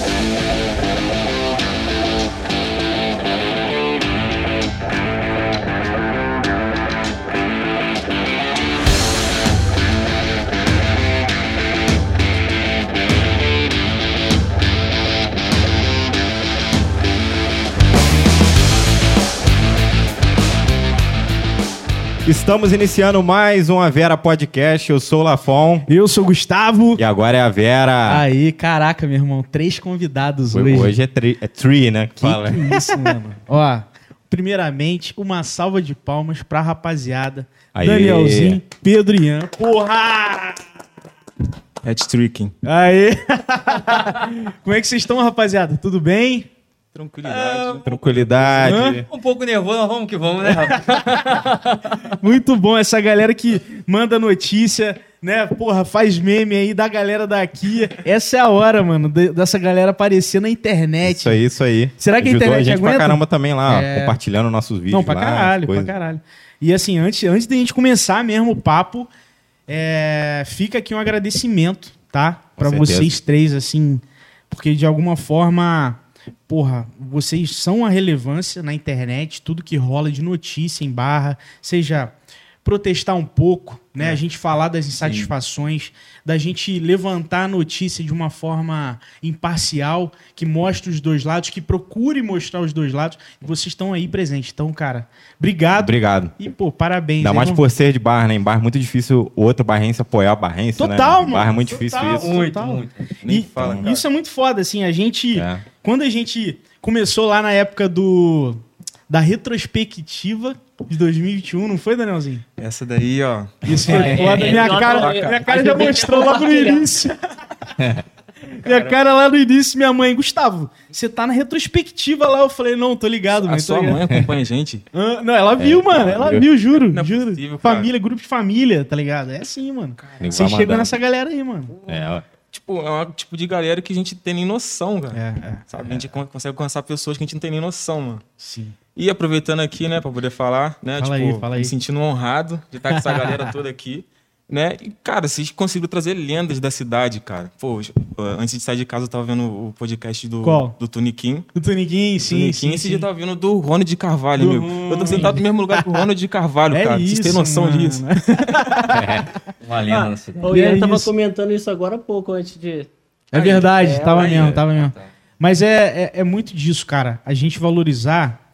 Thank you. Estamos iniciando mais um A Vera Podcast. Eu sou o Lafon. Eu sou o Gustavo. E agora é a Vera. Aí, caraca, meu irmão, três convidados hoje. Hoje, hoje é, tri, é tree, né? Que, fala. que isso, mano. Ó, primeiramente, uma salva de palmas pra rapaziada. Aê. Danielzinho, Pedro Ian. Porra! Hat-tricking. Aê! Como é que vocês estão, rapaziada? Tudo bem? Tranquilidade. Ah, tranquilidade. Um pouco nervoso, mas vamos que vamos, né, Muito bom essa galera que manda notícia, né? Porra, faz meme aí da galera daqui. Essa é a hora, mano, dessa galera aparecer na internet. Isso aí, isso aí. Será que a internet a gente aguenta? pra caramba também lá, é... compartilhando nossos vídeos Não, pra lá, caralho, pra caralho. E assim, antes, antes de a gente começar mesmo o papo, é... fica aqui um agradecimento, tá? Para vocês três, assim, porque de alguma forma porra, vocês são a relevância na internet, tudo que rola de notícia em barra, seja protestar um pouco, né? É. A gente falar das insatisfações, Sim. da gente levantar a notícia de uma forma imparcial, que mostre os dois lados, que procure mostrar os dois lados. E vocês estão aí presentes. Então, cara, obrigado. Obrigado. E, pô, parabéns. Ainda mais por ser de barra, né? Em barra é muito difícil o outro barrense apoiar o barrense, total, né? Total, mano. Barra é muito total, difícil isso. Muito, total. muito. Nem e, fala. Isso é muito foda, assim. A gente... É. Quando a gente começou lá na época do da retrospectiva de 2021, não foi, Danielzinho? Essa daí, ó. Isso foi é, foda. É, minha, é, cara, minha cara já mostrou logo no início. Minha cara lá no início, minha mãe, Gustavo, você tá na retrospectiva lá. Eu falei, não, tô ligado, mãe. A sua ligado. mãe acompanha a gente? Ah, não, ela viu, é, mano. Ela viu, juro. Não é juro. Possível, família, grupo de família, tá ligado? É assim, mano. Você chega nessa galera aí, mano. É, ó. Tipo, é um tipo de galera que a gente tem nem noção, cara. É, é, sabe? A gente consegue alcançar pessoas que a gente não tem nem noção, mano. Sim. E aproveitando aqui, né, pra poder falar, né? Fala tipo, aí, fala aí. me sentindo honrado de estar com essa galera toda aqui. Né? E, cara, vocês conseguiram trazer lendas da cidade, cara. Pô, antes de sair de casa, eu tava vendo o podcast do, Qual? do Tuniquim. Do Tuniquim, sim. Tuniquim, sim, esse dia eu tava vendo do Ronald de Carvalho, do meu. Eu tô sentado no mesmo lugar que o Ronald de Carvalho, é cara. Isso, Vocês têm noção mano. disso? é. Uma lenda ah, da cidade. O Ian tava comentando isso agora há pouco, antes de. É verdade, é, tava mesmo, tava mesmo. Mas é, é, é muito disso, cara. A gente valorizar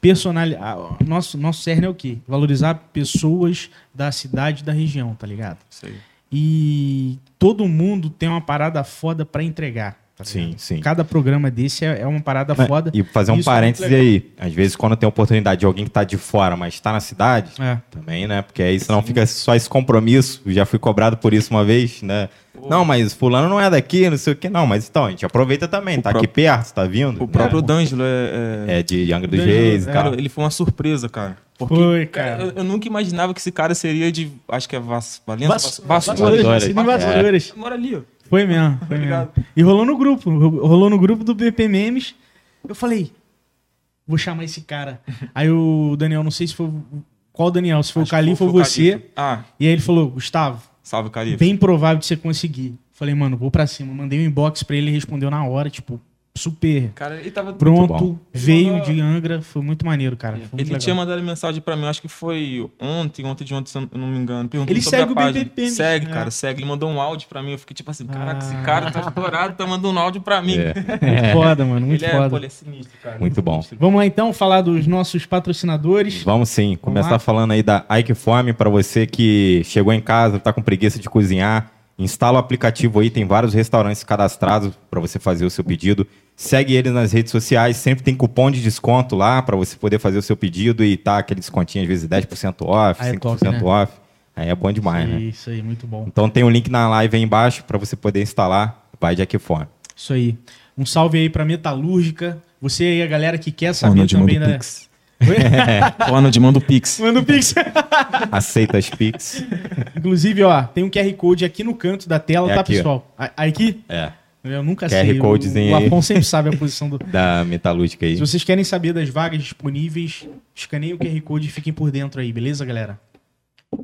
personalidade. Nosso, nosso cerne é o quê? Valorizar pessoas da cidade da região, tá ligado? Sei. E todo mundo tem uma parada foda para entregar. Tá sim, sim. Cada programa desse é, é uma parada mas, foda. E fazer um é parêntese é aí. Às vezes, quando tem oportunidade de alguém que tá de fora, mas tá na cidade, é. também, né? Porque aí senão sim. fica só esse compromisso. Já fui cobrado por isso uma vez, né? Não, mas fulano não é daqui, não sei o que. Não, mas então, a gente aproveita também. O tá próprio... aqui perto, tá vindo? O próprio é. D'Angelo é, é... é... de Angra dos Reis e tal. Ele foi uma surpresa, cara. Porque, foi, cara. Eu, eu, nunca imaginava que esse cara seria de. Acho que é Vas, Valença? Vas, Vassouras. Vassouras. Mora ali, ó. Foi mesmo, foi mesmo. E rolou no grupo. Rolou no grupo do BP Memes. Eu falei, vou chamar esse cara. Aí o Daniel, não sei se foi. Qual Daniel? Se foi Acho o Califa ou você. Ah. E aí ele falou, Gustavo. Salve, Califa. Bem provável de você conseguir. Falei, mano, vou pra cima. Mandei um inbox pra ele, ele respondeu na hora, tipo, super cara, ele tava pronto, veio mandou... de Angra, foi muito maneiro, cara. Muito ele legal. tinha mandado mensagem para mim, acho que foi ontem, ontem de ontem, se eu não me engano. Ele segue o BBP. Segue, é. cara, segue. Ele mandou um áudio para mim, eu fiquei tipo assim, caraca, ah. esse cara tá estourado, tá mandando um áudio para mim. É. é. Foda, mano, muito ele foda. É, pô, ele é sinistro, cara. Muito bom. Vamos lá então falar dos nossos patrocinadores. Vamos sim. Vamos Começar lá. falando aí da Ike Fome para você que chegou em casa, tá com preguiça de cozinhar Instala o aplicativo aí, tem vários restaurantes cadastrados para você fazer o seu pedido. Segue eles nas redes sociais, sempre tem cupom de desconto lá para você poder fazer o seu pedido e tá aquele descontinho às vezes 10% off, aí 5% é top, né? off. Aí é bom demais, isso né? Isso aí, muito bom. Então tem o um link na live aí embaixo para você poder instalar o Pai de Aquifone. Isso aí. Um salve aí para Metalúrgica. Você aí, a galera que quer saber também da... Pix. o Arnold manda o Pix. Manda o Pix. Aceita as Pix. Inclusive, ó, tem um QR Code aqui no canto da tela, é tá, aqui, pessoal? Aqui? É. Eu nunca QR sei. Codezinho o, o Afon sempre sabe a posição do... da metalúrgica aí. Se vocês querem saber das vagas disponíveis, escaneiem o QR Code e fiquem por dentro aí, beleza, galera?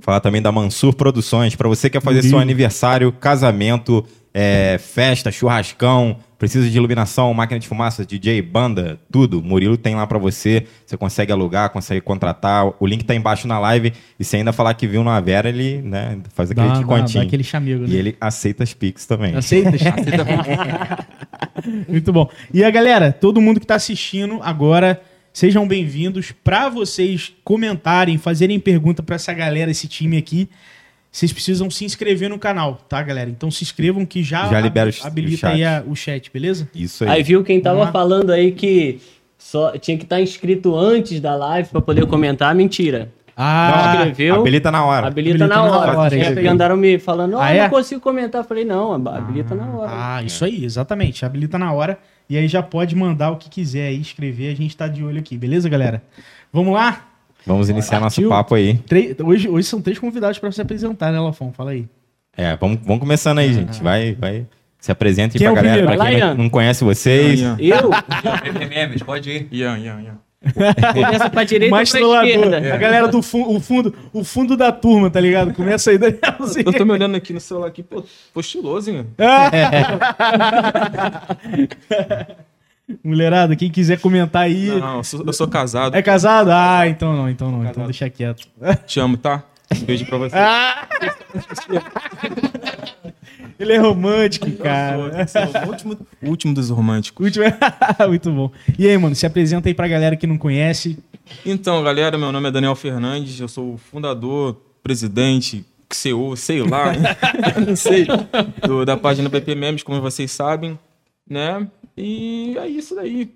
Falar também da Mansur Produções. Para você que quer fazer seu aniversário, casamento, é, festa, churrascão, precisa de iluminação, máquina de fumaça, DJ, banda, tudo. Murilo tem lá para você. Você consegue alugar, consegue contratar. O link tá embaixo na live. E se ainda falar que viu na Vera, ele né, faz aquele dá, descontinho. Dá, dá aquele chamego, né? E ele aceita as Pix também. Aceita? aceita Muito bom. E a galera, todo mundo que tá assistindo agora Sejam bem-vindos. Para vocês comentarem, fazerem pergunta para essa galera, esse time aqui, vocês precisam se inscrever no canal, tá, galera? Então se inscrevam que já, já libera o, habilita o aí a, o chat, beleza? Isso aí. Aí viu quem tava falando aí que só tinha que estar tá inscrito antes da live para poder comentar, mentira. Ah, não, escreveu. Habilita na hora. Habilita, habilita na, hora. Na hora é, andaram me falando, oh, ah, é? não consigo comentar. Eu falei, não, habilita ah, na hora. Ah, isso aí, exatamente. Habilita na hora. E aí já pode mandar o que quiser aí, escrever. A gente tá de olho aqui, beleza, galera? Vamos lá? Vamos iniciar nosso papo aí. Hoje, hoje são três convidados para se apresentar, né, Lafon? Fala aí. É, vamos, vamos começando aí, gente. Vai, vai. Se apresente aí pra é galera, primeiro? pra quem lá, não, conhece vocês. Ian, Ian. Eu? Memes, pode ir. Ian, Ian, Ian. Começa pra direita Mais pra esquerda. É. A galera do fu o fundo, o fundo da turma, tá ligado? Começa aí. Daí, assim. Eu tô me olhando aqui no celular aqui, pô, pô estiloso, hein? Mulherada, quem quiser comentar aí. Não, eu sou, eu sou casado. É casado? Ah, então não, então não. Então deixa quieto. Te amo, tá? Um beijo pra você. Ah! Ele é romântico, cara. o último, o último dos românticos. Último... Muito bom. E aí, mano, se apresenta aí pra galera que não conhece. Então, galera, meu nome é Daniel Fernandes, eu sou o fundador, presidente, CEO, sei lá, não sei, do, da página BP Memes, como vocês sabem, né? E é isso daí.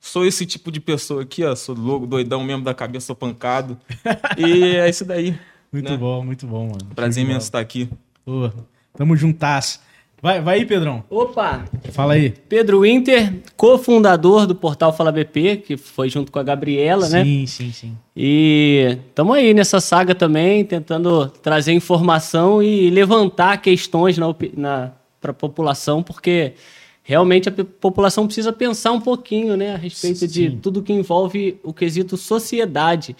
Sou esse tipo de pessoa aqui, ó. Sou louco, doidão mesmo da cabeça, sou pancado. e é isso daí. Muito né? bom, muito bom, mano. Prazer imenso estar aqui. Pô, tamo juntas. Vai, vai aí, Pedrão. Opa! Fala aí. Pedro Winter, cofundador do portal Fala BP, que foi junto com a Gabriela, sim, né? Sim, sim, sim. E estamos aí nessa saga também, tentando trazer informação e levantar questões na, na, para a população, porque realmente a população precisa pensar um pouquinho né, a respeito Sim. de tudo que envolve o quesito sociedade.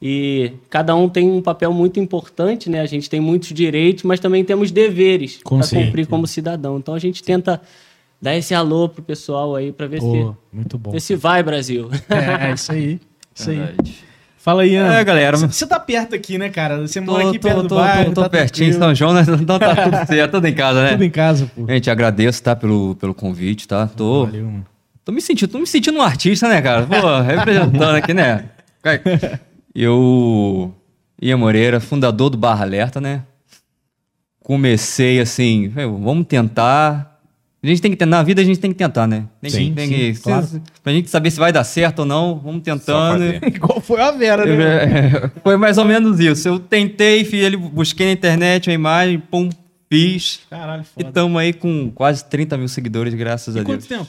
E cada um tem um papel muito importante, né? A gente tem muitos direitos, mas também temos deveres para cumprir como cidadão. Então a gente tenta dar esse alô pro pessoal aí para ver Pô, se muito bom. ver se vai Brasil. É, é isso aí. Isso Verdade. Fala aí, Ana. É, galera. Você tá perto aqui, né, cara? Você mora aqui tô, perto tô, do bairro. Tô, tô tá pertinho, São João, né? Então tá tudo certo, tudo em casa, né? Tudo em casa, pô. Gente, agradeço, tá, pelo, pelo convite, tá? Tô, Valeu, mano. Tô me sentindo, tô me sentindo um artista, né, cara? Pô, representando aqui, né? Eu, Ian Moreira, fundador do Barra Alerta, né? Comecei assim, vamos tentar a gente tem que tentar, na vida a gente tem que tentar, né? Tem, sim, tem sim, que, claro. se, pra gente saber se vai dar certo ou não, vamos tentando. Igual foi a Vera, né? É, foi mais ou menos isso. Eu tentei, fiz ele, busquei na internet a imagem, pum, fiz. Caralho, foda. E estamos aí com quase 30 mil seguidores, graças e a Deus. Quanto tempo?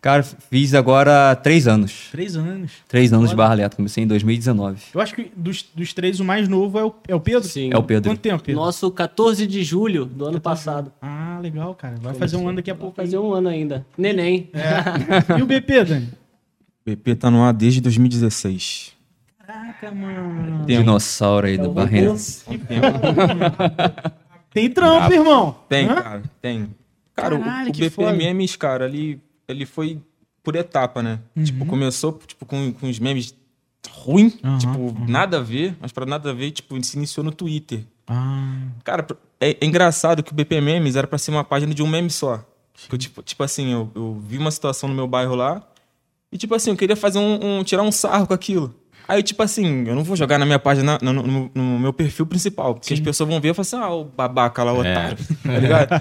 Cara, fiz agora três anos. Três anos. Três anos de Barra Leta. Comecei em 2019. Eu acho que dos, dos três, o mais novo é o, é o Pedro? Sim. É o Pedro. Quanto tempo, Pedro? Nosso 14 de julho do ano passado. Ah, legal, cara. Vai fazer um ano daqui a pouco. Vai fazer um ano ainda. Neném. É. e o BP, Dani? O BP tá no ar desde 2016. Caraca, mano. Tem Dinossauro aí é do Barreira. Tem trampo, ah, irmão. Tem, Hã? cara. Tem. Cara, Caralho, o, o BPMMs, cara, ali ele foi por etapa, né? Uhum. Tipo, começou tipo, com, com os memes ruim, uhum, tipo, uhum. nada a ver, mas para nada a ver, tipo, se iniciou no Twitter. Ah. Cara, é, é, engraçado que o BP Memes era para ser uma página de um meme só. Eu, tipo, tipo assim, eu, eu, vi uma situação no meu bairro lá e, tipo assim, eu queria fazer um, um tirar um sarro com aquilo. Aí, tipo assim, eu não vou jogar na minha página, no, no, no meu perfil principal, porque Sim. as pessoas vão ver e falar assim, ah, o babaca lá, o é. otário, tá ligado?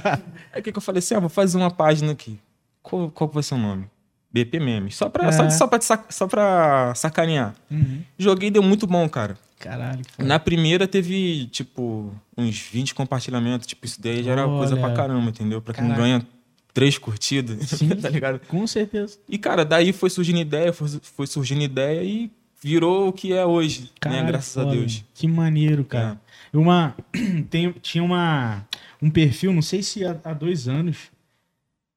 Aí o que, que eu falei assim, ah, vou fazer uma página aqui. Qual, qual vai ser o nome? BP Memes. Só pra, é. só, só, pra, só pra sacanear. Uhum. Joguei deu muito bom, cara. Caralho. Na primeira teve, tipo, uns 20 compartilhamentos. Tipo, isso daí já era Olha. coisa pra caramba, entendeu? Pra quem Caraca. ganha três curtidas, Sim, tá ligado? Com certeza. E, cara, daí foi surgindo ideia, foi, foi surgindo ideia e virou o que é hoje, né? Caralho, né? Graças foda. a Deus. Que maneiro, cara. É. Uma, tem, tinha uma, um perfil, não sei se há, há dois anos,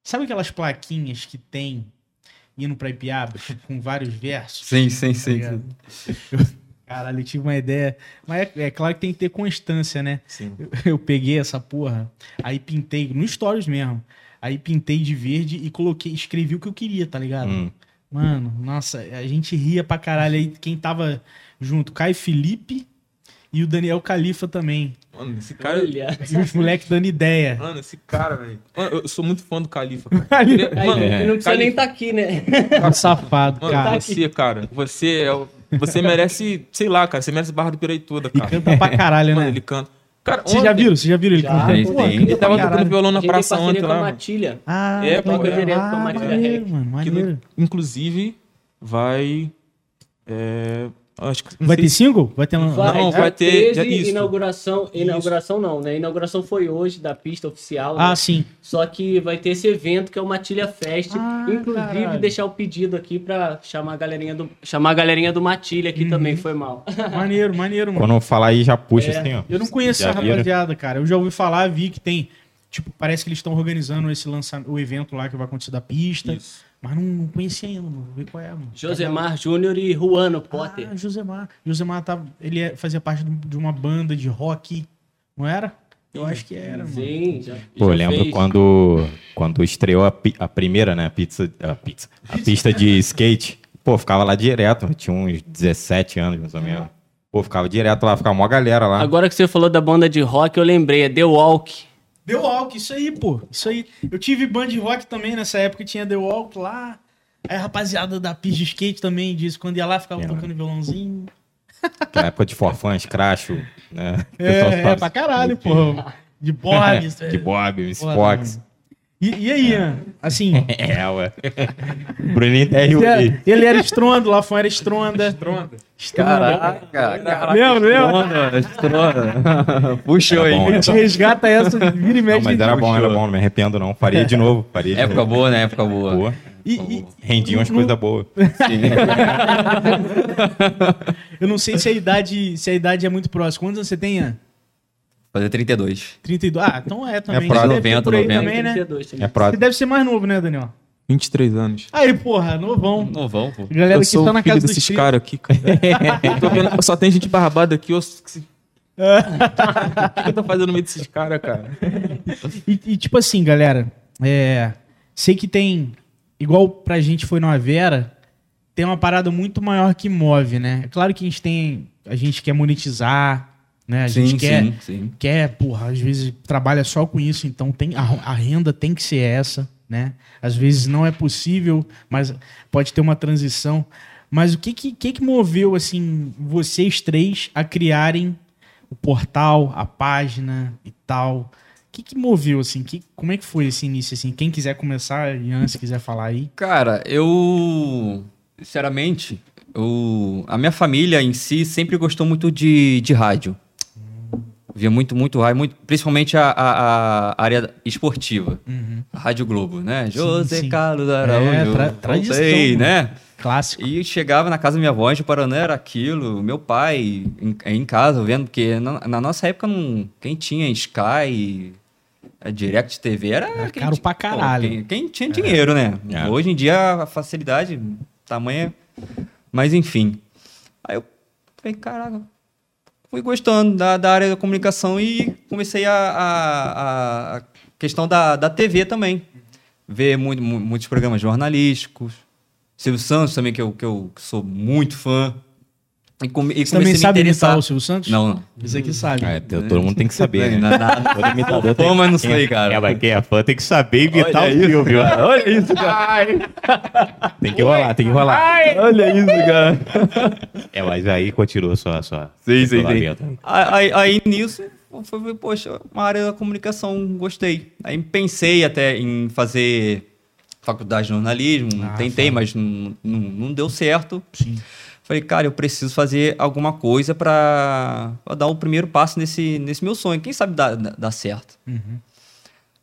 Sabe aquelas plaquinhas que tem indo pra Ipiabas com vários versos? Sim, sim, sim. Tá sim. Caralho, eu tive uma ideia. Mas é, é, claro que tem que ter constância, né? Sim. Eu, eu, peguei essa porra, aí pintei, no stories mesmo. Aí pintei de verde e coloquei, escrevi o que eu queria, tá ligado? Hum. Mano, nossa, a gente ria pra caralho aí. Quem tava junto, Caio Felipe e o Daniel Califa também. Mano, esse cara. Olha. Os moleques dando ideia. Mano, esse cara, velho. Eu sou muito fã do Califa. Queria... Mano, é. não precisa nem estar tá aqui, né? Tá safado, Mano, cara. Você, cara, você é o... Você merece, sei lá, cara, você merece Barra do Pirei toda, cara. E canta pra caralho, Mano, né? ele canta. Cara, Vocês já viram? Vocês já viram ele cantando? Ele tava tocando violão na praça ontem lá. Matilha. Ah, é, pô, é. direto com a Matilha maneiro, mano, maneiro. Que, inclusive, vai... É, Acho que, vai ter single? Vai ter uma... Vai, não, vai ter isso. inauguração, inauguração isso. não, né? Inauguração foi hoje da pista oficial. Ah, né? sim. Só que vai ter esse evento que é o Matilha Fest, ah, inclusive caralho. deixar o pedido aqui para chamar a galerinha do chamar a galerinha do Matilha aqui uhum. também, foi mal. Maneiro, maneiro, mano. Quando eu falar aí já puxa é. assim, ó. Eu não conheço essa rapaziada, cara. Eu já ouvi falar, vi que tem tipo, parece que eles estão organizando esse lançamento, o evento lá que vai acontecer da pista. Isso. Mas não, não conhecia ainda, mano. Vou ver qual é, mano. Josemar Júnior e Juano Potter. Ah, Josemar. Josemar tá, ele é, fazia parte de uma banda de rock, não era? Eu acho que era, mano. Sim, já. Pô, já eu lembro fez. quando, quando estreou a, a primeira, né? A pizza, a pizza. A pista de skate. Pô, ficava lá direto. Tinha uns 17 anos, mais ou menos. Pô, ficava direto lá, ficava uma galera lá. Agora que você falou da banda de rock, eu lembrei, é The Walk. The Walk, isso aí, pô. Isso aí. Eu tive band rock também nessa época, tinha The Walk lá. Aí a rapaziada da pista de skate também disse, quando ia lá, ficava é, tocando violãozinho. Na época de forfãs, cracho, né? É, é pra caralho, pô. De Bob. de Bob, Spox. E, e aí, Ian? Assim. É, ué. Bruninho até riu ele, ele era estrondo, lá fora era estronda. Estronda. Caraca, caraca. Lembra, lembra? Estronda. Puxou aí. A gente resgata essa, vira e mexe. Não, mas era bom, era bom, não me arrependo não. Faria de novo. Faria de época novo. boa, né? Época boa. boa. E, e, Rendia umas coisas boas. Eu não sei se a idade, se a idade é muito próxima. Quantos anos você tem, Ian? Fazer 32. 32. Ah, então é também. É próximo. 90, por aí 90. também, né? 32 também. É próximo. Você deve ser mais novo, né, Daniel? 23 anos. Aí, porra, novão. Novão, pô. Galera eu que sou tá na filho casa desses caras aqui, cara. tô vendo, só tem gente barbada aqui. Eu... O que eu tô fazendo no meio desses caras, cara? E, e, tipo assim, galera, é, sei que tem, igual pra gente foi no Vera, tem uma parada muito maior que move, né? É claro que a gente tem, a gente quer monetizar, né? A Sim, gente quer, sim, sim. quer, porra, às vezes trabalha só com isso, então tem a, a renda tem que ser essa, né? Às vezes não é possível, mas pode ter uma transição. Mas o que que, que, que moveu assim vocês três a criarem o portal, a página e tal? O que, que moveu assim? Que, como é que foi esse início assim? Quem quiser começar, Ian, se quiser falar aí. Cara, eu. Sinceramente, eu, a minha família em si sempre gostou muito de, de rádio. Via muito, muito rádio, muito, principalmente a, a, a área esportiva. A Rádio Globo, né? José sim. Carlos Araújo. É, tra- tradição, voltei, mano. né? Clássico. E chegava na casa da minha avó, em Paraná era aquilo, meu pai em, em casa vendo, porque na, na nossa época não, quem tinha Sky, a Direct TV era, Era quem caro ti- pra caralho. quem, quem tinha dinheiro, né? É. Hoje em dia a facilidade, tamanha. Mas enfim. Aí eu falei, caraca, fui gostando da, da área da comunicação e comecei a, a, a questão da, da TV também. Ver muito, mu- muitos programas jornalísticos. Silvio Santos também, que eu, que eu sou muito fã. E, come, e Você também sabe interessar. imitar o Silvio Santos? Não, não. Isso aqui sabe. É, todo mundo tem que saber, né? Não, nada. Todo imitador Pô, mas não sei, cara. É, mas quem é fã tem que saber imitar Olha o isso, Silvio. Olha isso, cara. Tem que rolar, tem que rolar. Olha isso, cara. É, mas aí continua sua, sua Sim, sim, sim. Aí, aí nisso, foi, foi, poxa, uma área da comunicação, gostei. Aí pensei até em fazer faculdade de jornalismo, Ah, tentei, foda. mas não, não, não deu certo. Sim. Falei, cara, eu preciso fazer alguma coisa para dar o primeiro passo nesse, nesse meu sonho. Quem sabe dar, certo. Uhum.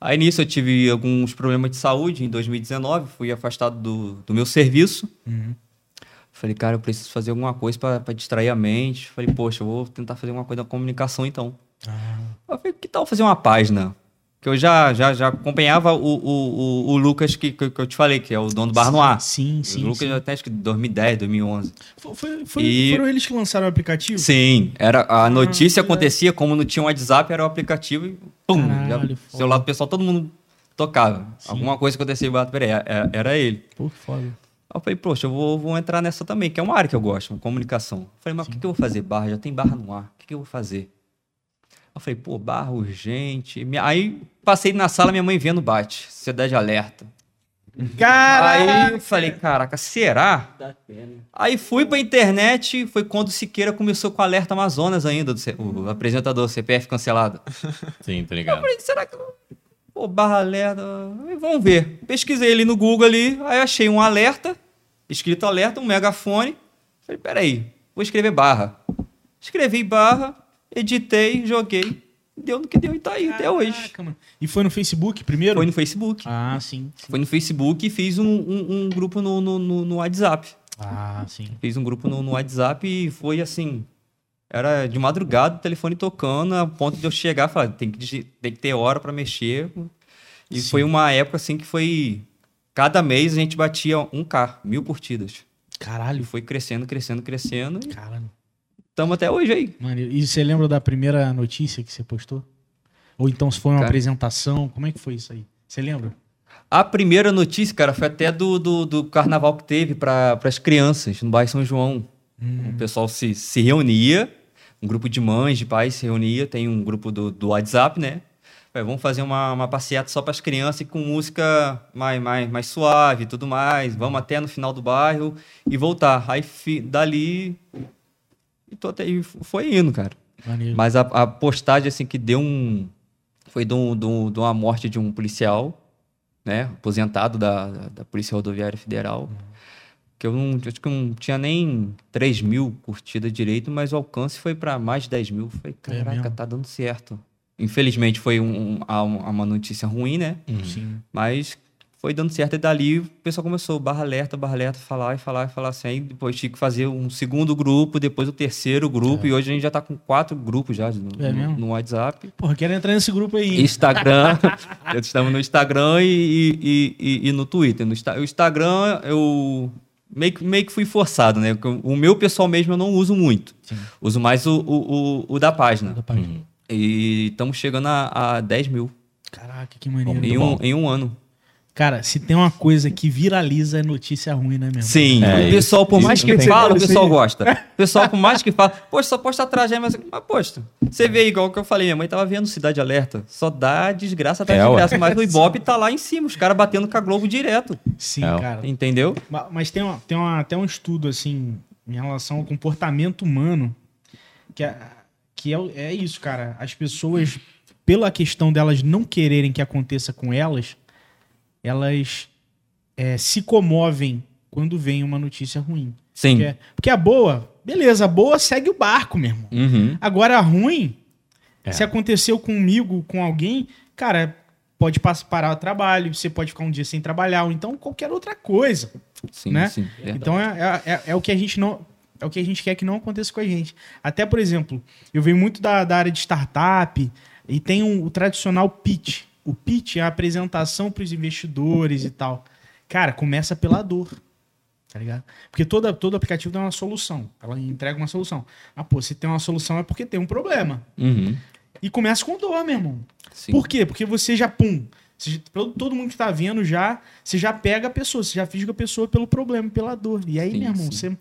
Aí nisso eu tive alguns problemas de saúde em 2019, fui afastado do, do meu serviço. Uhum. Falei, cara, eu preciso fazer alguma coisa para distrair a mente. Falei, poxa, eu vou tentar fazer alguma coisa da comunicação então. Ah. Eu falei, que tal fazer uma página? Que eu já, já, já acompanhava o, o, o, o Lucas que, que, que eu te falei, que é o dono do Bar no Ar. Sim, o sim. Lucas sim. até acho que 2010, 2011. Foi- foi- foi- E- Foram eles que lançaram o aplicativo? Sim, era, a notícia que acontecia, como não tinha um WhatsApp, era o aplicativo e pum, Caralho, já, foda. celular do pessoal, todo mundo tocava. Sim. Alguma coisa acontecia em Bato Peraí, era, era ele. Pô, que foda. Aí eu falei, poxa, eu vou, vou entrar nessa também, que é uma área que eu gosto, comunicação. Eu falei, mas o que, que eu vou fazer? Barra, já tem barra no ar. O que, que eu vou fazer? Eu falei, pô, barra urgente. Aí passei na sala, minha mãe vendo bate. Sociedade alerta. Caraca! Aí eu falei, caraca, será? Aí fui pra internet, foi quando o Siqueira começou com o Alerta Amazonas ainda, do, o apresentador CPF cancelado. Sim, tá ligado. Eu falei, será que... Pô, barra alerta... Vamos ver. Pesquisei ali no Google ali, aí achei um alerta, escrito alerta, um megafone. Falei, peraí, vou escrever barra. Escrevi barra, editei, joguei deu no que deu e tá aí Caraca, até hoje. Mano. E foi no Facebook primeiro? Foi no Facebook. Ah, sim. sim. Foi no Facebook e fiz um, um, um grupo no, no, no, WhatsApp. Ah, sim. Fiz um grupo no, no WhatsApp e foi assim. Era de madrugada, o telefone tocando, a ponto de eu chegar e falar, tem que, tem que ter hora para mexer. E sim. foi uma época assim que foi. Cada mês a gente batia 1K, mil curtidas. Caralho. E foi crescendo, crescendo, crescendo. Caralho. Estamos até hoje aí. Maneiro. E você lembra da primeira notícia que você postou? Ou então se foi uma cara, apresentação? Como é que foi isso aí? Você lembra? A primeira notícia, cara, foi até do, do, do carnaval que teve para as crianças no bairro São João. Hum. O pessoal se, se reunia, um grupo de mães, de pais se reunia, tem um grupo do, do WhatsApp, né? vamos fazer uma, uma passeata só para as crianças e com música mais, mais, mais suave e tudo mais. Vamos até no final do bairro e voltar. Aí fi, dali e, tô até, e foi indo, cara. Maneiro. Mas a, a, postagem, assim, que deu um. Foi de, um, de, um, de uma morte de um policial, né? Aposentado da, da Polícia Rodoviária Federal. Uhum. Que eu não, acho que não tinha nem 3 mil curtidas direito, mas o alcance foi para mais de 10 mil. Falei, é caraca, é tá dando certo. Infelizmente foi um, um, uma notícia ruim, né? Uhum. Sim. Mas foi dando certo. E dali o pessoal começou, barra alerta, barra alerta, falar e falar e falar assim. Aí depois tinha que fazer um segundo grupo, depois o terceiro grupo. É. E hoje a gente já tá com quatro grupos já no, é no WhatsApp. Porra, quero entrar nesse grupo aí. Instagram. estamos no Instagram e, e, e, e no Twitter. No o Instagram eu meio que, meio que fui forçado, né? O meu pessoal mesmo eu não uso muito. Sim. Uso mais o, o, o, o da página. Da página. Uhum. E estamos chegando a, a 10 mil. Caraca, que maneiro. Em um, em um ano. Cara, se tem uma coisa que viraliza é notícia ruim, né, mesmo? Sim. É, o pessoal, por mais que fala, o pessoal gosta. O pessoal, por mais que fala, poxa, só posta atrás, mas, mas poxa, você vê igual o que eu falei, minha mãe tava vendo Cidade Alerta. Só dá desgraça atrás é, de desgraça. Mas o Ibope tá lá em cima, os caras batendo com a Globo direto. Sim, é. cara. Entendeu? Mas, mas tem, uma, tem uma, até um estudo, assim, em relação ao comportamento humano, que é, que é, é isso, cara. As pessoas, pela questão delas não quererem que aconteça com elas elas é, se comovem quando vem uma notícia ruim. Sim. Porque, porque a boa, beleza, a boa segue o barco mesmo. Uhum. Agora a ruim, é. se aconteceu comigo, com alguém, cara, pode parar o trabalho, você pode ficar um dia sem trabalhar, ou então qualquer outra coisa. Sim, né? sim. Então é, é, é, o que a gente não. É o que a gente quer que não aconteça com a gente. Até, por exemplo, eu venho muito da, da área de startup e tem um, o tradicional pitch o pitch é a apresentação para os investidores e tal. Cara, começa pela dor. Tá ligado? Porque toda, todo aplicativo tem uma solução. Ela entrega uma solução. Ah, pô, se tem uma solução é porque tem um problema. Uhum. E começa com dor, meu irmão. Sim. Por quê? Porque você já, pum, você, todo mundo que tá vendo já, você já pega a pessoa, você já fisga a pessoa pelo problema, pela dor. E aí, sim, meu irmão, sim. você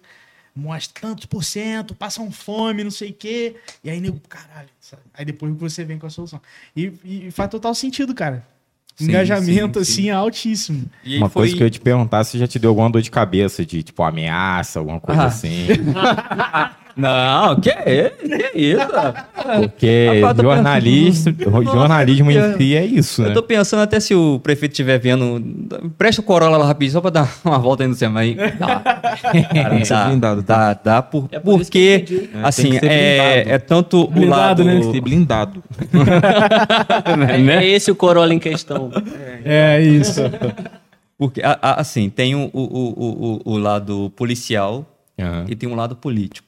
mostra tantos por cento, passa um fome, não sei o quê. E aí, nego, caralho. Sabe? Aí depois você vem com a solução. E, e faz total sentido, cara. Sim, Engajamento, sim, sim. assim, é altíssimo. Uma foi... coisa que eu ia te perguntar se já te deu alguma dor de cabeça, de tipo ameaça, alguma coisa ah. assim. Não, que é, que isso? Porque Rapaz, jornalista, pensando... jornalismo em si é isso, né? Eu tô pensando até se o prefeito estiver vendo, presta o Corolla lá rapidinho só pra dar uma volta aí no cinema aí. Dá. Cara, dá, blindado, tá? dá, dá por, é por porque, é, assim, é, é tanto blindado, o lado... Né? Blindado. é, é esse o Corolla em questão. É, isso. Porque, assim, tem o, o, o, o, o lado policial uhum. e tem um lado político.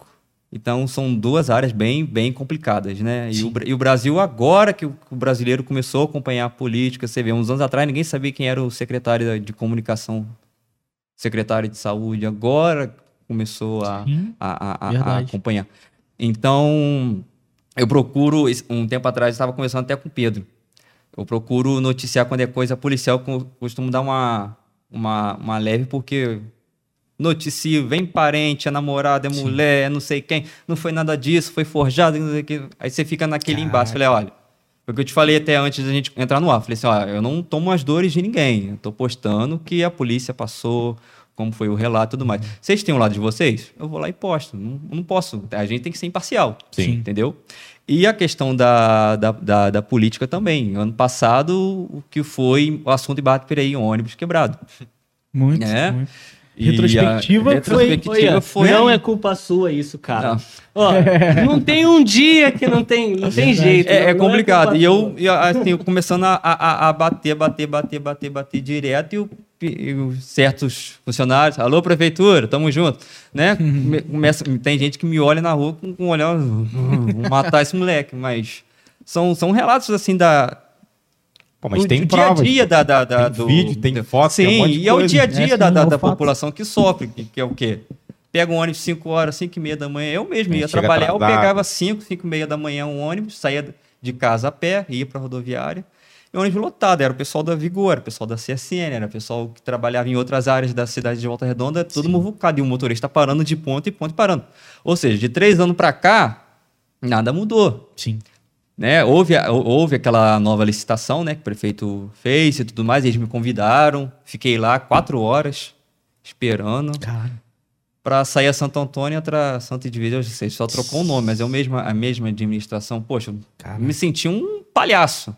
Então são duas áreas bem, bem complicadas, né? E o, e o, Brasil, agora que o, o, brasileiro começou a acompanhar a política, você vê, uns anos atrás ninguém sabia quem era o secretário de comunicação, secretário de saúde, agora começou a, a, a, a, acompanhar. Então, eu procuro, um tempo atrás, estava conversando até com o Pedro. eu procuro noticiar quando é coisa policial, costumo dar uma, uma, uma leve, porque noticio, vem parente, é namorada, é mulher, é não sei quem, não foi nada disso, foi forjado, não sei que. Aí você fica naquele embaixo. Falei, olha, foi o que eu te falei até antes da gente entrar no ar. Falei assim, olha, eu não tomo as dores de ninguém. Eu tô postando que a polícia passou, como foi o relato e tudo mais. Vocês têm um lado de vocês? Eu vou lá e posto. Não, não posso. A gente tem que ser imparcial. Sim. Entendeu? E a questão da, da, da, da política também. Ano passado, o que foi o assunto de Bato Pereira, ônibus quebrado. Muito, É. muito. E Retrospectiva a retrospectiva foi, foi, Não é culpa sua isso, cara. Não. Ó, não tem um dia que não tem, não tem jeito. É, é não- não complicado. culpa e eu, sua. e, assim, eu começando a, a, a bater, bater, bater, bater, bater direto, e, o- e os certos funcionários, alô, prefeitura, tamo junto. Né? Me- Começa, tem gente que me olha na rua com, com um olhar, vou matar esse moleque, mas são, são relatos assim da. Pô, mas do tem dia a dia da, da, da- Tem do, vídeo, tem foto, Sim, tem um monte de e é o dia a dia É, da, da, é o da população que sofre, que, que é o quê? Pega um ônibus 5 horas, 5 e meia da manhã. Eu mesmo É, ia chega trabalhar, eu pegava 5, 5 e meia da manhã um ônibus, saía de casa a pé, ia para a rodoviária. E o ônibus lotado, era o pessoal da Vigor, era o pessoal da CSN, era o pessoal que trabalhava em outras áreas da cidade de Volta Redonda, todo muvucado. E o motorista parando de ponto e ponto e parando. Ou seja, de três anos para cá, nada mudou Sim. Né? Houve, houve aquela nova licitação, né? Que o prefeito fez e tudo mais. Eles me convidaram. Fiquei lá quatro horas esperando para sair a Santo Antônio e entrar a Santa Edvida. Eu sei, só trocou o nome, mas é o mesmo, a mesma administração. Poxa, me senti um palhaço.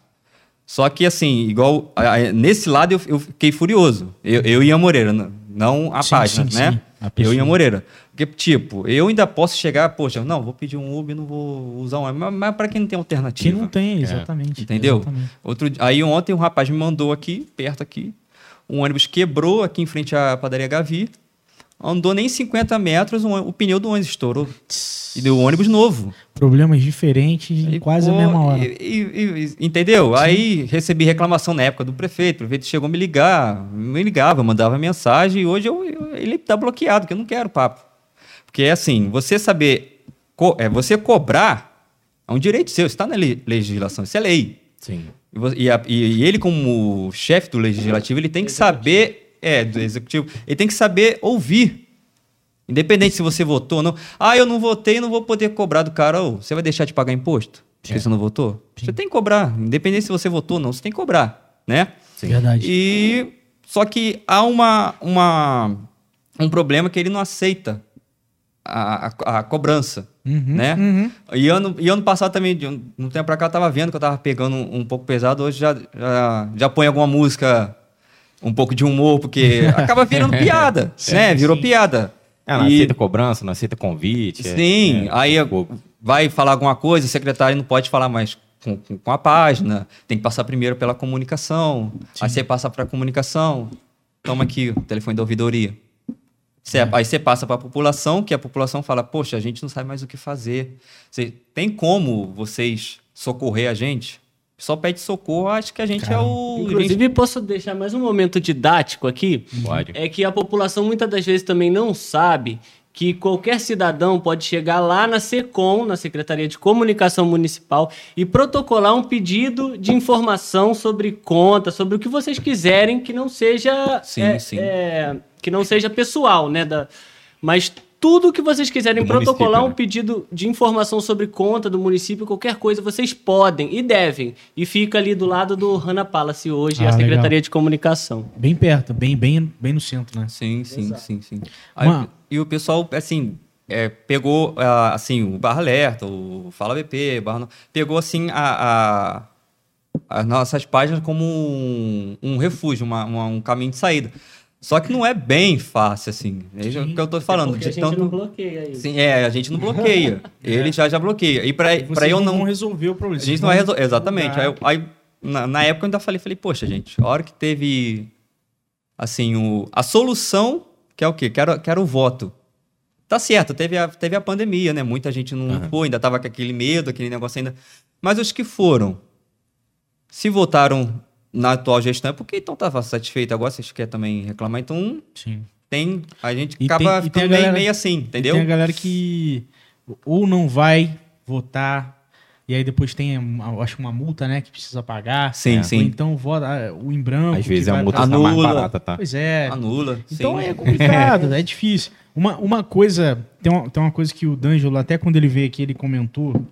Só que, assim, igual. nesse lado eu, eu fiquei furioso. Eu, eu e a Moreira, n- não a Sim, página, sim, né? sim. A Eu e a Moreira. Porque, tipo, eu ainda posso chegar, poxa, não, vou pedir um Uber, não vou usar um. Mas, mas para quem não tem alternativa. Que não tem, exatamente. Entendeu? Exatamente. Outro, aí ontem um rapaz me mandou aqui, perto aqui, um ônibus quebrou aqui em frente à padaria Gavi. Andou nem 50 metros, um o pneu do ônibus estourou. E deu um ônibus novo. Problemas diferentes em quase pô, a mesma hora. e- e- e- entendeu? Aí recebi reclamação na época do prefeito. O prefeito chegou a me ligar, me ligava, mandava mensagem. E hoje eu- eu- ele está bloqueado, que eu não quero papo. Porque é assim, você saber, co- é, você cobrar é um direito seu, está na le- legislação, isso é lei. Sim. E E, a- e- e ele, como chefe do legislativo, ele tem que saber. É, do executivo. Ele tem que saber ouvir. Independente se você votou ou não. Ah, eu não votei, não vou poder cobrar do cara. Ô, você vai deixar de pagar imposto? Porque você não votou? Você tem que cobrar. Independente se você votou ou não, você tem que cobrar. Né? Verdade. E só que há uma, uma, um problema que ele não aceita a, a, a cobrança, Uhum, né? uhum. E ano, e ano passado também, de um um tempo pra cá, eu tava vendo que eu tava pegando um, um pouco pesado. Hoje já, já, já põe alguma música, um pouco de humor, porque acaba virando piada, né? Virou piada. É, não E- aceita cobrança, não aceita convite. é- Sim, é, aí pô, vai falar alguma coisa, o secretário não pode falar mais com, com- com a página, tem que passar primeiro pela comunicação, aí você passa para a comunicação, toma aqui o telefone da ouvidoria. Cê- Aí você passa para a população, que a população fala, poxa, a gente não sabe mais o que fazer. Cê- tem como vocês socorrer a gente? Só pede socorro, acho que a gente é o... Inclusive, posso deixar mais um momento didático aqui? Pode. É que a população muitas das vezes também não sabe que qualquer cidadão pode chegar lá na SECOM, na Secretaria de Comunicação Municipal, e protocolar um pedido de informação sobre conta, sobre o que vocês quiserem, que não seja Sim, é, sim. é, que não seja pessoal, né? Da, mas tudo que vocês quiserem Do protocolar município, um né? pedido de informação sobre conta do município, qualquer coisa, vocês podem e devem. E fica ali do lado do Hana Palace hoje, Ah, a Secretaria legal. de Comunicação. Bem perto, bem, bem, bem no centro, né? Sim, sim, sim, sim. Aí, Mano. e o pessoal, assim, é, pegou, ah, assim, o Barra Alerta, o Fala BP, Barra... Pegou, assim, a, a- as nossas páginas como um, um refúgio, uma- uma- um caminho de saída. Só que não é bem fácil, assim. É isso que eu tô falando. Porque de a gente tanto- não bloqueia isso. Sim, é, a gente não bloqueia. Ele já já bloqueia. E para Vocês eu não não vão resolver o problema. a gente não vai resolver. Exatamente. Aí, aí, na, na época eu ainda falei, falei, poxa, gente, a hora que teve assim, o, a solução, que é o quê? Que era, que era o voto. Tá certo, teve a, teve a pandemia, né? Muita gente não foi, ainda tava com aquele medo, aquele negócio ainda. Mas os que foram, se votaram na atual gestão, é porque então tava satisfeito. Agora vocês querem também reclamar, então Sim. tem. A gente E acaba tem- ficando meio, galera- meio assim, entendeu? Tem a galera que ou não vai votar E aí depois tem, uma- acho que uma multa, né, que precisa pagar. Sim, Ou sim. então vota ah, o em branco. Às vezes que a multa tá mais Anula. barata, tá? Pois é. Anula. Então sim. é complicado, é difícil. Uma, uma coisa, tem uma, tem uma coisa que o D'Angelo, até quando ele veio aqui, ele comentou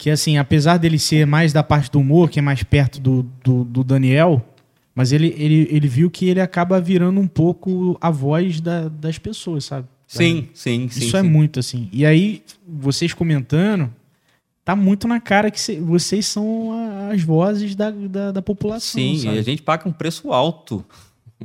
que, assim, apesar dele ser mais da parte do humor, que é mais perto do, do, do Daniel, mas ele, ele, ele viu que ele acaba virando um pouco a voz da- das pessoas, sabe? Sim, sim, sim. Isso é sim. muito assim. E aí, vocês comentando, tá muito na cara que cê- vocês são a- as vozes da, da, da população. Sim, sabe? e a gente paga um preço alto.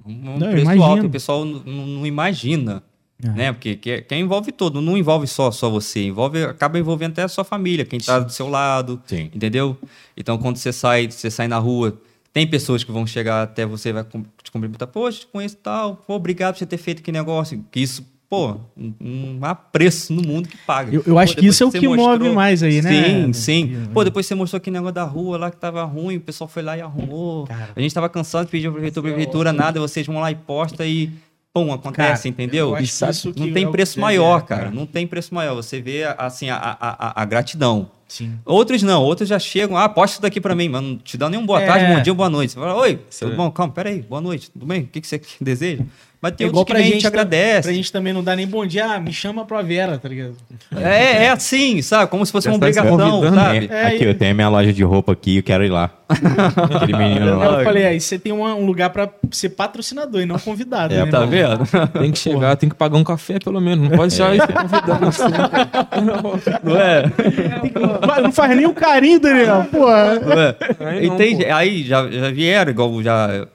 Um Não, preço imagino. alto, o pessoal n- n- não imagina. Ah. Né? Porque que, que envolve todo, não envolve só, só você, envolve, acaba envolvendo até a sua família, quem está do seu lado, Sim. entendeu? Então, quando você sai, você sai na rua, tem pessoas que vão chegar até você e vai te cumprimentar, poxa, te conheço e tal, pô, obrigado por você ter feito que negócio, que isso, pô, não- não há preço no mundo que paga. Eu, eu acho Pô, que isso é o que você move mostrou- mais aí, né? Sim, sim. Que- Pô, depois você mostrou aquele negócio da rua lá que tava ruim, o pessoal foi lá e arrumou. Cara. A gente tava cansado, pediu pra prefeitura, prefeitura, nada, vocês vão lá e posta e pum, acontece, Cara, entendeu? isso não é tem o preço que maior, é, cara. cara. Não tem preço maior. Você vê assim a, a, a, a gratidão. Sim. Outros não, outros já chegam, ah, posta isso daqui pra mim, mano, não te dá nenhum boa É. tarde, bom dia, boa noite. Você fala, oi, tudo bom? Calma, peraí, boa noite, tudo bem? O que, que você deseja? Mas tem É igual outros que pra vem e gente, agradece. Pra gente também não dar nem bom dia, ah, me chama pra Vera, tá ligado? É, é assim, sabe? Como se fosse uma Já tá obrigação, sabe? É, aqui, e- eu tenho a minha loja de roupa aqui, eu quero ir lá. Aquele menino lá. eu falei, aí você tem uma- um lugar pra ser patrocinador e não convidado, É, né? Tá irmão? vendo? Tem que chegar, tem que pagar um café pelo menos. Não pode É. já ir convidando assim. Não é? Não- Não faz nem o carinho, Daniel. Porra. Não é? Aí não, Entende? pô. Aí já, já vieram, igual já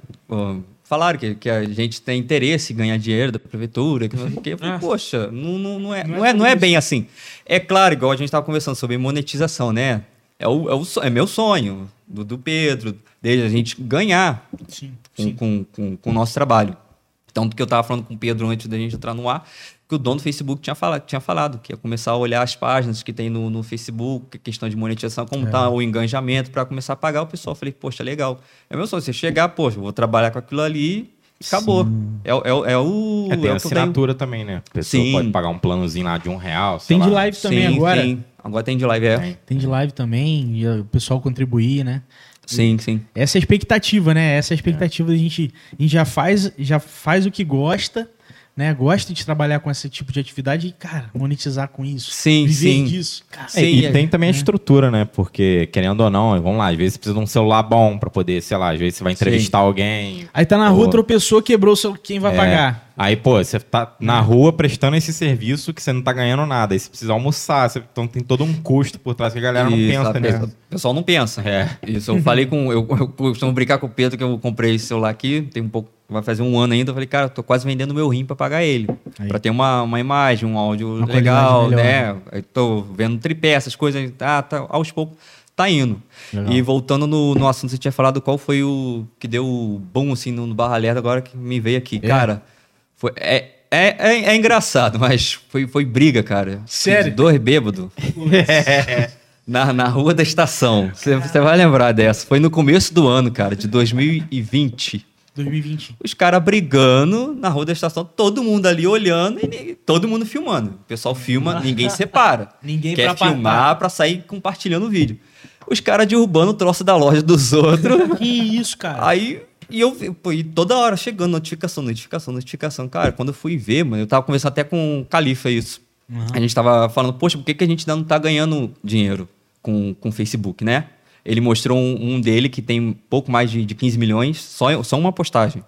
falaram que, que a gente tem interesse em ganhar dinheiro da prefeitura. Que, não sei o quê. eu falei, Ah. poxa, não, não, não, é, Não é não, é, não é bem assim. É claro, igual a gente estava conversando sobre monetização, né? É, o, é, o, é meu sonho, do, do Pedro, dele, a gente ganhar Sim, com, com, com, com o nosso trabalho. Então, do que eu estava falando com o Pedro antes da gente entrar no ar, que o dono do Facebook tinha falado, tinha falado que ia começar a olhar as páginas que tem no, no Facebook, questão de monetização, como está o engajamento, para começar a pagar o pessoal. Eu falei, poxa, legal. É meu sonho, você chegar, poxa, eu vou trabalhar com aquilo ali e acabou. É, o- é, é o. É, tem é assinatura também, né? A pessoa Sim. pode pagar um planozinho lá de um real. sei Tem de lá. live também Sim, agora. sim. Agora tem de live, é. Tem de live também, e o pessoal contribuir, né? Sim, sim. Essa é a expectativa, né? Essa é a expectativa da gente. A gente já faz, já faz o que gosta, né? Gosta de trabalhar com esse tipo de atividade e, cara, monetizar com isso. Sim, viver sim. disso. Cara, É, Sim, e é. tem também a estrutura, né? Porque, querendo ou não, vamos lá, às vezes você precisa de um celular bom pra poder, sei lá, às vezes você vai entrevistar alguém. Aí tá na rua, tropeçou, quebrou o seu. Quem vai É. pagar? Aí, pô, você tá na rua prestando esse serviço que você não tá ganhando nada. Aí você precisa almoçar. você- Então tem todo um custo por trás que a galera não Isso, pensa, né? O pessoal não pensa. É. Isso, eu falei com. Eu, eu costumo brincar com o Pedro que eu comprei esse celular aqui, tem um pouco. Vai fazer um ano ainda. Eu falei, cara, eu tô quase vendendo meu rim pra pagar ele. Pra ter uma, uma imagem, um áudio Uma legal, né? Eu tô vendo tripé, essas coisas. Ah, tá, aos poucos tá indo. Legal. E voltando no, no assunto que você tinha falado, qual foi o que deu o bom assim no, no Barra Lerda agora que me veio aqui? É. Cara, foi, é, é, é, é engraçado, mas foi, foi briga, cara. Sério? De dois bêbados. Na, na rua da estação. Você vai lembrar dessa. Foi no começo do ano, cara, de 2020. 2020. Os caras brigando na rua da estação, todo mundo ali olhando e todo mundo filmando. O pessoal filma, ninguém separa. Ninguém Quer pra filmar pra sair compartilhando o vídeo. Os caras derrubando o troço da loja dos outros. Que isso, cara? Aí, e eu pô, e toda hora chegando notificação, notificação, notificação. Cara, quando eu fui ver, mano, eu tava conversando até com o Califa isso. A gente tava falando, poxa, por que, que a gente ainda não tá ganhando dinheiro com com o Facebook, né? Ele mostrou um, um dele que tem pouco mais de, de 15 milhões, só, só uma postagem.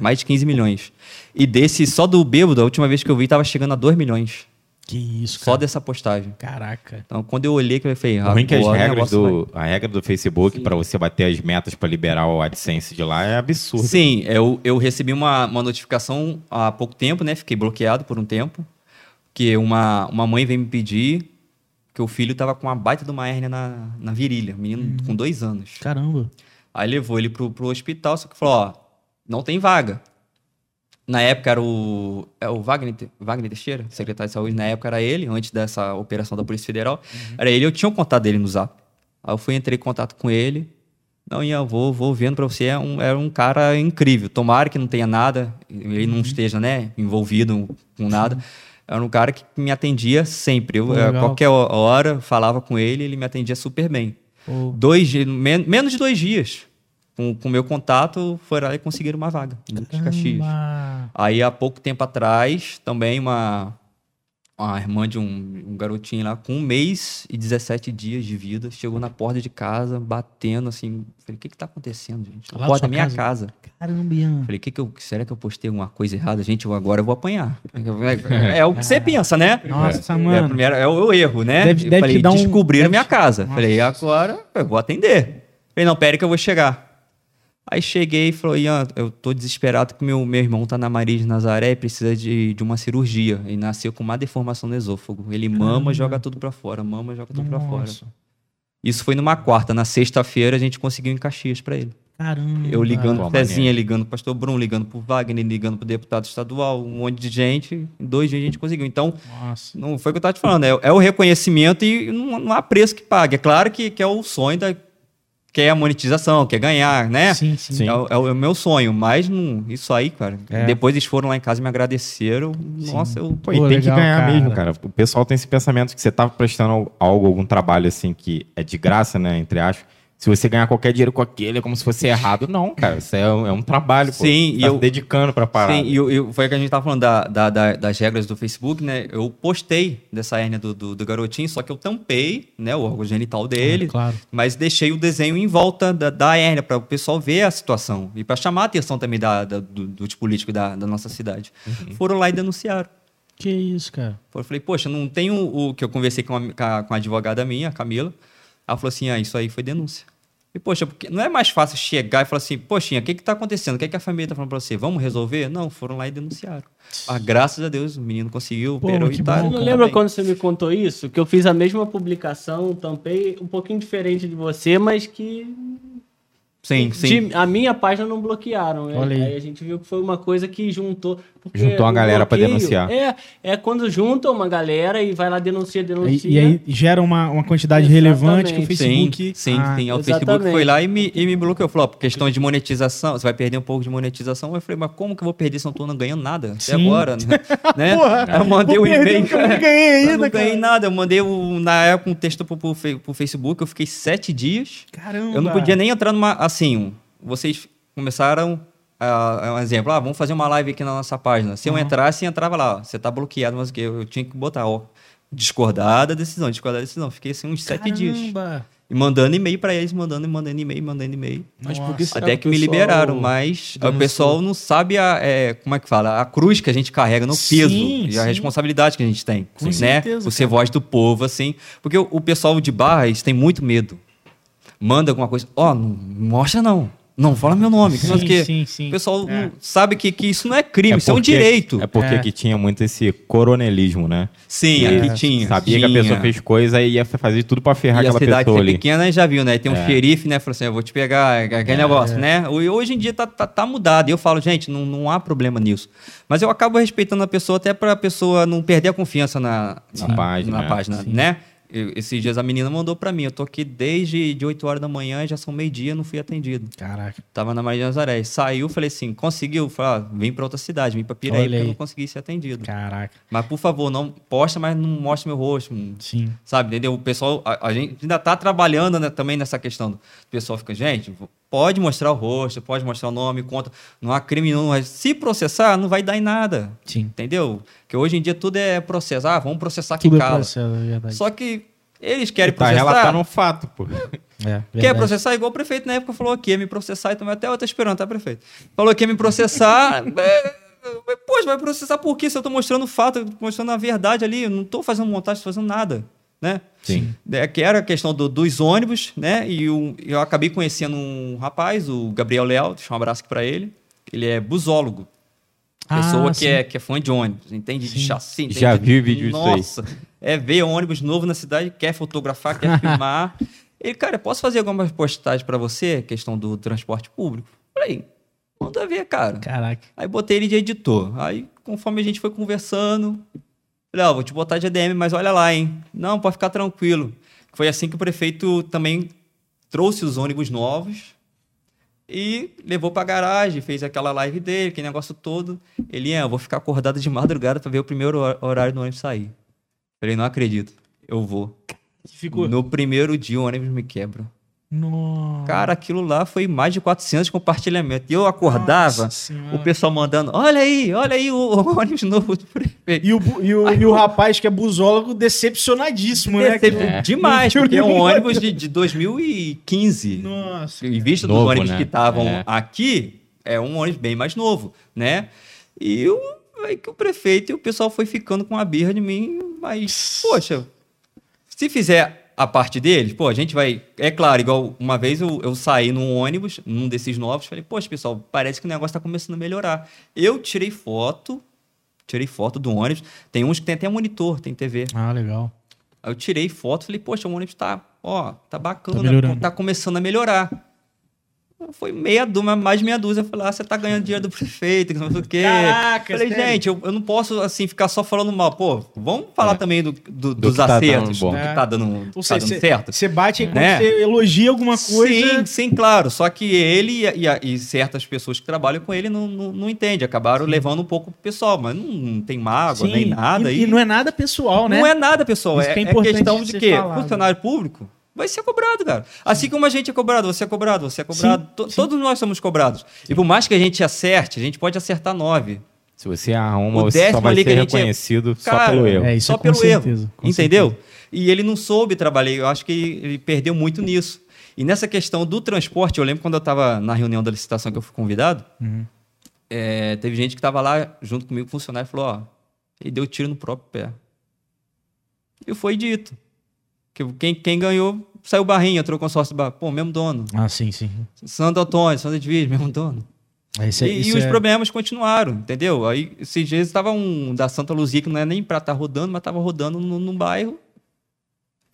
Mais de 15 milhões. E desse, só do bêbado, a última vez que eu vi, tava chegando a 2 milhões. Que isso, Só cara. dessa postagem. Caraca. Então, quando eu olhei, que eu falei, O ah, ruim que as regras vai- do, a regra do Facebook pra você bater as metas pra liberar o AdSense de lá é absurdo. Sim, eu, eu recebi uma, uma notificação há pouco tempo, né? Fiquei bloqueado por um tempo. Que uma, uma mãe veio me pedir que o filho tava com uma baita de uma hérnia na, na virilha, menino com dois anos. Caramba. Aí levou ele pro, pro hospital, só que falou, ó, não tem vaga. Na época era o, é o Wagner, Wagner Teixeira, secretário de saúde, na época era ele, antes dessa operação da Polícia Federal. Era ele, eu tinha o contato dele no zap. Aí eu fui, entrei em contato com ele. Não, Ian, vou, vou vendo pra você, é um, é um cara incrível. Tomara que não tenha nada, ele não esteja, né, envolvido com nada. Era um cara que me atendia sempre. Eu, Legal. qualquer hora, falava com ele, ele me atendia super bem. Pô, Dois, men- menos de dois dias. Com o meu contato, foram lá e conseguiram uma vaga em Caxias. Aí, há pouco tempo atrás, também uma, uma irmã de um, um garotinho lá, com um mês e 17 dias de vida, chegou na porta de casa, batendo assim. Falei, o que que tá acontecendo, gente? Na porta da minha casa? casa. Caramba, Ian. Falei, que que eu, será que eu postei alguma coisa errada? Gente, eu agora eu vou apanhar. É, é o que você pensa, né? Nossa, É, mano. primeiro, é o, erro, né? Deve- deve falei, te dar um- descobriram deve- minha casa. Nossa. Falei, agora eu vou atender. Falei, não, pera que eu vou chegar. Aí cheguei e falou, Ian, eu tô desesperado que meu, meu irmão tá na Maria de Nazaré e precisa de, de uma cirurgia. Ele nasceu com uma deformação no esôfago. Ele mama, joga tudo pra fora, mama, joga tudo pra fora. Isso foi numa quarta. Na sexta-feira a gente conseguiu em Caxias pra ele. Caramba. Eu ligando Pô, pro Pezinha, maneiro. ligando pro pastor Bruno, ligando pro Wagner, ligando pro deputado estadual, um monte de gente. Em dois dias a gente conseguiu. Então, Nossa. não foi o que eu tava te falando. É, é o reconhecimento e não, não há preço que pague. É claro que, que é o sonho da. Quer a monetização, quer ganhar, né? Sim, sim. É, o- é o meu sonho, mas não, isso aí, cara. É. Depois eles foram lá em casa e me agradeceram. Nossa, eu. Pô, e Pô, tem legal, que ganhar cara. mesmo, cara. O pessoal tem esse pensamento que você tá prestando algo, algum trabalho assim que é de graça, né? Entre aspas. Se você ganhar qualquer dinheiro com aquele, é como se fosse errado. Não, cara. Isso é um, é um trabalho, pô. Sim, Você e tá eu- se dedicando pra parar. Sim, e eu, eu- foi o que a gente tava falando da, da- da- das regras do Facebook, né? Eu postei dessa hérnia do, do, do garotinho, só que eu tampei, né, o órgão genital dele, claro. mas deixei o desenho em volta da, da hérnia para o pessoal ver a situação e para chamar a atenção também da, da- do, do político da, da nossa cidade. Foram lá e denunciaram. Que isso, cara. Eu falei, poxa, não tem o, o que eu conversei com a, com a advogada minha, a Camila. Ela falou assim: ah, isso aí foi denúncia. E, poxa, porque não é mais fácil chegar e falar assim, poxinha, o que que tá acontecendo? O que, que a família tá falando pra você? Vamos resolver? Não, foram lá e denunciaram. Ah, graças a Deus, o menino conseguiu, Pô, operou que e tá. bom, não lembra bem. quando você me contou isso? Que eu fiz a mesma publicação, tampei um pouquinho diferente de você, mas que Sim, sim. de- a minha página não bloquearam. né? Olha aí. a gente viu que foi uma coisa que juntou. Juntou a o galera pra bloqueio denunciar. É, é quando junta uma galera e vai lá denuncia, E, denuncia. e aí gera uma, uma quantidade Exatamente. relevante que o Sim, Facebook. sim, Ah, sim. Aí O exatamente. Facebook foi lá e me, e me bloqueou. Falou, ó, por questão de monetização, você vai perder um pouco de monetização. Eu falei, mas como que eu vou perder se eu não tô ganhando nada até Sim. agora? né? Porra, Aí eu mandei um e-mail. eu não ganhei Eu ainda, não ganhei cara. nada. Eu mandei, um, na época, um texto pro, pro, pro Facebook. Eu fiquei sete dias. Caramba. Eu não podia nem entrar numa. Assim, vocês começaram. ah, um exemplo, ah, vamos fazer uma live aqui na nossa página. Se eu entrasse, entrava lá, ó, você tá bloqueado, mas o quê? Eu tinha que botar, ó, discordar da decisão, discordar da decisão. Fiquei assim uns sete dias. Caramba. E mandando e-mail pra eles, mandando, mandando e-mail, mandando e-mail. Mas por que Até que o me liberaram, mas o denunciou? pessoal não sabe a, é, como é que fala, a cruz que a gente carrega no Sim, peso e a sim. responsabilidade que a gente tem, Com né? certeza, ser voz do povo, assim. Porque o, o pessoal de barra, eles têm muito medo. Manda alguma coisa, ó, não mostra não. Não fala meu nome. Sim, porque sim, sim. O pessoal É. sabe que, que isso não é crime, É isso é um porque- direito. É porque É. que tinha muito esse coronelismo, né? Sim, É. aqui tinha. Sabia tinha. que a pessoa fez coisa e ia fazer tudo pra ferrar E a aquela cidade pessoa ser ali. pequena, já viu, né? Tem um É. xerife, né? Falou assim, eu vou te pegar, aquele negócio, né? E Hoje em dia tá, tá, tá mudado. E eu falo, gente, não, não há problema nisso. Mas eu acabo respeitando a pessoa até pra pessoa não perder a confiança na, Na na página, na é. página, né? Eu- esses dias a menina mandou pra mim, eu tô aqui desde de 8 horas da manhã, já são meio-dia, não fui atendido. Caraca. Tava na Maria de Nazaré. Saiu, falei assim, conseguiu? Falei, ah, vim pra outra cidade, vim pra Piraí, porque eu não consegui ser atendido. Caraca. Mas, por favor, não posta, mas não mostre meu rosto. Sim. Sabe, entendeu? O pessoal, a, a gente ainda tá trabalhando né, também nessa questão. do- O pessoal fica, gente, pode mostrar o rosto, pode mostrar o nome, conta. Não há crime, não. mas Se processar, não vai dar em nada. Sim. Entendeu? Porque hoje em dia tudo é processar. Ah, vamos processar quem Tudo é processo, é. Só que eles querem Tá processar. relatando um fato, pô. É, Quer verdade. processar igual o prefeito na época falou que ia me processar e também até eu tô esperando, tá, prefeito? Falou que ia me processar. é, é, Poxa, vai processar por quê? Se eu tô mostrando o fato, eu mostrando a verdade ali, eu não tô fazendo montagem, tô fazendo nada, né? Sim. É, que era a questão do- dos ônibus, né? E o- eu acabei conhecendo um rapaz, o Gabriel Leal, deixa um abraço aqui pra ele. Ele é busólogo. Pessoa Ah, que, sim. é, que é fã de ônibus, entende de Sim. chassi. entende Já de- vi vídeo disso aí. Nossa, é ver ônibus novo na cidade, quer fotografar, quer filmar. Ele, cara, posso fazer alguma postagem pra você, questão do transporte público? Falei, manda ver, cara. Caraca. Aí botei ele de editor. Aí, conforme a gente foi conversando, falei, ó, vou te botar de ADM, mas olha lá, hein? Não, pode ficar tranquilo. Foi assim que o prefeito também trouxe os ônibus novos. E levou pra garagem, fez aquela live dele, aquele negócio todo. Ele, é, eu vou ficar acordado de madrugada pra ver o primeiro horário do ônibus sair. Falei, não acredito. Eu vou. Ficou. No primeiro dia o ônibus me quebra. Nossa. Cara, aquilo lá foi mais de 400 compartilhamentos. E eu acordava, o pessoal mandando, olha aí, olha aí o, o ônibus novo do prefeito. E o, e, o, e o rapaz que é busólogo decepcionadíssimo, né? Decep- Que- Demais, não viu porque é um ônibus de, de 2015. Nossa. Em vista Novo, dos ônibus né? que estavam É. aqui, é um ônibus bem mais novo, né? E o, aí que o prefeito e o pessoal foi ficando com a birra de mim, mas, poxa, se fizer a parte deles, pô, a gente vai. É claro, igual uma vez eu, eu saí num ônibus, num desses novos, falei, poxa, pessoal, parece que o negócio tá começando a melhorar. Eu tirei foto, tirei foto do ônibus. Tem uns que tem até monitor, tem TV. Ah, legal. Aí eu tirei foto, falei, poxa, o ônibus tá, ó, tá bacana, Tá tá começando a melhorar. Foi meia dúzia, mais de meia dúzia. Eu falei, ah, você tá ganhando dinheiro do prefeito, que não sei o quê. Caraca, falei, sério? gente, eu, eu não posso, assim, ficar só falando mal. Pô, vamos falar também do, do- dos que tá acertos, bom. do que tá dando, tá seja, dando você- certo. Você bate aí quando Né? você elogia alguma coisa. Sim, sim, claro. Só que ele e, e e certas pessoas que trabalham com ele não, não, não entendem. Acabaram levando um pouco pro pessoal, mas não, não tem mágoa, Sim, nem nada. E, e não é nada pessoal, né? Não é nada, pessoal. Isso É, que é é importante questão de quê? falado. Funcionário público vai ser cobrado, cara. Assim como a gente é cobrado, você é cobrado, você é cobrado. To- Todos nós somos cobrados. E por mais que a gente acerte, a gente pode acertar nove. Se você arruma, O você só vai ali que ser a gente é- reconhecido só Cara, pelo erro. É, isso Só é com pelo certeza, erro. com Entendeu? E ele não soube trabalhar. Eu acho que ele, ele perdeu muito nisso. E nessa questão do transporte, eu lembro quando eu estava na reunião da licitação que eu fui convidado, Uhum. é, teve gente que estava lá junto comigo, funcionário, e falou: ó, ele deu tiro no próprio pé. E foi dito. Que quem, quem ganhou saiu barrinha, entrou consórcio do bar. Pô, mesmo dono. Ah, sim, sim. Santo Antônio, Santo Edviges, mesmo dono. É, isso é- e, e isso os é- problemas continuaram, entendeu? Aí, esses dias estava um da Santa Luzia, que não é nem pra estar rodando, mas estava rodando no, no bairro.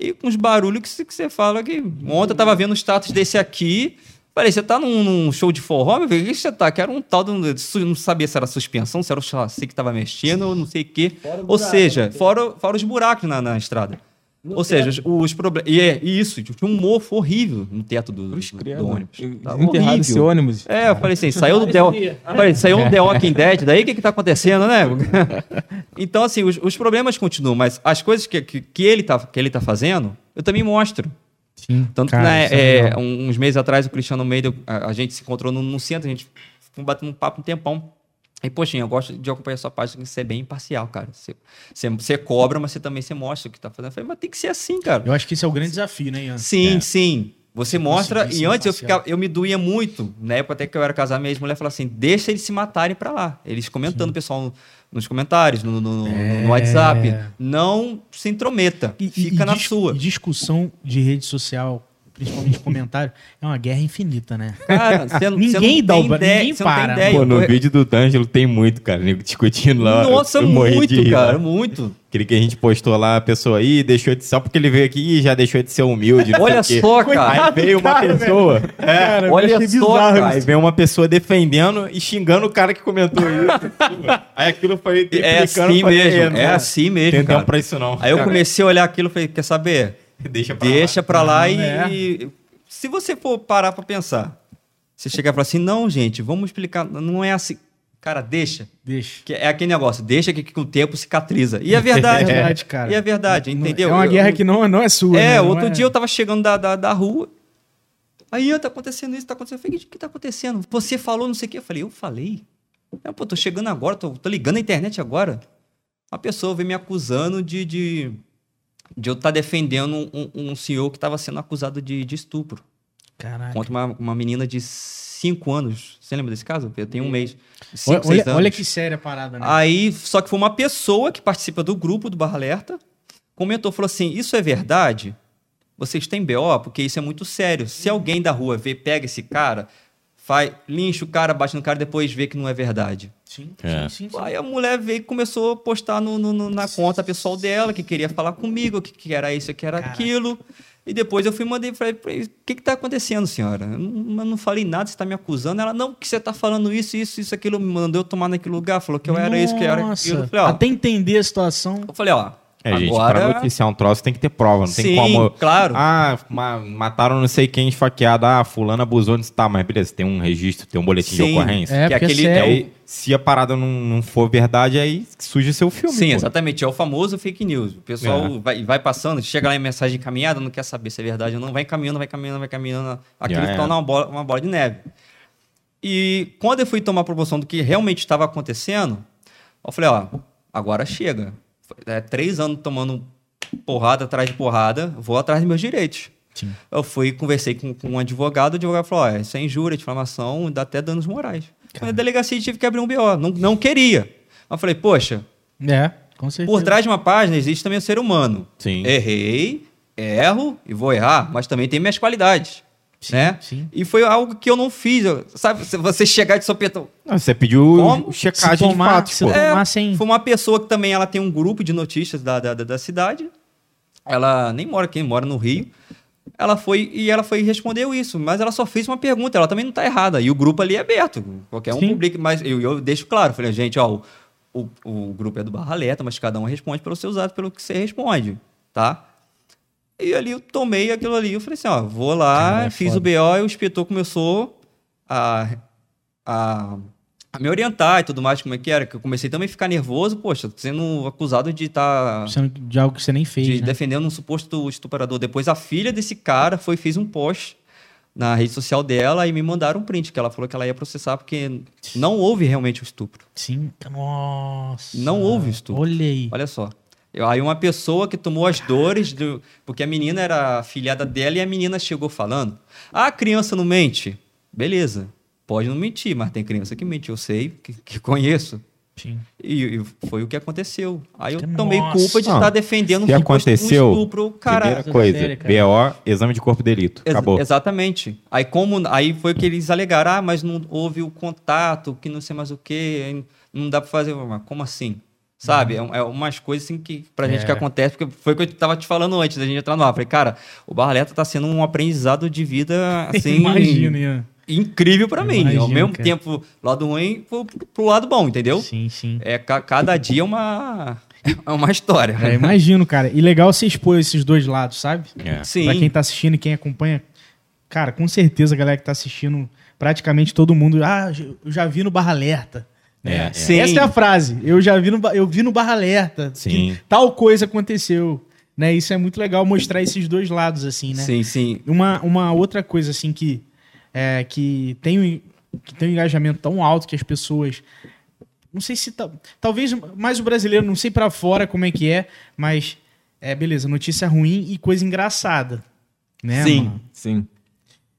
E com os barulhos que, você- fala que. Ontem eu tava vendo o status desse aqui. Falei, você tá num, num show de forró, meu filho? O que você tá? Que era um tal de. um- Não sabia se era suspensão, se era o chassi que tava mexendo, ou não sei o quê. Ou seja, fora, fora os buracos na, na estrada. Ou seja, os, problemas. E é isso, tinha um mofo horrível no teto do, do, do ônibus. Tá Enterrado horrível. esse ônibus. É, eu falei assim, saiu do The, falei, saiu um The Walking Dead, daí o que que tá acontecendo, né? então, assim, os, os problemas continuam, mas as coisas que, que, que ele tá, que ele tá fazendo, eu também mostro. Sim, Tanto cara, que, né, é é, uns meses atrás, o Cristiano Meida, a, a gente se encontrou no, no centro, a gente ficou batendo um papo um tempão. E, poxa, eu gosto de acompanhar sua página, que você é bem imparcial, cara. Você, você, você cobra, mas você também você mostra o que tá fazendo. Eu falei, mas tem que ser assim, cara. Eu acho que esse é o grande desafio, né, Ian? Sim, sim. Você mostra. conseguir E ser antes eu, ficava, eu me doía muito. Na época até que eu era casado, minha ex-mulher falou assim: deixa eles se matarem pra lá. Eles comentando, pessoal, no- nos comentários, no, no- É. no WhatsApp. Não se intrometa. E- e- Fica e na sua. E discussão de rede social, principalmente comentário, é uma guerra infinita, né? Cara, você, não- Ninguém não dá o ideia, ninguém não para. ideia. Pô, no Eu- vídeo do D'Angelo tem muito, cara, nego discutindo lá. Nossa, eu, muito, de rir, cara, lá. muito. Aquele que a gente postou lá, a pessoa aí deixou de. Só porque ele veio aqui e já deixou de ser humilde. não Olha só, cara. Aí veio uma cara, pessoa. Cara, eu olha só, bizarro cara. Aí veio uma pessoa defendendo e xingando o cara que comentou isso. aí aquilo foi É assim eu falei, mesmo, não é assim mesmo. Tem tempo cara. pra isso não. Aí eu Cara, comecei a olhar aquilo e falei: quer saber? Deixa pra Deixa lá. pra lá e, é. e- Se você for parar pra pensar, você chegar e falar assim: não, gente, vamos explicar. Não é assim. Cara, deixa. Deixa. Que é aquele negócio, deixa que, que com o tempo cicatriza. E é verdade. É verdade, cara. E é verdade, entendeu? É uma Eu- guerra eu- que não, não é sua. É, né? Não outro é- dia eu tava chegando da, da, da rua. Aí, "Ah, tá acontecendo isso, tá acontecendo. Eu falei, o que tá acontecendo? Você falou não sei o quê. Eu falei, eu falei? É, pô, tô chegando agora, tô, tô ligando a internet agora. A pessoa veio me acusando de, de, de eu estar defendendo um, um senhor que estava sendo acusado de, de estupro. Caraca. Contra uma, uma menina de 5 anos. Você lembra desse caso? Eu tenho um mês. Olha, Cinco, olha, anos. olha que séria a parada, né? Aí, só que foi uma pessoa que participa do grupo do Barra Alerta, comentou, falou assim, isso é verdade? Vocês têm BO? Porque isso é muito sério. Se alguém da rua vê, pega esse cara, faz, lincha o cara, bate no cara, depois vê que não é verdade. Sim, É. sim, sim. Aí a mulher veio e começou a postar no, no- no- na conta pessoal dela, que queria falar comigo, que, que era isso, que era Caraca. aquilo. E depois eu fui e mandei pra ele, falei, o que que tá acontecendo, senhora? Eu não, eu não falei nada, você tá me acusando. Ela, não, que você tá falando isso, isso, isso, aquilo, me mandou eu tomar naquele lugar, falou que eu era isso, que eu era Nossa, aquilo. Eu falei, ó, Até entender a situação. eu falei, ó, É, gente, pra noticiar um troço tem que ter prova, não Sim, tem como. claro. Ah, ma- mataram não sei quem esfaqueado. Ah, fulano abusou nisso. Tá, mas beleza, tem um registro, tem um boletim de Sim. ocorrência. É, que porque aquele- é sério. Aí, se a parada não, não for verdade, aí surge seu filme. Sim, pô. exatamente. É o famoso fake news. O pessoal É. vai, vai passando, chega lá em mensagem encaminhada, não quer saber se é verdade ou não, vai caminhando, vai caminhando, vai caminhando. Aquilo se torna é. uma bola, uma bola de neve. E quando eu fui tomar proporção do que realmente estava acontecendo, eu falei, ó, agora chega. É, três anos tomando porrada atrás de porrada, vou atrás dos meus direitos. Sim. Eu fui, conversei com, com um advogado, o advogado falou, ó, isso é injúria, difamação, dá até danos morais. Na delegacia tive que abrir um BO, não, não queria. Eu falei, poxa, É, com certeza. por trás de uma página existe também o ser humano. Sim. Errei, erro e vou errar, mas também tem minhas qualidades. Sim, né? sim. E foi algo que eu não fiz. eu- sabe, se você chegar de sopetão. Ah, você pediu Como? checagem Se tomar- de fatos, se pô. tomar- Tomar sem- Foi uma pessoa que também ela tem um grupo de notícias da, da, da- da cidade. Ela nem mora aqui, mora no Rio. Ela foi e ela foi e respondeu isso, mas ela só fez uma pergunta, ela também não está errada. E o grupo ali é aberto, qualquer um Sim. publica, mas eu, eu deixo claro, falei, gente, ó, o, o, o grupo é do Barra Alerta, mas cada um responde pelos seus atos, pelo que você responde, tá? E ali eu tomei aquilo ali, eu falei assim, ó, vou lá, Cara, é fiz foda. o BO e o inspetor começou a, a, a me orientar e tudo mais, como é que era, que eu comecei também a ficar nervoso, poxa, sendo acusado de estar Sendo de algo que você nem fez, de né? defendendo um suposto estuprador. Depois a filha desse cara foi fez um post na rede social dela e me mandaram um print que ela falou que ela ia processar porque não houve realmente o estupro. Sim. Nossa. Não houve estupro. Olha aí. Olha só. Eu- Aí uma pessoa que tomou as dores do porque a menina era afilhada dela e a menina chegou falando: "Ah, a criança não mente". Beleza. Pode não mentir, mas tem criança que mente, eu sei, que, que conheço. Sim. E, e foi o que aconteceu. Aí eu Nossa. tomei culpa de estar defendendo se um aconteceu, um estupro, cara. Primeira Coisa. BO, exame de corpo de delito. Ex- Acabou. Exatamente. Aí como aí foi que eles alegaram, ah, mas não houve o contato, que não sei mais o que, não dá pra fazer, mas como assim? Sabe? É, é umas coisas assim que pra gente É. que acontece, porque foi o que eu tava te falando antes da gente entrar no ar. Falei, cara, o Barra Alerta tá sendo um aprendizado de vida assim Imagina, Ian. incrível pra mim. Imagino, Ao mesmo cara. tempo, lado ruim pro, pro lado bom, entendeu? Sim, sim. É ca- cada dia é uma é uma história. É, imagino, cara. E legal você expor esses dois lados, sabe? É. Sim. Pra quem tá assistindo e quem acompanha. Cara, com certeza a galera que tá assistindo, praticamente todo mundo. Ah, eu já vi no Barra Alerta. É, é. Sim. Essa é a frase. Eu já vi no, eu vi no Barra Alerta. Sim. tal coisa aconteceu. Né? Isso é muito legal mostrar esses dois lados, assim, né? Sim, sim. Uma, uma outra coisa, assim, que, é, que, tem, um- que tem um engajamento tão alto que as pessoas. Não sei se. ta- talvez mais o brasileiro, não sei pra fora como é que é, mas. É, beleza, notícia ruim e coisa engraçada. Né, Sim. mano? Sim.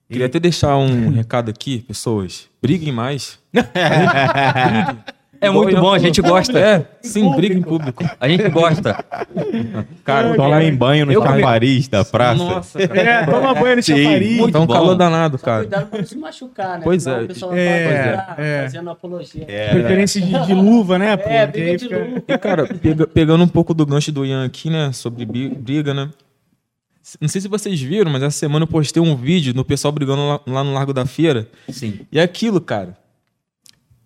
Queria até deixar um recado aqui, pessoas. Briguem mais. É muito bom, a gente gosta. É, sim, briga em público. A gente gosta. Cara, Tomar em banho no chafariz da praça. Nossa, cara. É, toma banho no chafariz. Tá um calor danado, Só cara. cuidado pra não se machucar, né? Pois é. O pessoal vai É, "Ah, é. fazendo apologia. Preferência de, de luva, né? Pô, É, briga de luva. E, cara, pega- pegando um pouco do gancho do Ian aqui, né? Sobre briga, né? Não sei se vocês viram, mas essa semana eu postei um vídeo no pessoal brigando lá, lá no Largo da Feira. Sim. E é aquilo, cara.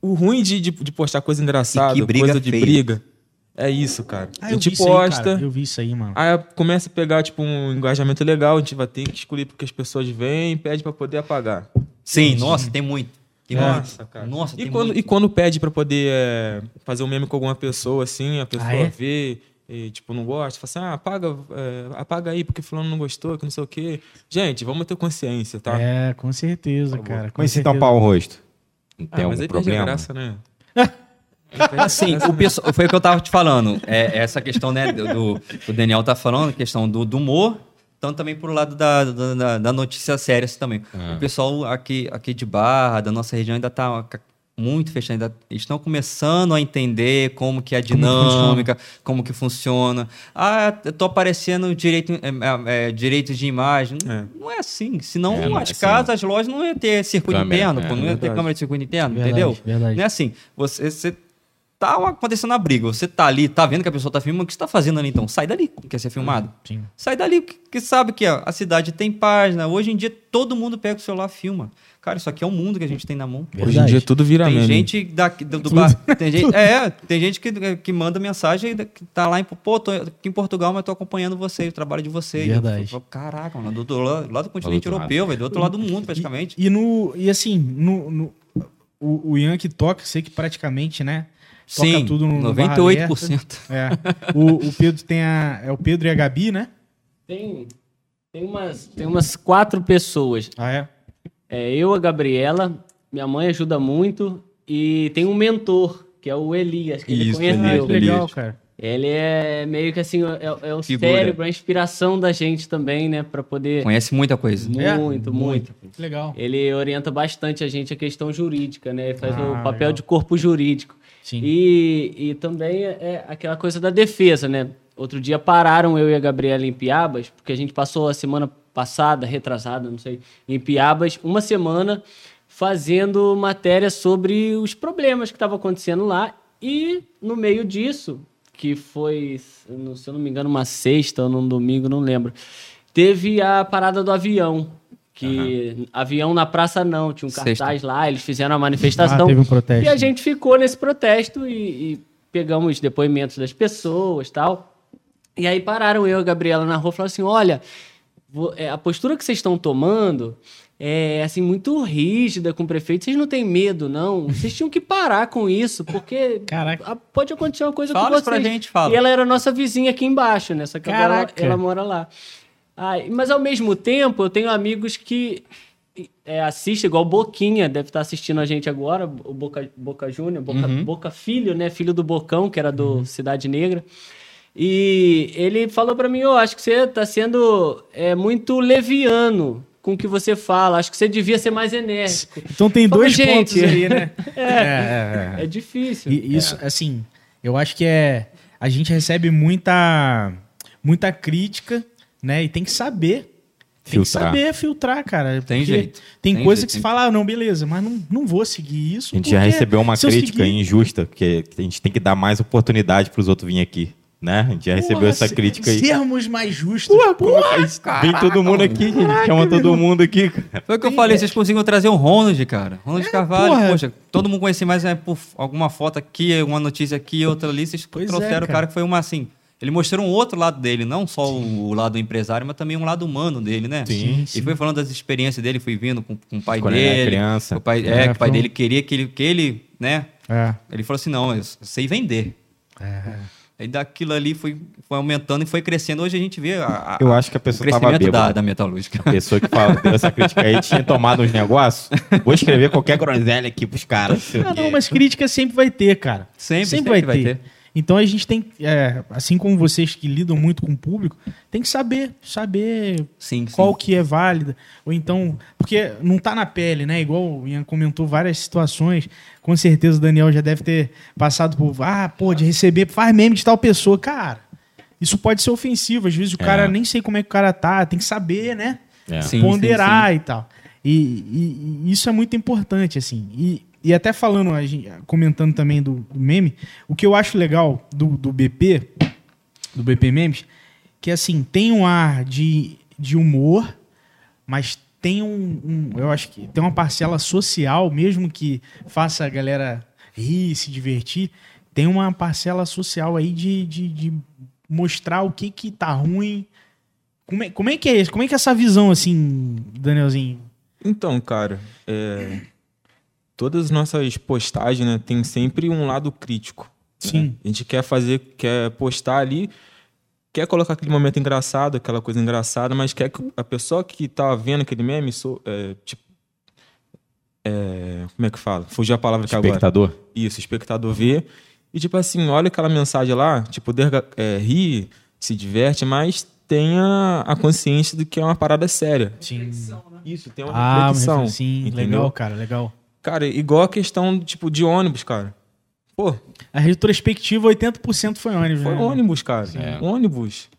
O ruim de, de, de postar coisa engraçada, coisa de feia. briga, é isso, cara. Ah, a eu gente aí, posta, cara. Eu vi isso aí, mano. aí começa a pegar, tipo, um engajamento legal, a gente vai ter que escolher porque as pessoas vêm e pede pra poder apagar. Sim, nossa, tem muito. Tem Nossa, muito. cara. Nossa, E tem quando, muito. e quando pede pra poder é, fazer um meme com alguma pessoa, assim, a pessoa Ah, é? vê e, tipo, não gosta, fala assim, ah, apaga, é, apaga aí porque fulano não gostou, que não sei o quê. Gente, vamos ter consciência, tá? É, com certeza, cara. Com Mas se certeza. tampar o rosto? Não Ah, tem mas algum aí a problema? graça, né? Assim, o pessoal, foi o que eu tava te falando. É, essa questão, né, do, Daniel tá falando, a questão do, do humor, tanto também pro lado da, da, da- notícia séria também. Ah. O pessoal aqui, aqui de Barra, da nossa região, ainda tá muito fechado. Ainda estão começando a entender como que é a dinâmica, como, que funciona. Ah, eu tô aparecendo direito, é, é, direito de imagem. É. Não é assim. Senão É, é as assim, casas, as lojas não iam ter circuito Câmera, interno, é, pô, não ia ter câmera de circuito interno, Verdade, entendeu? verdade. Não é assim. Você, você tá acontecendo a briga, você tá ali, tá vendo que a pessoa tá filmando, o que você tá fazendo ali então? Sai dali, quer ser filmado. Sim. Sai dali, que, que sabe que ó, a cidade tem página. Hoje em dia todo mundo pega o celular e filma. Cara, isso aqui é o mundo que a gente tem na mão. Hoje em dia tudo vira Tem meme. gente daqui, do, do bar, tem gente, é, tem gente que, que manda mensagem que tá lá em, pô, tô aqui em Portugal, mas tô acompanhando você, o trabalho de vocês. Verdade. Eu Caraca, mano, do outro lado, lá do continente outro lado. europeu, velho, do outro lado do mundo, praticamente. E, no, e assim, no, no- o, o Ian que toca, sei que praticamente, né? Toca Sim, tudo no, no barra aberta. 98%. É. O, o Pedro tem a. É o Pedro e a Gabi, né? Tem, tem, umas, tem umas quatro pessoas. Ah, é? É, eu, a Gabriela, minha mãe ajuda muito e tem um mentor, que é o Elias, que ele Isso, conheceu. Ah, Elias, legal, cara. Ele é meio que assim, é, é o Figura. cérebro, a inspiração da gente também, né? Pra poder. Conhece muita coisa. É? Muito, muito. Legal. Ele orienta bastante a gente a questão jurídica, né? Ele faz Ah, o papel legal. de corpo jurídico. Sim. E, e também é é aquela coisa da defesa, né? Outro dia pararam eu e a Gabriela em Piabas, porque a gente passou a semana passada, retrasada, não sei, em Piabas, uma semana fazendo matéria sobre os problemas que estavam acontecendo lá. E no meio disso, que foi, se eu não me engano, uma sexta ou num domingo, não lembro, teve a parada do avião. Que avião na praça não, tinha um Sexta. cartaz lá, eles fizeram a manifestação. Ah, teve um protesto. E a gente ficou nesse protesto e, e pegamos depoimentos das pessoas tal. E aí pararam eu e a Gabriela na rua e falaram assim: olha, a postura que vocês estão tomando é assim, muito rígida com o prefeito. Vocês não têm medo, não? Vocês tinham que parar com isso, porque Caraca. pode acontecer uma coisa Fala com vocês. pra gente, fala. E ela era nossa vizinha aqui embaixo, né? Só que agora ela, ela mora lá. Ai, mas ao mesmo tempo, eu tenho amigos que é, assistem, igual o Boquinha, deve estar assistindo a gente agora, o Boca, Boca Júnior, Boca, Uhum. Boca Filho, né? Filho do Bocão, que era do Cidade Negra. E ele falou pra mim, eu acho que você tá sendo é, muito leviano com o que você fala, acho que você devia ser mais enérgico. Então tem Fala, dois gente. pontos aí, né? É, é difícil. E isso, assim, eu acho que é. A gente recebe muita, muita crítica, né? E tem que saber. Tem que Filtrar. saber filtrar, cara. Tem porque jeito. Tem, Tem coisa jeito, que você tem- fala, ah, não, beleza, mas não, não vou seguir isso. A gente já recebeu uma se crítica seguir- injusta, porque a gente tem que dar mais oportunidade para os outros virem aqui, né? A gente já recebeu Porra, essa se- crítica aí. Sermos mais justos. Vem todo mundo aqui, gente. Chama todo mundo aqui. cara. Foi o que eu falei, vocês conseguiram trazer o Ronald, cara. Ronald Carvalho, porra. poxa, todo mundo conhecia mais é, por alguma foto aqui, uma notícia aqui, outra ali. Vocês Pois é, trouxeram o cara. cara que foi uma assim. Ele mostrou um outro lado dele, não só o, o lado empresário, mas também um lado humano dele, né? Sim, sim. E foi falando das experiências dele, foi vindo com, com o pai Quando ele era dele. criança. O pai, É, é, que o pai foi um- dele queria que ele, que ele, né? É. Ele falou assim: não, eu sei vender. É. Aí daquilo ali foi, foi aumentando e foi crescendo. Hoje a gente vê a, a- Eu acho que a o pessoa tava crescimento da, da metalúrgica. A pessoa que fala, deu essa crítica aí tinha tomado uns negócios. Vou escrever qualquer groselha aqui pros caras. não o Ah, não, mas crítica sempre vai ter, cara. Sempre, sempre, vai, ter. Então a gente tem, é, assim como vocês que lidam muito com o público, tem que saber, saber Sim, sim. qual que é válida. Ou então, porque não tá na pele, né? Igual o Ian comentou várias situações. Com certeza o Daniel já deve ter passado por, ah, pô, de receber, faz meme de tal pessoa. Cara, isso pode ser ofensivo. Às vezes o É. cara nem sei como é que o cara tá, tem que saber, né? É. Sim, ponderar e tal. E, e- e isso é muito importante, assim. E, e até falando, comentando também do, do meme, o que eu acho legal do, do BP, do BP Memes, que assim, tem um ar de, de humor, mas tem um, um- Eu acho que tem uma parcela social, mesmo que faça a galera rir, se divertir, tem uma parcela social aí de, de, de mostrar o que que tá ruim. Como é, como é que é isso? Como é que é essa visão, assim, Danielzinho? Então, cara, é, todas as nossas postagens, né, tem sempre um lado crítico. né? Sim. A gente quer fazer, quer postar ali, quer colocar aquele momento engraçado, aquela coisa engraçada, mas quer que a pessoa que tá vendo aquele meme, so- é, tipo, é, como é que fala? Fugiu a palavra que agora. Espectador. Isso, o espectador vê. E, tipo assim, olha aquela mensagem lá, tipo, derga- é, ri, se diverte, mas tenha a consciência de que é uma parada séria. Sim. Isso, tem uma Ah, reflexão. sim, entendeu? legal, cara, legal. Cara, igual a questão, tipo, de ônibus, cara. Pô, A retrospectiva, 80% foi ônibus, foi né? ônibus, cara. É. Ônibus.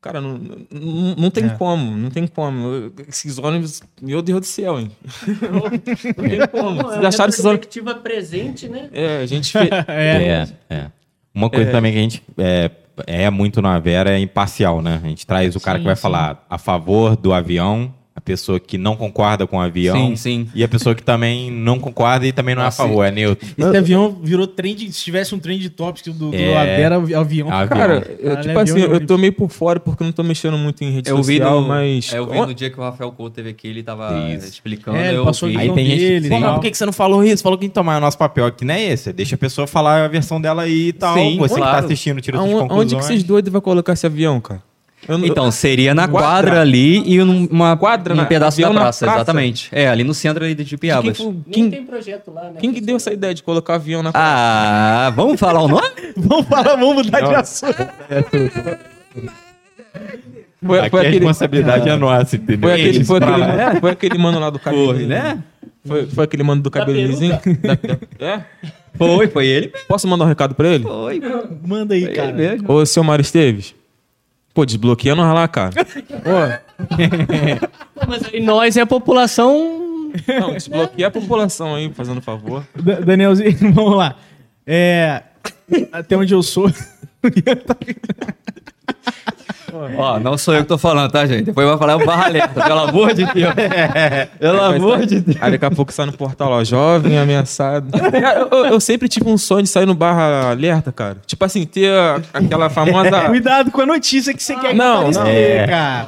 Cara, não, não, não tem É. como, não tem como. Esses ônibus, meu Deus do céu, hein? não tem como. Pô, é Vocês uma acharam esses ônibus? presente, né? É, a gente fez. É, é. Uma coisa também que a gente é, é muito na Vera é imparcial, né? A gente traz o cara que vai falar a favor do avião, pessoa que não concorda com o avião. Sim, sim. E a pessoa que também não concorda e também não é a Assim. favor, é neutro. Esse avião virou trend. Se tivesse um trend topics do, do É. Avera, avião. Avião. Cara, eu, tipo assim, avião eu tô meio por fora porque eu não tô mexendo muito em rede Eu social, no, mas. é, eu vi no dia que o Rafael Couto teve aqui, ele tava Isso. explicando. É, ele eu passou vi. Aí tem gente dele que e mas tal. por que que você não falou isso? Falou que tomar o nosso papel aqui não é esse. Deixa a pessoa falar a versão dela aí e tal. Sim, você que claro. tá assistindo, tira suas conclusões. onde que vocês doidos vão colocar esse avião, cara? Eu Então, seria na Quadra. quadra, ali e numa Quadra, num na- pedaço da praça, praça? exatamente. É, ali no centro ali de quem, Piabas. foi- Nem quem, tem projeto lá, né? quem que deu essa ideia de colocar avião na Ah, vamos falar o nome? Vamos falar, vamos mudar de Não. assunto. Foi, Aqui foi a aquele, responsabilidade é nossa, entendeu? foi, aquele, foi, aquele, foi aquele mano lá do cabelo. Foi, né? Foi, foi aquele mano do cabelo lisinho? É? Foi, foi ele. Posso mandar um recado pra ele? Foi, foi Manda aí, ele cara. Ô, seu Mário Esteves. Pô, desbloqueia nós lá, cara. Pô, Mas aí nós é a população. não, desbloqueia a população aí, fazendo favor. Da- Danielzinho, vamos lá. É, até onde eu sou. Ó, não sou eu que tô falando, tá, gente? Depois vai falar o Barra Alerta, pelo amor de Deus. Pelo amor de Deus. Aí daqui a pouco sai no portal, ó, jovem ameaçado. Cara, eu, eu- eu sempre tive um sonho de sair no barra alerta, cara. Tipo assim, ter a- aquela famosa. Cuidado com a notícia que você quer Não, que não. é. cara.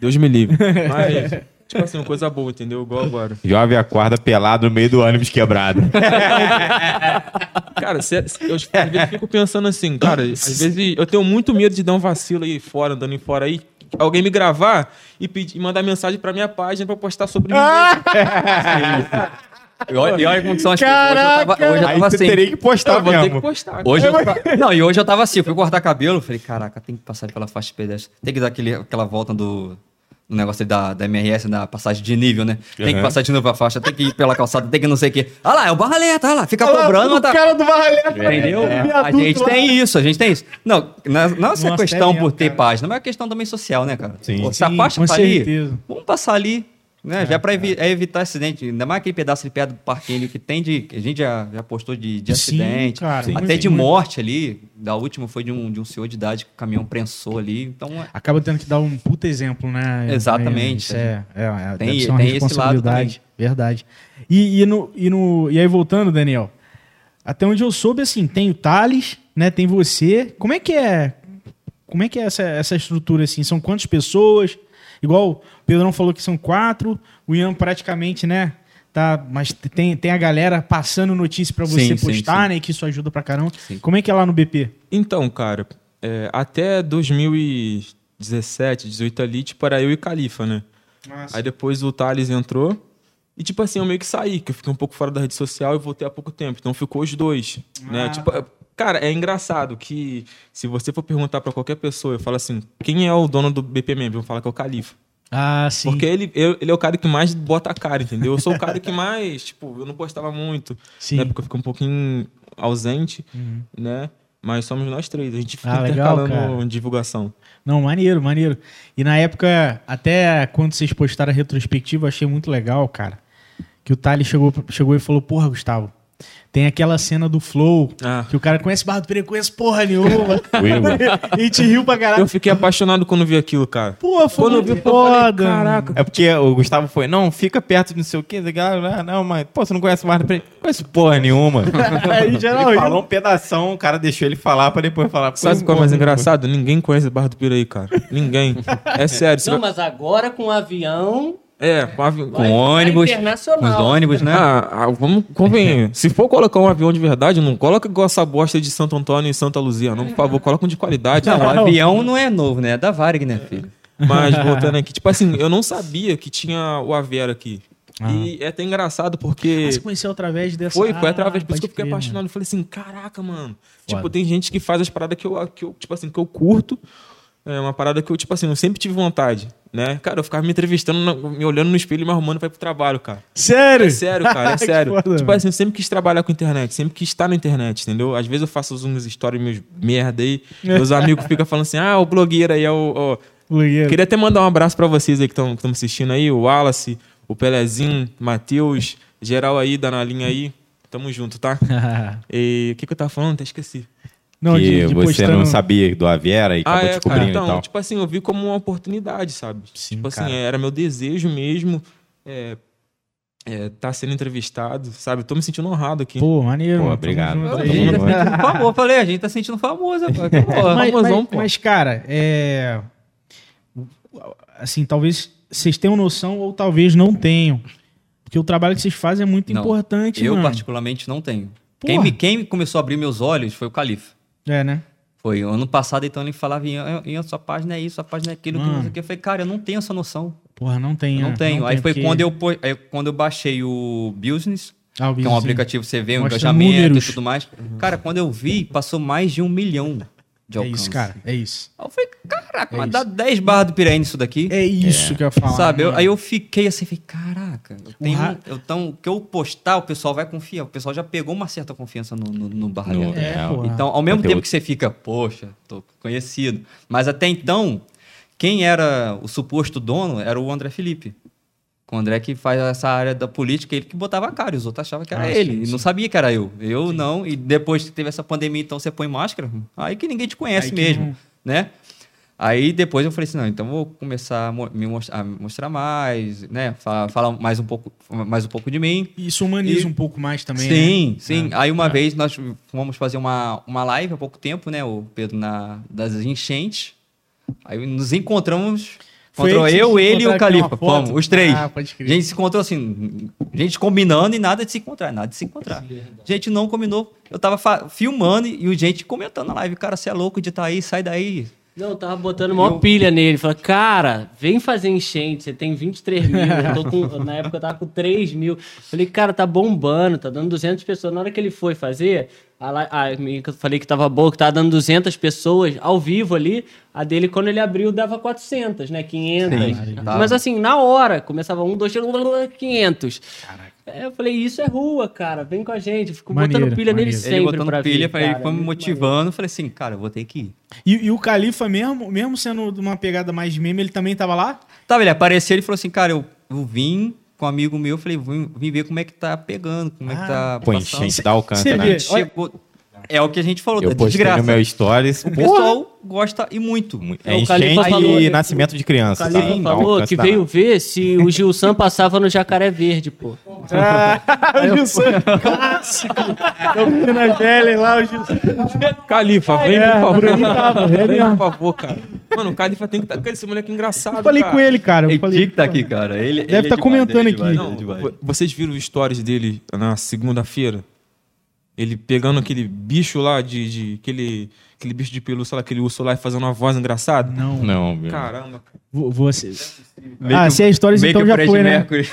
Deus me livre. Mas, tipo assim, uma coisa boa, entendeu? Igual agora. Jovem acorda pelado no meio do ônibus quebrado. Cara, cê- cê- eu às vezes fico pensando assim, cara, às vezes eu tenho muito medo de dar um vacilo aí fora, andando aí fora aí. Alguém me gravar e, pedir, e mandar mensagem pra minha página pra eu postar sobre mim. E olha, e olha como são as Caraca! coisas. Hoje eu tava, hoje eu tava assim. teria que postar Eu vou ter que mesmo. postar. Hoje eu ta- Não, e hoje eu tava assim, eu fui cortar cabelo, falei, caraca, tem que passar pela faixa de pedestre. Tem que dar aquele, aquela volta do, do negócio da, da MRS, da passagem de nível, né? Tem que passar de novo a faixa, tem que ir pela calçada, tem que não sei o quê. Olha lá, é o barraleta, olha lá, fica Olha lá, cobrando, o mas tá... cara do Barralheta. Entendeu? É. A Viaduto gente lá. tem isso, a gente tem isso. Não, não, não é só questão é por ter cara. página, mas é questão também social, né, cara? Sim. Pô, se a Sim, faixa com tá ali, vamos passar ali. Né? já é pra evi- é evitar acidente. Ainda mais aquele pedaço ali perto do parquinho ali que tem de. A gente já, já postou de, de Sim, acidente. cara, até Muito, de muito. morte ali. Da última foi de um, de um senhor de idade que o caminhão prensou ali. Então, é- Acaba tendo que dar um puta exemplo, né? Exatamente. É, é, é Tem- deve tem esse lado responsabilidade. Verdade. E, e, no, e, no, e aí, voltando, Daniel, até onde eu soube, assim, tem o Thales, né? Tem você. Como é que é? Como é que é essa, essa estrutura, assim? São quantas pessoas? Igual Pedrão falou que são quatro, o Ian praticamente, né? Tá, mas tem, tem a galera passando notícia pra você Sim, postar, sim. né? Que isso ajuda pra caramba. Como é que é lá no BP? Então, cara, é, até 2017, 18 ali, tipo, era eu e Califa, né? Aí depois o Thales entrou. E, tipo assim, eu meio que saí, que eu fiquei um pouco fora da rede social e voltei há pouco tempo. Então ficou os dois, né? Ah. Tipo, é- cara, é engraçado que se você for perguntar pra qualquer pessoa, eu falo assim, quem é o dono do BPM? Vão falar que é o Califa. Ah, sim. Porque ele, eu- ele é o cara que mais bota a cara, entendeu? Eu sou o cara que mais, tipo, eu não postava muito. Sim. Né? Porque eu fico um pouquinho ausente, né? Mas somos nós três. A gente fica Ah, legal, intercalando cara. divulgação. Não, maneiro, maneiro. E na época, até quando vocês postaram a retrospectiva, eu achei muito legal, cara. Que o Thales chegou, chegou e falou, porra, Gustavo, tem aquela cena do Flow, Ah. que o cara conhece Barra do Pereira, conhece porra nenhuma. E a gente riu pra caralho. Eu fiquei apaixonado quando vi aquilo, cara. Pô, foi Quando eu vi, eu falei, foda. caraca. É porque o Gustavo foi, não, fica perto de não sei o quê. Ah, não, mas, pô, você não conhece o Marlon Pereira? Não conheço porra nenhuma. Aí, geral, ele falou um pedação, o cara deixou ele falar pra depois falar. Sabe qual é mais engraçado? Ninguém conhece Barra do Piraí, cara. Ninguém. É sério. Não, vai- mas agora com o avião. É, com avi... com ônibus. Com os ônibus, né? Ah, ah, vamos convenhar. Se for colocar um avião de verdade, não coloca igual essa bosta de Santo Antônio e Santa Luzia, não. Por favor, coloca um de qualidade. Não, o avião não é novo, né? É da Varig, né, filho? Mas voltando aqui, tipo assim, eu não sabia que tinha o Avera aqui. E é até engraçado porque. Ah, você conheceu através dessa... Foi, foi Ah, através, por isso que eu fiquei crer, apaixonado. Eu falei assim, caraca, mano. Tipo, Foda. tem gente que faz as paradas que eu, que eu, tipo assim, que eu curto. É uma parada que eu, tipo assim, eu sempre tive vontade, né? Cara, eu ficava me entrevistando, me olhando no espelho e me arrumando pra ir pro trabalho, cara. Sério? É sério, cara, é sério. foda, tipo assim, eu sempre quis trabalhar com internet, sempre quis estar na internet, entendeu? Às vezes eu faço uns stories meus merda aí, meus amigos ficam falando assim, ah, o blogueiro aí é o, o- Queria até mandar um abraço pra vocês aí que estão me assistindo aí, o Wallace, o Pelezinho, Matheus, geral aí, da na linha aí. Tamo junto, tá? e o que, que eu tava falando? Até esqueci. Não, que de, de você postando... não sabia do Aviera e ah, acabou é, descobrindo então, e tal. tipo assim, eu vi como uma oportunidade, sabe? Sim, tipo cara. assim, era meu desejo mesmo é, é, tá sendo entrevistado, sabe? Tô me sentindo honrado aqui. Pô, maneiro. Pô, mano. obrigado. Junto A gente tá sentindo famoso. Eu falei, a gente tá sentindo famoso. Pô, mas, famosão, mas- pô. mas, cara, é. Assim, talvez vocês tenham noção ou talvez não tenham. Porque o trabalho que vocês fazem é muito Não, importante, Eu, mano. particularmente, não tenho. Quem, me, quem começou a abrir meus olhos foi o Califa. É, né? Foi ano passado, então ele falava, Ian, sua página é isso, sua página é aquilo, que não sei o que. Eu falei, cara, eu não tenho essa noção. Porra, não. Eu não tenho. aí foi porque- quando, eu, aí quando eu baixei o Business, Ah, o que é um aplicativo que você vê o Mostra engajamento números. e tudo mais. Cara, quando eu vi, passou mais de um milhão de É alcance. isso, cara. É isso. Aí eu falei, caraca, É mas isso. dá 10 barras do Pirene isso daqui. É isso que eu ia falar. Sabe? Eu- aí eu fiquei assim, falei, caraca, eu tenho, ra- eu tão, o que eu postar, o pessoal vai confiar. O pessoal já pegou uma certa confiança no, no, no Barra No-. É, É. Então, ao mesmo tempo que você fica, poxa, tô conhecido. Mas até então, quem era o suposto dono era o André Felipe. O André que faz essa área da política, ele que botava a cara, os outros achavam que era Ah, ele. sim, e sim. não sabia que era eu. Eu não. E depois que teve essa pandemia, então você põe máscara, aí que ninguém te conhece Aí mesmo, não- né? Aí depois eu falei assim, não, então vou começar a me mostrar, a mostrar mais, né? Falar, falar mais um pouco, mais um pouco de mim. Isso humaniza E- um pouco mais também. né? Sim, sim. É, Aí uma vez nós fomos fazer uma, uma live há pouco tempo, né? O Pedro na, das enchentes. Aí nos encontramos. Foi Encontrou que eu, ele e o Califa. uma? Fomos, os três. Ah, pode crer. A gente se encontrou assim, gente combinando e nada de se encontrar, nada de se encontrar. A gente não combinou. Eu tava filmando e o gente comentando na live, cara, você é louco de estar aí, sai daí. Não, eu tava botando maior pilha nele. Falei, cara, vem fazer enchente. Você tem 23 mil. Eu tô com, na época eu tava com 3 mil. Falei, cara, tá bombando, tá dando 200 pessoas. Na hora que ele foi fazer, a, minha que eu falei que tava boa, que tava dando 200 pessoas ao vivo ali. A dele, quando ele abriu, dava 400, né? 500. Sim. Mas assim, na hora, começava um, dois, três, 500. É, eu falei, isso é rua, cara. Vem com a gente. Eu Fico Maneiro, botando pilha nele maneiro. sempre ele botando pra pilha, vir, cara. foi me motivando. Falei assim, cara, eu vou ter que ir. E, e o Califa, mesmo, mesmo sendo de uma pegada mais de meme, ele também tava lá? Tava, ele apareceu e falou assim, cara, eu, eu vim com um amigo meu, falei, vim, vim ver como é que tá pegando, como é que tá Pô, enchente dá alcance, né? Chegou... É o que a gente falou, Eu da postei desgraça. no meu stories. O pessoal gosta e muito. É O Califa enchente falou- e nascimento de criança. Califa tá? Dá um falou que veio ver se o Gilson passava no Jacaré Verde, pô. o Gilson, clássico. Eu fui na lá, o Gilson. Califa, vem, É, por favor. Tava, vem, por favor, cara. Mano, o Califa tem que estar. Esse moleque é engraçado. Eu falei cara. com ele, cara. Eu Ele falei, tinha que tá aqui, cara. Ele, Deve ele tá é demais, comentando ele é aqui. demais, Não, ele é demais. vo- vocês viram os stories dele na segunda-feira? Ele pegando aquele bicho lá de. de- aquele, aquele bicho de pelúcia lá, aquele urso lá e fazendo uma voz engraçada. Não, Não, meu. Caramba. vo- você. Meio Ah, se é histórias, meio então já foi, né? Mercury.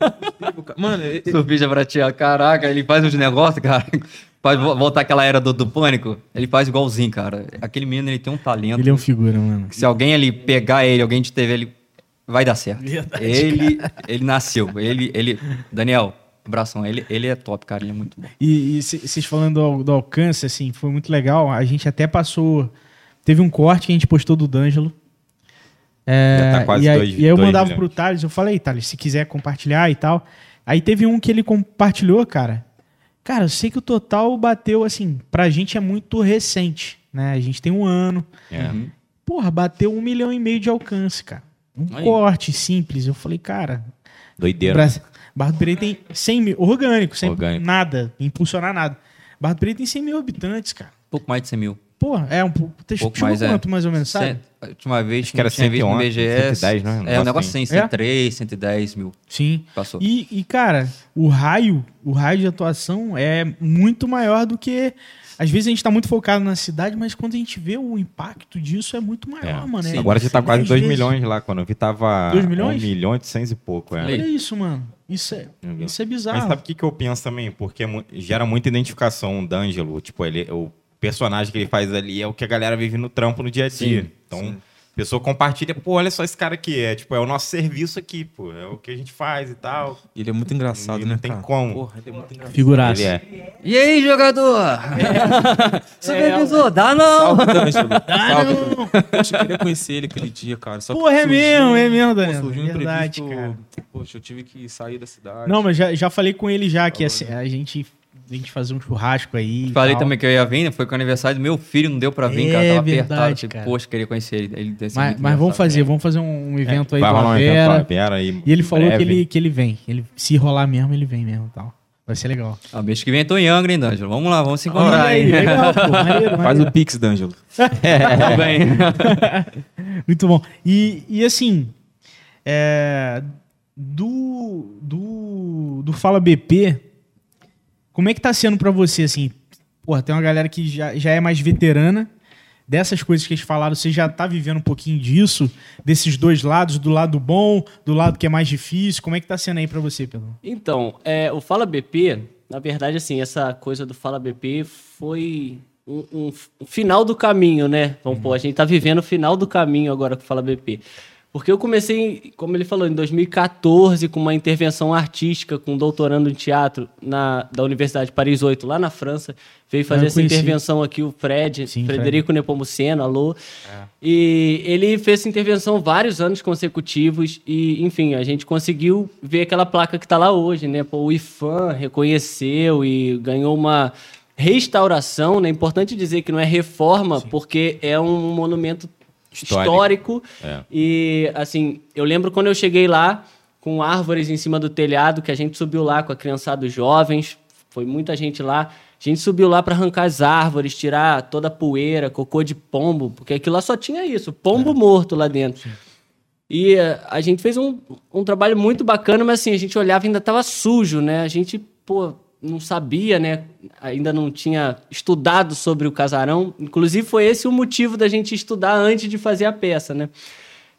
Mano, e- e- Surfista prateado. Caraca, ele faz uns negócios, cara. Faz vo- voltar aquela era do, do pânico. Ele faz igualzinho, cara. Aquele menino, ele tem um talento. Ele é um figura, mano. Se alguém ali pegar ele, alguém de TV, ele vai dar certo. Verdade, ele, ele nasceu. Ele, ele, Daniel, abração. Ele, ele é top, cara. Ele é muito bom. E, e vocês falando do, do alcance, assim, foi muito legal. A gente até passou. Teve um corte que a gente postou do D'Angelo. É, Já tá quase e aí, dois- e aí eu dois mandava milhões. pro Thales, eu falei, Thales, se quiser compartilhar e tal. Aí teve um que ele compartilhou, cara. Cara, eu sei que o total bateu, assim, pra gente é muito recente, né? A gente tem um ano. É. Porra, bateu um milhão e meio de alcance, cara. Um Aí. corte simples. Eu falei, cara, Doideira. Brasil, Barra do Pereira tem 100 mil, orgânico, sem Orgânico. nada, impulsionar nada. Barra do Pereira tem 100 mil habitantes, cara. Pouco mais de 100 mil. Pô, é um pouco. Pouco chegou mais, é. quanto, mais ou menos, sabe? Cent- A última vez Acho que era tinha visto no 111, BGS. 110, né? Um É, um negócio negócio assim. assim, 103, 110 mil. Sim. Passou. E, e, cara, o raio, o raio de atuação é muito maior do que. Às vezes a gente tá muito focado na cidade, mas quando a gente vê o impacto disso é muito maior, É. mano. É Agora já tá quase dez 2 vezes. milhões lá. Quando eu vi, tava. Dois milhões? 1 milhão e 800 e pouco. É. Olha isso, mano. Isso é, isso é bizarro. Mas sabe o que, que eu penso também? Porque é gera muita identificação o D'Angelo. Tipo, ele, o personagem que ele faz ali é o que a galera vive no trampo no dia a dia. Sim, então, A pessoa compartilha, pô, olha só esse cara aqui. É tipo, é o nosso serviço aqui, pô. É o que a gente faz e tal. E ele é muito engraçado, E né? não tem cara? como. Porra, ele é muito engraçado. É. E aí, jogador? Supervisor, dá não! Salve. Salve, D'Angelo. Poxa, eu queria conhecer ele aquele dia, cara. Só que Porra, é surgiu- mesmo, é mesmo, pô, Daniel. surgiu um Verdade, imprevisto, cara. Poxa, eu tive que sair da cidade. Não, mas já, já falei com ele já que assim, a gente a gente fazer um churrasco aí. Falei tal. também que eu ia vir, né? Foi com o aniversário do meu filho, não deu pra vir, É cara. Tava verdade, apertado. Tipo, cara. poxa, queria conhecer ele. ele Mas, mas vamos fazer, vamos fazer um evento aí Vai com rolar a um evento com a Vera. Vera aí. E ele falou que ele, que ele vem. Ele, se rolar mesmo, ele vem mesmo e tal. Vai ser legal. Ah, mês que vem eu tô em Angra, hein, D'Angelo? Vamos lá, vamos se encontrar aí, aí. legal, pô, maneiro, Faz maneiro. o Pix, D'Angelo. Tá bem. Muito bom. E, e assim, é, do, do, do Fala BP, como é que tá sendo pra você, assim? Porra, tem uma galera que já, já é mais veterana. Dessas coisas que eles falaram, você já tá vivendo um pouquinho disso? Desses dois lados, do lado bom, do lado que é mais difícil. Como é que tá sendo aí pra você, Pedro? Então, é, o Fala BP, na verdade, assim, essa coisa do Fala BP foi um, um- um final do caminho, né? Vamos pôr, a gente tá vivendo o final do caminho agora com o Fala BP. Porque eu comecei, como ele falou, em 2014, com uma intervenção artística, com um doutorando em teatro na, da Universidade de Paris 8, lá na França. Veio fazer eu essa conheci. intervenção aqui o Fred, Sim, Frederico Nepomuceno, alô. E ele fez essa intervenção vários anos consecutivos e, enfim, a gente conseguiu ver aquela placa que está lá hoje, né? Pô, o IFAM reconheceu e ganhou uma restauração, né? Importante dizer que não é reforma, porque é um monumento Histórico. histórico. É. E, assim, eu lembro quando eu cheguei lá com árvores em cima do telhado, que a gente subiu lá com a criançada dos jovens, foi muita gente lá. A gente subiu lá para arrancar as árvores, tirar toda a poeira, cocô de pombo, porque aquilo lá só tinha isso, pombo morto lá dentro. E eh, a gente fez um, um trabalho muito bacana, mas assim, a gente olhava e ainda estava sujo, né? A gente, pô, não sabia, né? Ainda não tinha estudado sobre o casarão. Inclusive, foi esse o motivo da gente estudar antes de fazer a peça, né?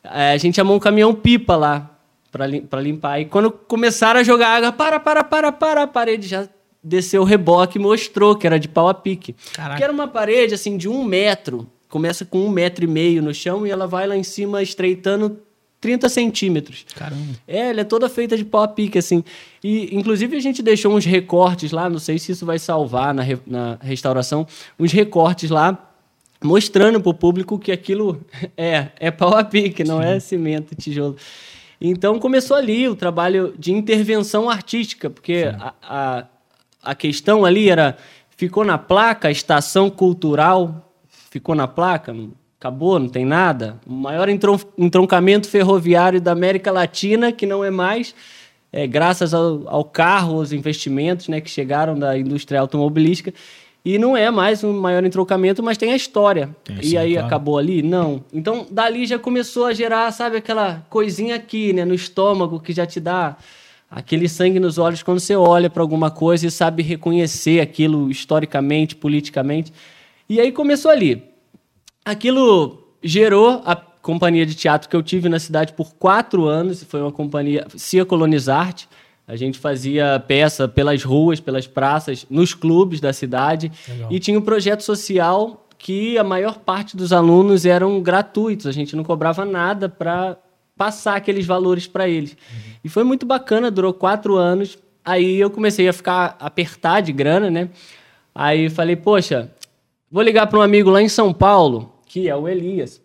Eh, a gente chamou um caminhão-pipa lá para limpar. E quando começaram a jogar água, para, para, para, para, a parede já desceu o reboque e mostrou que era de pau a pique. Caraca. Que era uma parede, assim, de um metro. Começa com um metro e meio no chão e ela vai lá em cima estreitando 30 centímetros. Caramba. É, ela é toda feita de pau a pique, assim. E, inclusive, a gente deixou uns recortes lá, não sei se isso vai salvar na, re- na restauração, uns recortes lá mostrando para o público que aquilo é, é pau a pique, não é cimento, tijolo. Então, começou ali o trabalho de intervenção artística, porque a, a, a questão ali era, ficou na placa, a estação cultural, ficou na placa, acabou, não tem nada. O maior entron- entroncamento ferroviário da América Latina, que não é mais, é, graças ao, ao carro, aos investimentos né, que chegaram da indústria automobilística. E não é mais um maior entroncamento, mas tem a história. Tem, e sim, aí claro. acabou ali? Não. Então, dali já começou a gerar, sabe, aquela coisinha aqui, né, no estômago, que já te dá aquele sangue nos olhos quando você olha para alguma coisa e sabe reconhecer aquilo historicamente, politicamente. E aí começou ali. Aquilo gerou a companhia de teatro que eu tive na cidade por quatro anos. Foi uma companhia Cia Colonizarte. A gente fazia peça pelas ruas, pelas praças, nos clubes da cidade. Legal. E tinha um projeto social que a maior parte dos alunos eram gratuitos. A gente não cobrava nada para passar aqueles valores para eles. E foi muito bacana, durou quatro anos. Aí eu comecei a ficar apertar de grana, né? Aí falei, poxa, vou ligar para um amigo lá em São Paulo, que é o Elias.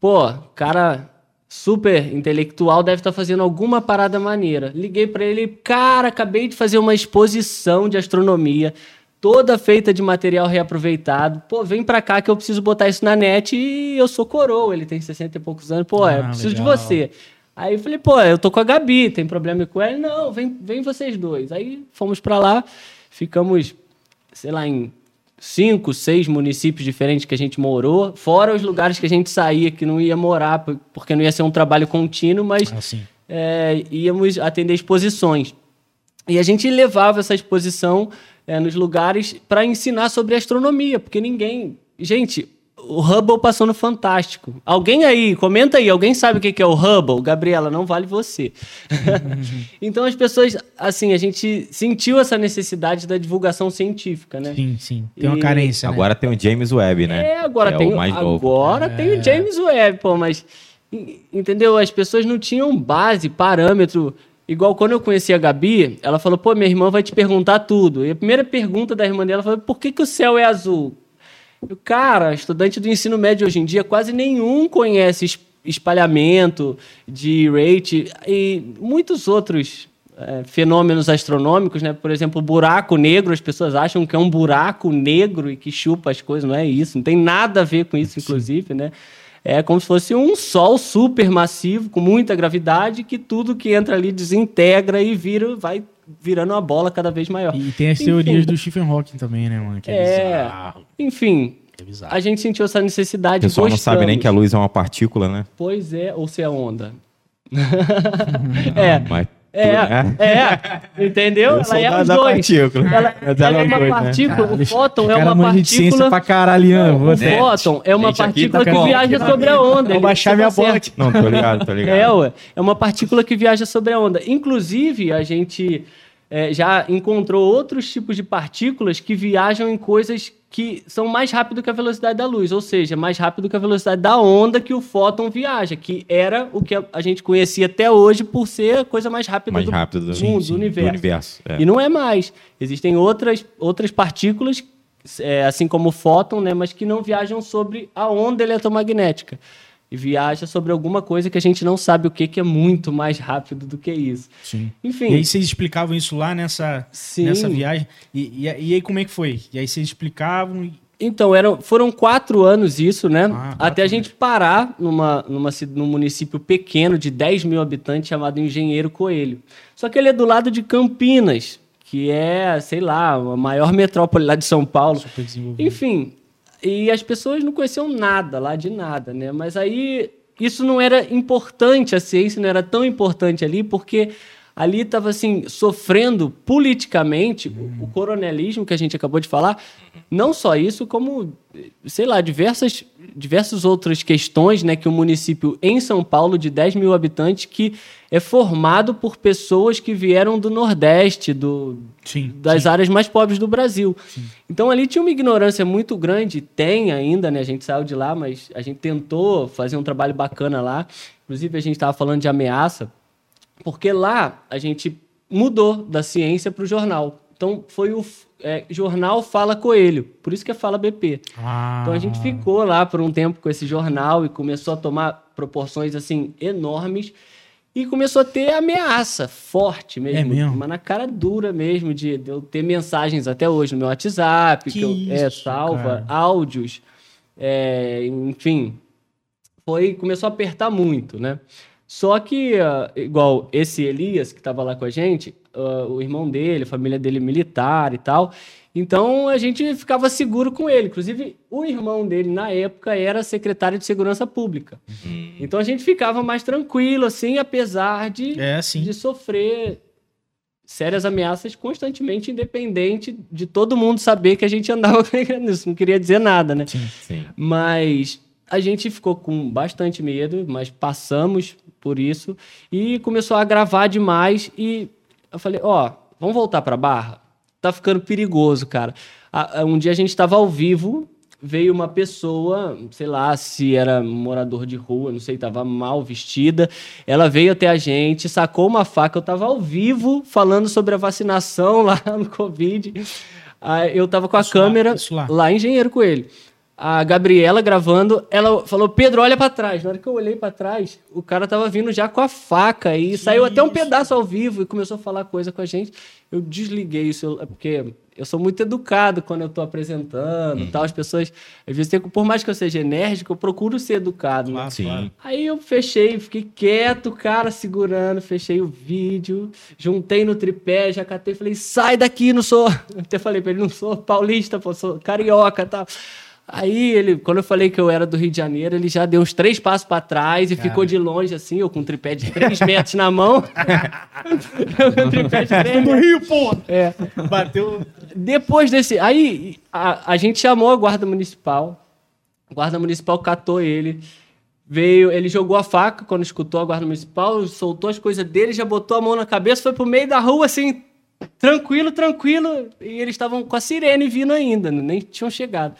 Pô, cara super intelectual, deve estar fazendo alguma parada maneira. Liguei para ele, cara, acabei de fazer uma exposição de astronomia, toda feita de material reaproveitado. Pô, vem pra cá que eu preciso botar isso na net e eu sou coroa. Ele tem 60 e poucos anos. Pô, Ah, eu preciso legal. de você. Aí eu falei, pô, eu tô com a Gabi, tem problema com ela? Não, vem, vem vocês dois. Aí fomos pra lá, ficamos, sei lá, em cinco, seis municípios diferentes que a gente morou, fora os lugares que a gente saía que não ia morar, por- porque não ia ser um trabalho contínuo, mas Assim. é, íamos atender exposições. E a gente levava essa exposição é, nos lugares para ensinar sobre astronomia, porque ninguém. Gente, o Hubble passou no Fantástico. Alguém aí, comenta aí, alguém sabe o que é o Hubble? Gabriela, não vale você. então as pessoas, assim, a gente sentiu essa necessidade da divulgação científica, né? Sim, sim. Tem uma carência. Né? Agora tem o James Webb, né? É, agora é tem o mais Agora é. tem o James Webb, pô, mas. Entendeu? As pessoas não tinham base, parâmetro. Igual quando eu conheci a Gabi, ela falou: pô, minha irmã vai te perguntar tudo. E a primeira pergunta da irmã dela foi: por que, que o céu é azul? Cara, estudante do ensino médio hoje em dia, quase nenhum conhece espalhamento de rate e muitos outros é, fenômenos astronômicos, né? Por exemplo, buraco negro, as pessoas acham que é um buraco negro e que chupa as coisas, não é isso, não tem nada a ver com isso, inclusive, né? É como se fosse um sol super massivo, com muita gravidade, que tudo que entra ali desintegra e vira, vai virando uma bola cada vez maior. E tem as enfim, teorias do Stephen Hawking também, né, mano? Que é, é enfim, é a gente sentiu essa necessidade. O pessoal gostamos. não sabe nem que a luz é uma partícula, né? Pois é, ou se é onda. é. Mas é, é, entendeu? Eu ela é os dois. Partícula. Ela, ela é uma dois, né? partícula, né? o fóton é uma partícula. pra caralho, o fóton é uma partícula tá que viaja sobre a onda. Vou baixar minha bola aqui. Não, tô ligado, tô ligado. É, ué, é uma partícula que viaja sobre a onda. Inclusive, a gente é, já encontrou outros tipos de partículas que viajam em coisas que são mais rápido que a velocidade da luz, ou seja, mais rápido que a velocidade da onda que o fóton viaja, que era o que a gente conhecia até hoje por ser a coisa mais rápida, mais do, rápido do, sim, do, universo. Do universo é. E não é mais. Existem outras, outras partículas, é, assim como o fóton, né, mas que não viajam sobre a onda eletromagnética e viaja sobre alguma coisa que a gente não sabe o que, que é muito mais rápido do que isso. Sim. Enfim. E aí vocês explicavam isso lá nessa, nessa viagem? E, e, e, aí como é que foi? E aí vocês explicavam... Então, eram, foram quatro anos isso, né? Ah, Até a gente parar numa, numa, num município pequeno de 10 mil habitantes chamado Engenheiro Coelho. Só que ele é do lado de Campinas, que é, sei lá, a maior metrópole lá de São Paulo. Enfim, e as pessoas não conheciam nada lá de nada, né? Mas aí isso não era importante, a ciência não era tão importante ali, porque ali estava assim sofrendo politicamente uhum. o coronelismo que a gente acabou de falar. Não só isso, como sei lá diversas diversas outras questões, né, que o um município em São Paulo de 10 mil habitantes que é formado por pessoas que vieram do Nordeste, do, sim, das sim. áreas mais pobres do Brasil. Sim. Então ali tinha uma ignorância muito grande, tem ainda, né? A gente saiu de lá, mas a gente tentou fazer um trabalho bacana lá. Inclusive a gente estava falando de ameaça. Porque lá a gente mudou da ciência para o jornal. Então foi o é, jornal Fala Coelho, por isso que é Fala BP. Ah. Então a gente ficou lá por um tempo com esse jornal e começou a tomar proporções assim enormes e começou a ter ameaça forte mesmo, é mesmo? mas na cara dura mesmo de, de, eu ter mensagens até hoje no meu WhatsApp, que, que eu, isso, é, salva cara. áudios, é, enfim, foi começou a apertar muito, né? Só que, uh, igual esse Elias, que estava lá com a gente, uh, o irmão dele, a família dele militar e tal, então a gente ficava seguro com ele. Inclusive, o irmão dele, na época, era secretário de Segurança Pública. Uhum. Então a gente ficava mais tranquilo, assim, apesar de, é, assim. de sofrer sérias ameaças constantemente, independente de todo mundo saber que a gente andava com isso. Não queria dizer nada, né? Sim, sim. Mas a gente ficou com bastante medo, mas passamos por isso e começou a gravar demais e eu falei, ó, oh, vamos voltar para Barra? Tá ficando perigoso, cara. Um dia a gente estava ao vivo, veio uma pessoa, sei lá se era morador de rua, não sei, estava mal vestida. Ela veio até a gente, sacou uma faca. Eu estava ao vivo falando sobre a vacinação lá no Covid. Eu estava com a isso câmera lá, lá. lá Engenheiro Coelho a Gabriela gravando, ela falou: Pedro, olha para trás. Na hora que eu olhei para trás, o cara tava vindo já com a faca e que saiu isso? até um pedaço ao vivo e começou a falar coisa com a gente. Eu desliguei isso, porque eu sou muito educado quando eu tô apresentando uhum. tal. As pessoas, às vezes, por mais que eu seja enérgico, eu procuro ser educado. Né? Sim. Aí eu fechei, fiquei quieto, cara, segurando, fechei o vídeo, juntei no tripé, já catei falei: sai daqui, não sou. Eu até falei pra ele: não sou paulista, pô, sou carioca e tal. Aí ele, quando eu falei que eu era do Rio de Janeiro, ele já deu uns três passos para trás e Cara. ficou de longe, assim, eu com um tripé de três metros na mão. eu com um tripé de três do Rio, pô! É. Bateu. Depois desse. Aí a, a gente chamou a guarda municipal. O guarda municipal catou ele. Veio, ele jogou a faca quando escutou a guarda municipal, soltou as coisas dele, já botou a mão na cabeça, foi pro meio da rua assim, tranquilo, tranquilo. E eles estavam com a sirene vindo ainda, nem tinham chegado.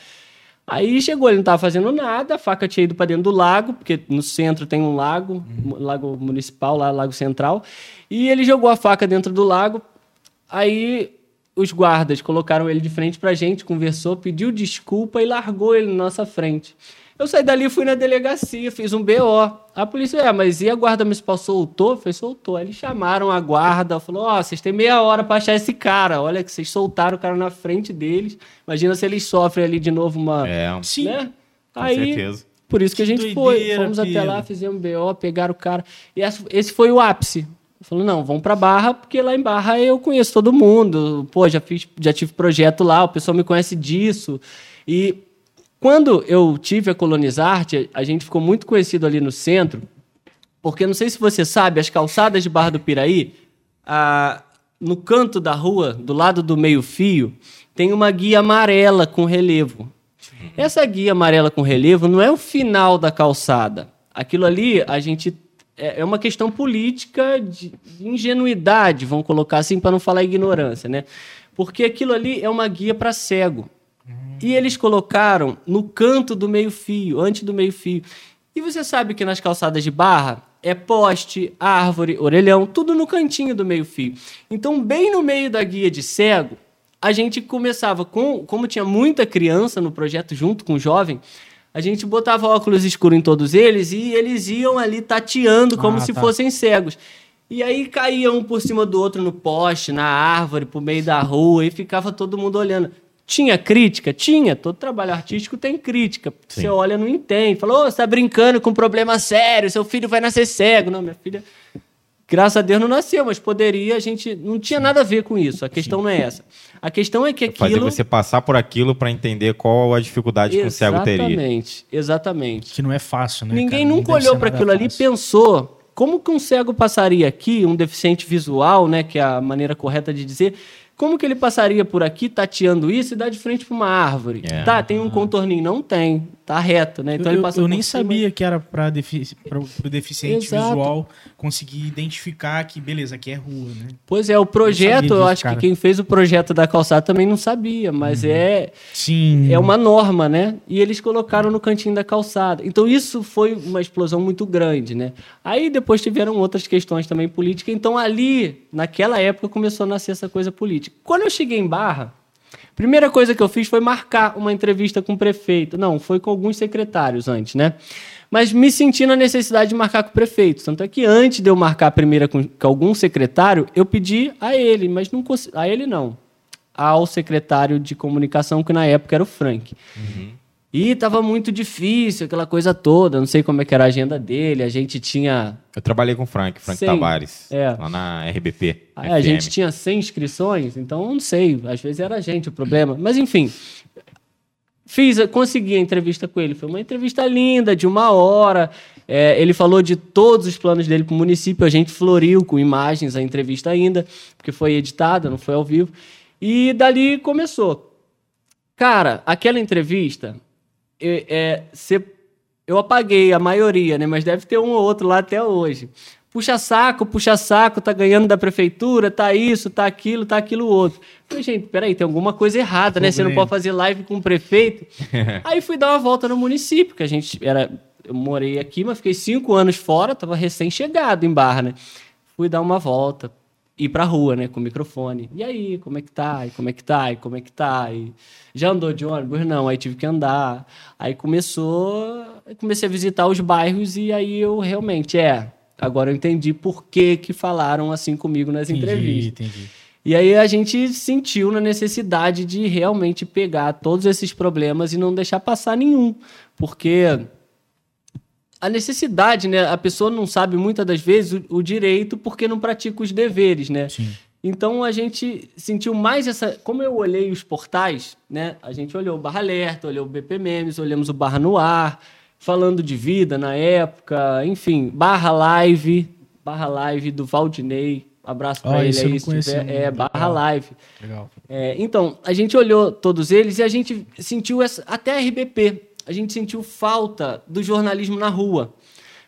Aí chegou, ele não estava fazendo nada, a faca tinha ido para dentro do lago, porque no centro tem um lago, uhum. lago municipal, lá, lago central, e ele jogou a faca dentro do lago. Aí os guardas colocaram ele de frente para a gente, conversou, pediu desculpa e largou ele na nossa frente. Eu saí dali, fui na delegacia, fiz um BO. A polícia, é, mas e a guarda municipal soltou? Foi, soltou. Aí eles chamaram a guarda, falou: Ó, oh, vocês têm meia hora para achar esse cara. Olha que vocês soltaram o cara na frente deles. Imagina se eles sofrem ali de novo uma. É, sim. Né? Com Aí, certeza. Por isso que, que a gente doideira, foi. Fomos até lá, fizemos BO, pegaram o cara. E esse foi o ápice. Falou, não, vamos para Barra, porque lá em Barra eu conheço todo mundo. Pô, já, fiz, já tive projeto lá, o pessoal me conhece disso. E quando eu tive a Colonizarte, a gente ficou muito conhecido ali no centro, porque não sei se você sabe, as calçadas de Barra do Piraí, no canto da rua, do lado do meio-fio, tem uma guia amarela com relevo. Essa guia amarela com relevo não é o final da calçada. Aquilo ali, a gente. É, é uma questão política de, de ingenuidade, vamos colocar assim, para não falar ignorância, né? Porque aquilo ali é uma guia para cego. E eles colocaram no canto do meio-fio, antes do meio-fio. E você sabe que nas calçadas de barra é poste, árvore, orelhão, tudo no cantinho do meio-fio. Então, bem no meio da guia de cego, a gente começava com, como tinha muita criança no projeto junto com o jovem, a gente botava óculos escuros em todos eles e eles iam ali tateando como ah, se tá. fossem cegos. E aí caía um por cima do outro no poste, na árvore, pro meio da rua, e ficava todo mundo olhando. Tinha crítica? Tinha. Todo trabalho artístico tem crítica. Sim. Você olha, não entende. Falou, oh, você tá brincando com um problema sério, seu filho vai nascer cego. Não, minha filha, graças a Deus, não nasceu, mas poderia, a gente. Não tinha nada a ver com isso. A questão Sim. não é essa. A questão é que aquilo. Fazer você passar por aquilo para entender qual a dificuldade que o cego teria. Exatamente, exatamente. Que não é fácil, né? Ninguém cara? nunca olhou para aquilo fácil. ali e pensou. Como que um cego passaria aqui, um deficiente visual, né, que é a maneira correta de dizer, como que ele passaria por aqui tateando isso e dá de frente para uma árvore? É. Tá, tem um contorninho? Não tem. Tá reto, né? Então eu, ele passa Eu nem sabia que era para defici o deficiente Exato. visual conseguir identificar que, beleza, aqui é rua, né? Pois é, o projeto, eu, eu acho cara. que quem fez o projeto da calçada também não sabia, mas uhum. é Sim. é uma norma, né? E eles colocaram no cantinho da calçada. Então isso foi uma explosão muito grande, né? Aí depois tiveram outras questões também políticas. Então ali, naquela época, começou a nascer essa coisa política. Quando eu cheguei em Barra, Primeira coisa que eu fiz foi marcar uma entrevista com o prefeito. Não, foi com alguns secretários antes, né? Mas me senti na necessidade de marcar com o prefeito. Tanto é que antes de eu marcar a primeira com, com algum secretário, eu pedi a ele, mas não a ele não. Ao secretário de comunicação, que na época era o Frank. Uhum. E estava muito difícil, aquela coisa toda. Não sei como é que era a agenda dele. A gente tinha. Eu trabalhei com o Frank, Frank 100, Tavares, é. lá na RBP. Ah, a gente tinha 100 inscrições, então não sei. Às vezes era a gente o problema. Mas enfim, fiz, consegui a entrevista com ele. Foi uma entrevista linda, de uma hora. É, ele falou de todos os planos dele para o município. A gente floriu com imagens a entrevista ainda, porque foi editada, não foi ao vivo. E dali começou. Cara, aquela entrevista é, eu apaguei a maioria, né? Mas deve ter um ou outro lá até hoje. Puxa saco, puxa saco, tá ganhando da prefeitura, tá isso, tá aquilo, tá aquilo outro. Falei, gente, peraí, tem alguma coisa errada, né? Você não pode fazer live com o prefeito. Aí fui dar uma volta no município, que a gente era. Eu morei aqui, mas fiquei cinco anos fora, tava recém-chegado em Barra, né? Fui dar uma volta, ir pra rua, né, com o microfone. E aí, como é que tá? E como é que tá? E como é que tá? E já andou de ônibus? Não, aí tive que andar. Aí começou, comecei a visitar os bairros e aí eu realmente, é, agora eu entendi por que que falaram assim comigo nas entendi, entrevistas. Entendi. E aí a gente sentiu na necessidade de realmente pegar todos esses problemas e não deixar passar nenhum, porque a necessidade, né? A pessoa não sabe muitas das vezes o, o direito porque não pratica os deveres, né? Sim. Então a gente sentiu mais essa. Como eu olhei os portais, né? A gente olhou o Barra Alerta, olhou o BP Memes, olhamos o Barra no Ar, falando de vida na época, enfim, Barra Live, Barra Live do Valdinei. Abraço para oh, ele aí, se tiver. É, Barra Live. Legal. É, então, a gente olhou todos eles e a gente sentiu essa, até a RBP a gente sentiu falta do jornalismo na rua.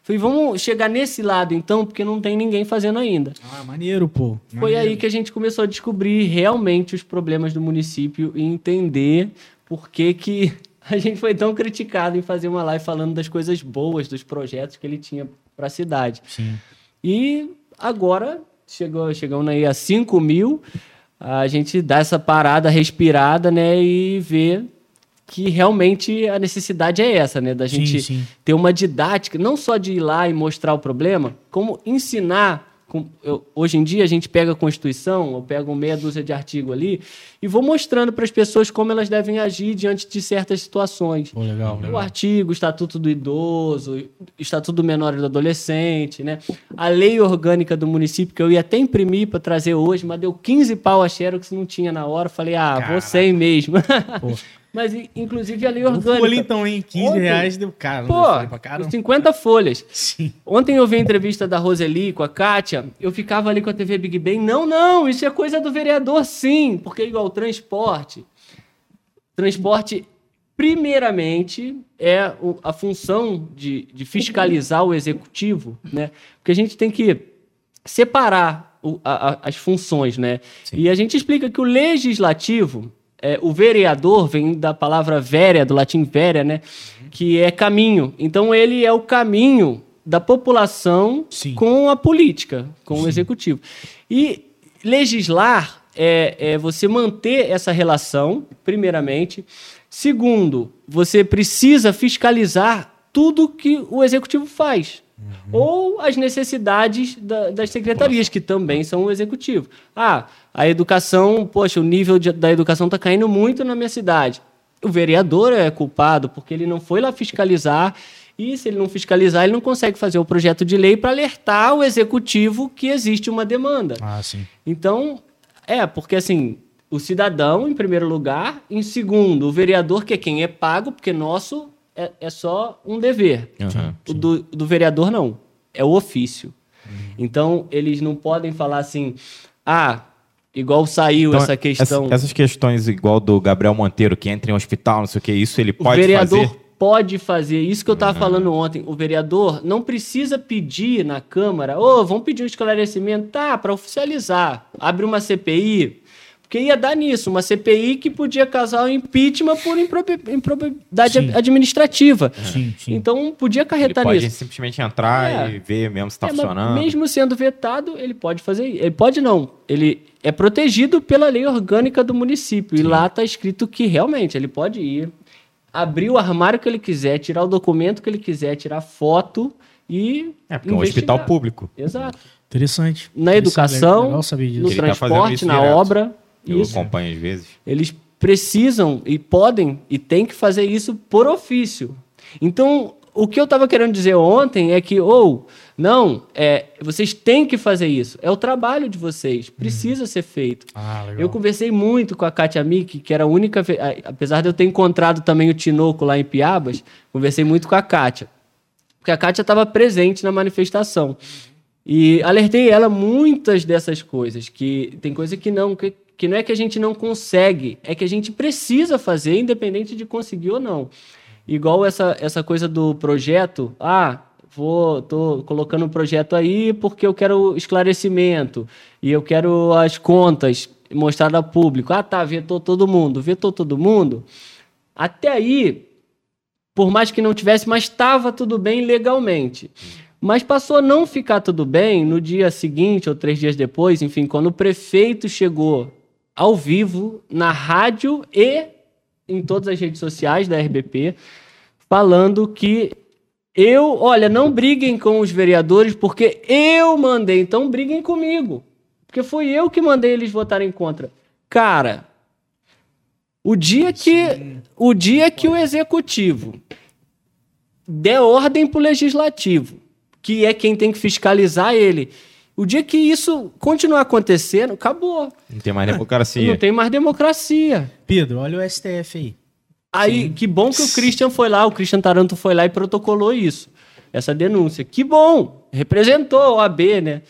Falei, vamos chegar nesse lado então, porque não tem ninguém fazendo ainda. Ah, maneiro, pô. Foi Maneiro. aí que a gente começou a descobrir realmente os problemas do município e entender por que, que a gente foi tão criticado em fazer uma live falando das coisas boas, dos projetos que ele tinha para a cidade. Sim. E agora, chegou, chegando aí a 5 mil, a gente dá essa parada respirada, né, e vê que realmente a necessidade é essa, né? Da Sim, gente sim. ter uma didática, não só de ir lá e mostrar o problema, como ensinar. com- eu- hoje em dia a gente pega a Constituição, eu pego meia dúzia de artigo ali e vou mostrando para as pessoas como elas devem agir diante de certas situações. Pô, legal, O legal. artigo, o Estatuto do Idoso, o Estatuto do Menor e do Adolescente, né? A lei orgânica do município, que eu ia até imprimir para trazer hoje, mas deu 15 pau a Xerox, não tinha na hora. Falei, ah, vou sem mesmo. mas, inclusive, a lei orgânica. folha então, hein? 15 Ontem- reais deu caro. Pô, caramba. 50 folhas. Sim. Ontem eu vi a entrevista da Roseli com a Kátia, eu ficava ali com a TV Big Bang. Não, não, isso é coisa do vereador, sim, porque igual o transporte. Transporte, primeiramente, é o- a função de, de fiscalizar o executivo, né? Porque a gente tem que separar o- a- a- as funções, né? E a gente explica que o legislativo, é, o vereador vem da palavra vérea, do latim vérea, né? Que é caminho. Então ele é o caminho da população Sim. com a política, com o executivo. E legislar é, é você manter essa relação, primeiramente. Segundo, você precisa fiscalizar tudo que o executivo faz. Ou as necessidades da- das secretarias, que também são o executivo. Ah, a educação, poxa, o nível de- da educação está caindo muito na minha cidade. O vereador é culpado, porque ele não foi lá fiscalizar, e se ele não fiscalizar, ele não consegue fazer o projeto de lei para alertar o executivo que existe uma demanda. Ah, sim. Então, é, porque assim, o cidadão, em primeiro lugar, em segundo, o vereador, que é quem é pago, porque nosso é, é só um dever. Aham. O do, do vereador, não. É o ofício. Então, eles não podem falar assim, ah, igual saiu Então, essa questão. essa- essas questões igual do Gabriel Monteiro, que entra em um hospital, não sei o que, isso ele O pode vereador fazer? pode fazer. Isso que eu estava falando ontem. O vereador não precisa pedir na Câmara, ô, vamos pedir um esclarecimento, tá, para oficializar. Abre uma CPI. Porque ia dar nisso, uma CPI que podia causar um impeachment por improbi- improbidade Sim. administrativa. Sim, sim. Então podia Ele acarretar pode nisso. simplesmente entrar É. e ver mesmo se está É, mas funcionando. mesmo sendo vetado, ele pode fazer. Ele pode não. Ele é protegido pela lei orgânica do município. E lá está escrito que realmente ele pode ir, abrir o armário que ele quiser, tirar o documento que ele quiser, tirar foto e. É, porque é um hospital público. Exato. Interessante. Na Interessante, educação, Legal saber disso. no Ele tá fazendo transporte, isso na direto. obra. Eu Isso. acompanho às vezes. Eles precisam e podem e têm que fazer isso por ofício. Então, o que eu estava querendo dizer ontem é que, ou, não, é, vocês têm que fazer isso. É o trabalho de vocês. Precisa ser feito. Ah. Eu conversei muito com a Kátia Miki, que era a única. Apesar de eu ter encontrado também o Tinoco lá em Piabas, conversei muito com a Kátia. Porque a Kátia estava presente na manifestação. E alertei ela muitas dessas coisas, que tem coisa que não, que, que não é que a gente não consegue, é que a gente precisa fazer, independente de conseguir ou não. Igual essa, essa coisa do projeto, ah, vou, tô colocando um projeto aí porque eu quero esclarecimento e eu quero as contas mostradas ao público. Ah, tá, vetou todo mundo, vetou todo mundo. Até aí, por mais que não tivesse, mas estava tudo bem legalmente. Mas passou a não ficar tudo bem no dia seguinte ou três dias depois, enfim, quando o prefeito chegou ao vivo, na rádio e em todas as redes sociais da RBP, falando que eu, olha, não briguem com os vereadores porque eu mandei, então briguem comigo. Porque foi eu que mandei eles votarem contra. Cara, o dia que o dia que o executivo der ordem para o legislativo, que é quem tem que fiscalizar ele, o dia que isso continuar acontecendo, acabou. Não tem mais democracia. Não tem mais democracia. Pedro, olha o STF aí. Aí, que bom que o Christian foi lá, o Christian Taranto foi lá e protocolou isso, essa denúncia. Que bom, representou a OAB, né?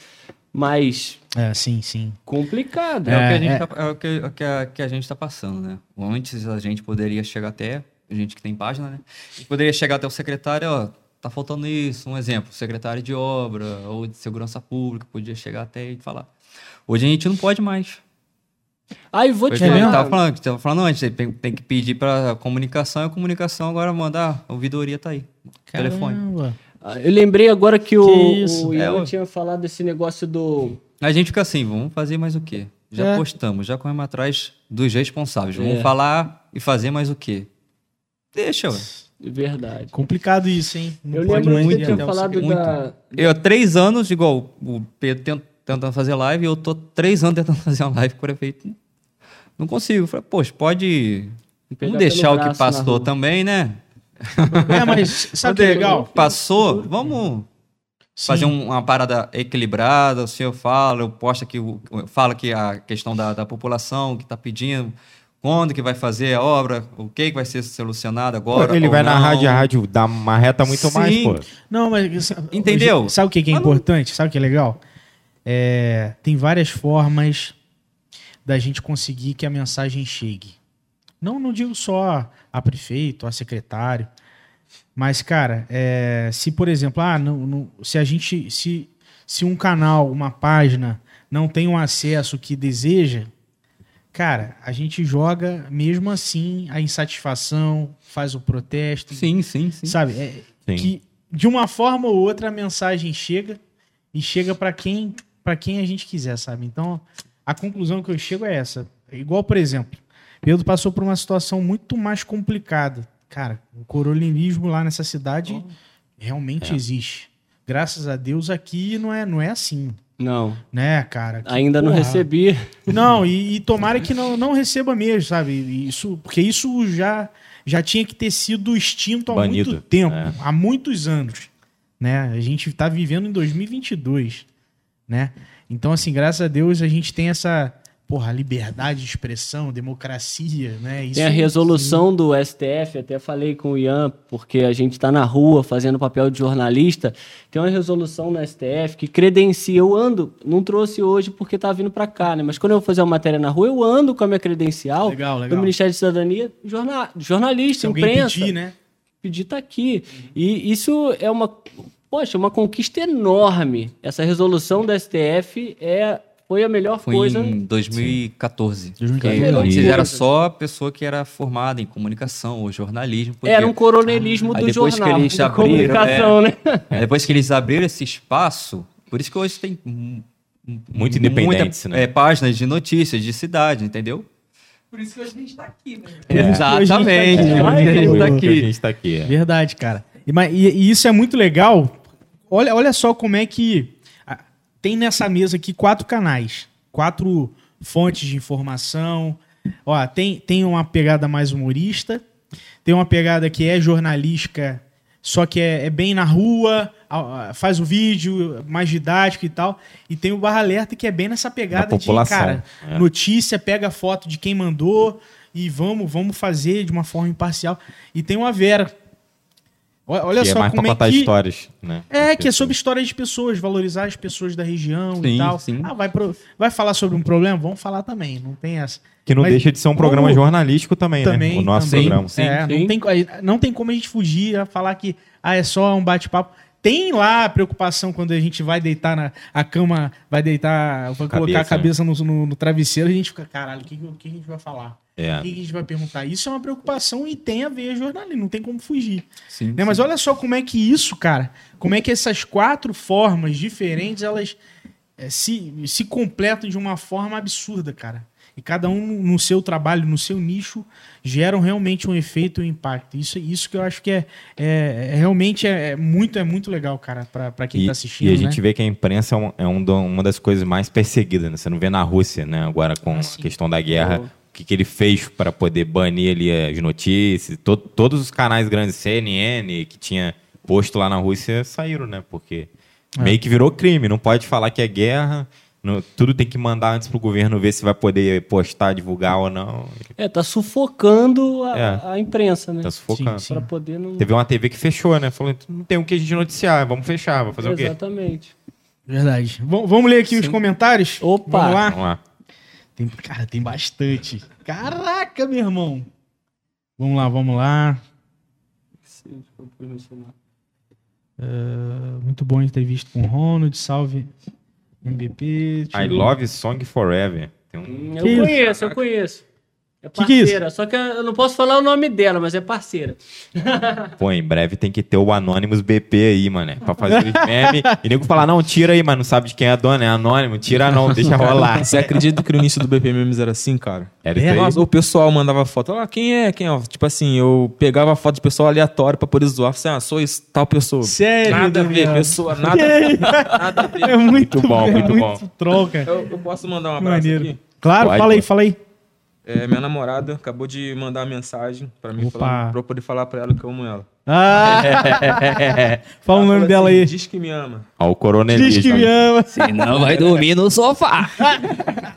Mas É, sim, sim. complicado. É, o que a É, gente é. tá, é o que, o que a, que a gente tá passando, né? Antes a gente poderia chegar até gente que tem página, né? A gente poderia chegar até o secretário, ó, tá faltando isso, um exemplo, secretário de obra ou de segurança pública, podia chegar até e falar. Hoje a gente não pode mais. Aí vou te gente falar. tava falando, tava falando antes, tem, tem que pedir para comunicação e a comunicação agora mandar, a ouvidoria tá aí, telefone. Caramba. Ah, Eu lembrei agora que o, Que isso? o Ian É, o- tinha falado desse negócio do. A gente fica assim, vamos fazer mais o quê? Já É. postamos, já corremos atrás dos responsáveis. Vamos É. falar e fazer mais o quê? Deixa, ué. Verdade. Complicado isso, hein? Não Eu pode lembro mais que você tinha falado secretário. da. Eu há três anos, igual o Pedro tent- tentando fazer live, eu tô três anos tentando fazer uma live com o prefeito. Não consigo. Falei, poxa, pode. Vamos deixar o que passou também, né? É, mas sabe o que é legal? Passou, vamos fazer Sim. um- uma parada equilibrada. O senhor fala, eu posto aqui, fala que a questão da, da população que está pedindo, quando que vai fazer a obra, o que, que vai ser solucionado agora. ele ou vai na não. rádio, a rádio dá uma reta muito Sim. mais, pô. Não, mas. Entendeu? Sabe o que que é Mas não- importante? Sabe o que é legal? É, tem várias formas da gente conseguir que a mensagem chegue. Não, não digo só a prefeito, a secretário. Mas, cara, é, se, por exemplo, ah, não, não- se a gente. Se, se um canal, uma página, não tem um acesso que deseja, cara, a gente joga mesmo assim a insatisfação, faz o protesto. Sim, sim, sim. Sabe? É, Sim. que de uma forma ou outra a mensagem chega e chega para quem para quem a gente quiser, sabe? Então, a conclusão que eu chego é essa. Igual, por exemplo, Pedro passou por uma situação muito mais complicada. Cara, o coronelismo lá nessa cidade realmente existe. Graças a Deus aqui não é, não é assim, Não. né, cara? Que Ainda não porra. recebi. Não, e, e tomara que não, não receba mesmo, sabe? Isso, porque isso já, já tinha que ter sido extinto há Banido, muito tempo, é. há muitos anos. Né? A gente está vivendo em 2022. Né? Então, assim, graças a Deus a gente tem essa porra, liberdade de expressão, democracia. Né? Isso, Tem a resolução do STF, até falei com o Ian, porque a gente está na rua fazendo papel de jornalista. Tem uma resolução no STF que credencia. Eu ando, não trouxe hoje porque tá vindo para cá, né? Mas quando eu vou fazer uma matéria na rua, eu ando com a minha credencial Legal, legal. do Ministério de Cidadania, jorna, jornalista, Se imprensa. pedir, né? pedir tá aqui. E isso é uma, poxa, uma conquista enorme. Essa resolução do STF é, foi a melhor Foi coisa. em 2014. 2014. Que antes era só a pessoa que era formada em comunicação ou jornalismo. podia. Era um coronelismo Aí do depois que jornal, eles abriram, comunicação, né? Aí Depois que eles abriram esse espaço, por isso que hoje tem mu- mu- Muito independentes, muita, né? é, páginas de notícias de cidade, entendeu? Por isso que hoje a gente tá aqui, né? Exatamente. aqui. por isso que a gente tá Que a aqui. gente tá aqui. é. Verdade, cara. E, mas- e- e isso é muito legal. Olha, olha só como é que ah, tem nessa mesa aqui quatro canais, quatro fontes de informação. Ó, tem, tem uma pegada mais humorista, tem uma pegada que é jornalística, só que é, é bem na rua, faz o vídeo mais didático e tal. E tem o Barra Alerta que é bem nessa pegada de, cara, é. notícia, pega foto de quem mandou e vamos, vamos fazer de uma forma imparcial. E tem uma Vera. Olha, que é só mais pra como é contar que histórias, né? é que é sobre histórias de pessoas, valorizar as pessoas da região e Sim, tal. sim. Ah, vai, pro- vai falar sobre um problema? Vamos falar também, não tem essa. Que não Mas deixa de ser um programa como- jornalístico também, Também, né? O nosso também. programa. Sim, É, sim. Não, tem, não tem como a gente fugir a falar que ah, é só um bate-papo. Tem lá a preocupação quando a gente vai deitar na a cama, vai deitar, vai colocar a Cabeça, cabeça no, no- no travesseiro, a gente fica, caralho, o que, que- a gente vai falar? É. O que, a gente vai perguntar? Isso é uma preocupação e tem a ver jornalismo, não tem como fugir. Sim, Né? Mas olha só como é que isso, cara, como é que essas quatro formas diferentes, elas eh, se, se completam de uma forma absurda, cara. E cada um no seu trabalho, no seu nicho, geram realmente um efeito e um impacto. Isso, isso que eu acho que é, é- é- realmente é, é muito é muito legal, cara, pra pra quem E, tá assistindo. e a né? gente vê que a imprensa é, um- é um do- uma das coisas mais perseguidas, né? Você não vê na Rússia, né? Agora com Ah, a questão da guerra, Oh. o que, que ele fez para poder banir ali as notícias. To- todos os canais grandes, CNN, que tinha posto lá na Rússia, saíram, né? Porque É. meio que virou crime. Não pode falar que é guerra. Não- tudo tem que mandar antes pro governo ver se vai poder postar, divulgar ou não. É, tá sufocando a, É. a imprensa, né? Tá sufocando. Sim, sim. Poder não. Teve uma TV que fechou, né? Falou, não tem o que a gente noticiar, vamos fechar, vamos fazer o quê? Exatamente. Verdade. V- vamos ler aqui os comentários? Opa! Vamos lá? Vamos lá. Tem, cara, tem bastante. Caraca, meu irmão. Vamos lá, vamos lá. Uh, muito bom a entrevista com o Ronald. Salve, MVP. I love Song Forever. Um... Eu conheço, eu conheço. É parceira, que que é só que eu não posso falar o nome dela, mas é parceira. Pô, em breve tem que ter o Anonymous BP aí, mano, pra fazer os memes. E nego falar, não, tira aí, mas não sabe de quem é a dona, é anônimo, tira não, deixa rolar. Você acredita que no início do BP Memes era assim, cara? Era é, Nossa, o pessoal mandava foto, ah, quem é, quem é? Tipo assim, eu pegava foto de pessoal aleatório pra poder zoar, assim, ah, sou isso, tal pessoa. Sério? Nada a ver, pessoa, nada, nada a ver. É muito, muito bom, é muito, muito bom. troca. Eu, eu, posso mandar um abraço Maneiro. aqui? Claro, Pode, fala aí, fala aí. É, minha namorada acabou de mandar uma mensagem pra mim, falando, pra eu poder falar pra ela que eu amo ela. Ah! Fala o nome assim, dela aí. Diz que me ama. Ao coronelismo. Diz que me ama. Senão vai dormir no sofá.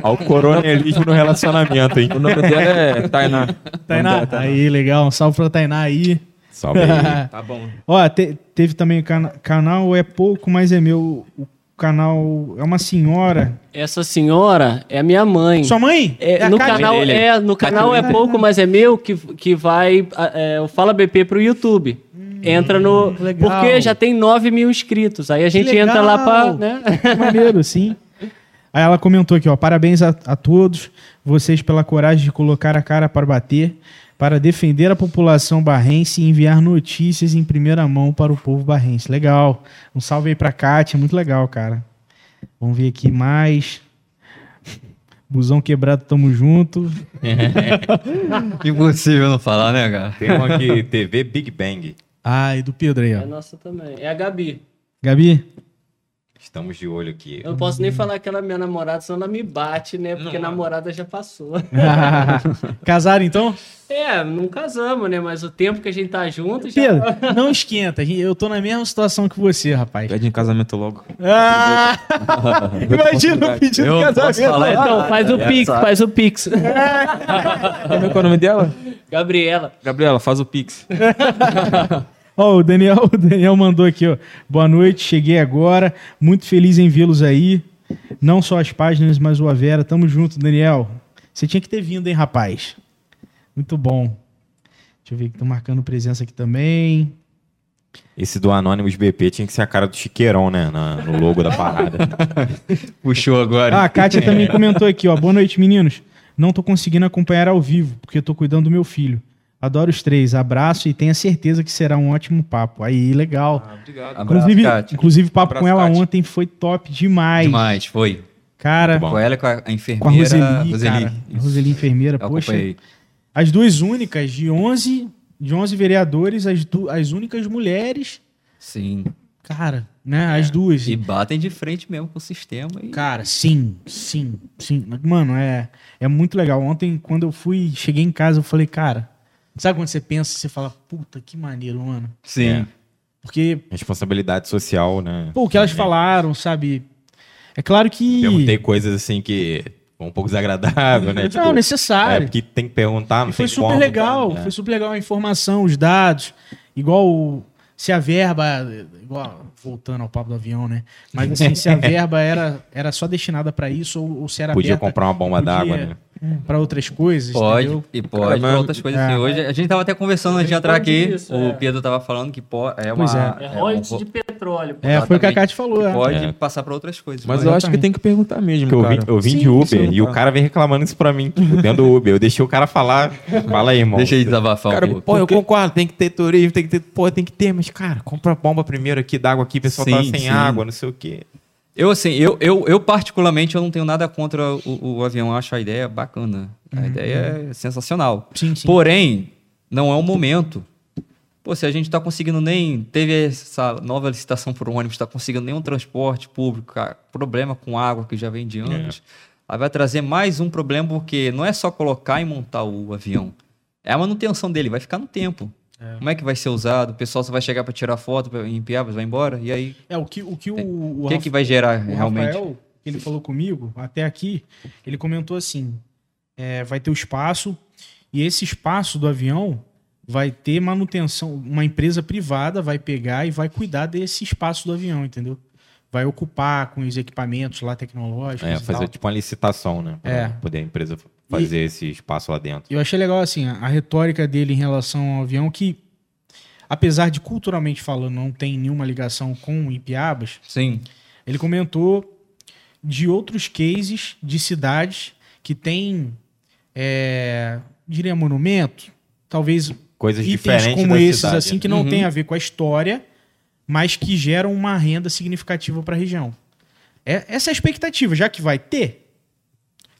Ao coronelismo no relacionamento, hein? O nome dela é Tainá. Tainá? Tainá. Aí, legal. Um salve pra Tainá aí. Salve aí. tá bom. Ó, te, teve também o cana canal É Pouco, mas é meu. O canal é uma senhora. Essa senhora é a minha mãe. Sua mãe? É, é no canal é no canal é pouco, mas é meu que, que vai é, o Fala BP pro YouTube. Hum, entra no legal. porque já tem 9 mil inscritos. Aí a gente entra lá para, né? Maneiro, sim. Aí ela comentou aqui, ó, parabéns a, a todos vocês pela coragem de colocar a cara para bater para defender a população barrense e enviar notícias em primeira mão para o povo barrense. Legal. Um salve aí para Kátia, muito legal, cara. Vamos ver aqui mais. Busão quebrado, tamo junto. Impossível não falar, né, cara? Tem uma aqui, TV Big Bang. Ah, e do Pedro aí, ó. É nossa também. É a Gabi. Gabi? Estamos de olho aqui. Eu não posso nem falar que ela é minha namorada, senão ela me bate, né? Porque não. namorada já passou. Casaram então? É, não casamos, né? Mas o tempo que a gente tá junto já... Pedro, não esquenta. Eu tô na mesma situação que você, rapaz. Pede em casamento logo. Ah! Imagina o pedido de casamento. Falar, então, faz o Pix, faz o Pix. Qual é o nome dela? Gabriela. Gabriela, faz o Pix. Ó, oh, o Daniel, o Daniel mandou aqui, ó. Boa noite, cheguei agora. Muito feliz em vê-los aí. Não só as páginas, mas o Avera. Tamo junto, Daniel. Você tinha que ter vindo, hein, rapaz? Muito bom. Deixa eu ver que tô marcando presença aqui também. Esse do Anonymous BP tinha que ser a cara do Chiqueirão, né? Na, no logo da parada. Puxou agora. Ah, a Kátia também comentou aqui, ó. Boa noite, meninos. Não tô conseguindo acompanhar ao vivo, porque tô cuidando do meu filho. Adoro os três. Abraço e tenha certeza que será um ótimo papo. Aí, legal. Ah, obrigado. Inclusive, Abraço, inclusive o papo Abraço, com ela Kátia. ontem foi top demais. Demais, foi. Cara, com ela com a enfermeira. Com a Roseli, Roseli. cara. A Roseli enfermeira, Eu poxa. Acompanhei. As duas únicas, de 11, de 11 vereadores, as, du, as únicas mulheres. Sim. Cara, né? É. As duas. E batem de frente mesmo com o sistema. E... Cara, sim, sim, sim. Mano, é, é muito legal. Ontem, quando eu fui, cheguei em casa, eu falei, cara, Sabe quando você pensa, você fala, puta, que maneiro, mano. Sim. É. Porque. Responsabilidade social, né? Pô, o que elas falaram, sabe? É claro que. Perguntei coisas assim que. Um pouco desagradável, né? Tipo, não, necessário. É, porque tem que perguntar, não foi super como, legal, tá? foi super legal a informação, os dados. Igual se a verba, igual, voltando ao papo do avião, né? Mas assim, se a verba era, era só destinada para isso ou, ou, se era Podia comprar uma bomba d'água, né? Para outras coisas. Pode, entendeu? e pode para outras coisas. É. hoje a gente tava até conversando antes de entrar aqui. Isso, o é. Pedro tava falando que pode, é uma. é, é, é um, de petróleo. É, foi o que a Cátia falou. É. Pode é. passar para outras coisas. Mas, mas eu acho que tem que perguntar mesmo. eu vim, eu vim Sim, de Uber e o cara vem reclamando isso para mim, dentro do Uber. Eu deixei o cara falar. Fala aí, irmão. Deixa ele desabafar. Cara, um pô, eu concordo, tem que ter turismo, tem que ter. Pô, tem que ter, mas, cara, compra a bomba primeiro aqui, d'água aqui, o pessoal tá sim, tá sem sim. água, não sei o quê. Eu, assim, eu, eu, eu particularmente, eu não tenho nada contra o, o avião. Eu acho a ideia bacana. A uhum. ideia é sensacional. Sim, sim. Porém, não é o momento. Pô, se a gente está conseguindo nem... Teve essa nova licitação por ônibus, está conseguindo nenhum transporte público, cara, problema com água que já vem de anos. É. Aí vai trazer mais um problema, porque não é só colocar e montar o avião. É a manutenção dele, vai ficar no tempo. É. Como é que vai ser usado? O pessoal só vai chegar para tirar foto, em Piabas, vai embora? E aí? É, o que o, que o, o, o que, que vai gerar o realmente? Rafael, ele falou comigo, até aqui, ele comentou assim: é, vai ter o espaço, e esse espaço do avião vai ter manutenção. Uma empresa privada vai pegar e vai cuidar desse espaço do avião, entendeu? Vai ocupar com os equipamentos lá tecnológicos. É, fazer tipo uma licitação, né? Pra é. poder a empresa fazer e, esse espaço lá dentro. Eu achei legal assim a, retórica dele em relação ao avião que apesar de culturalmente falando não tem nenhuma ligação com Ipiabas. Sim. Ele comentou de outros cases de cidades que têm, é, diria, monumento, talvez coisas diferentes como esses cidade. assim que não uhum. tem a ver com a história, mas que geram uma renda significativa para a região. É, essa é a expectativa, já que vai ter.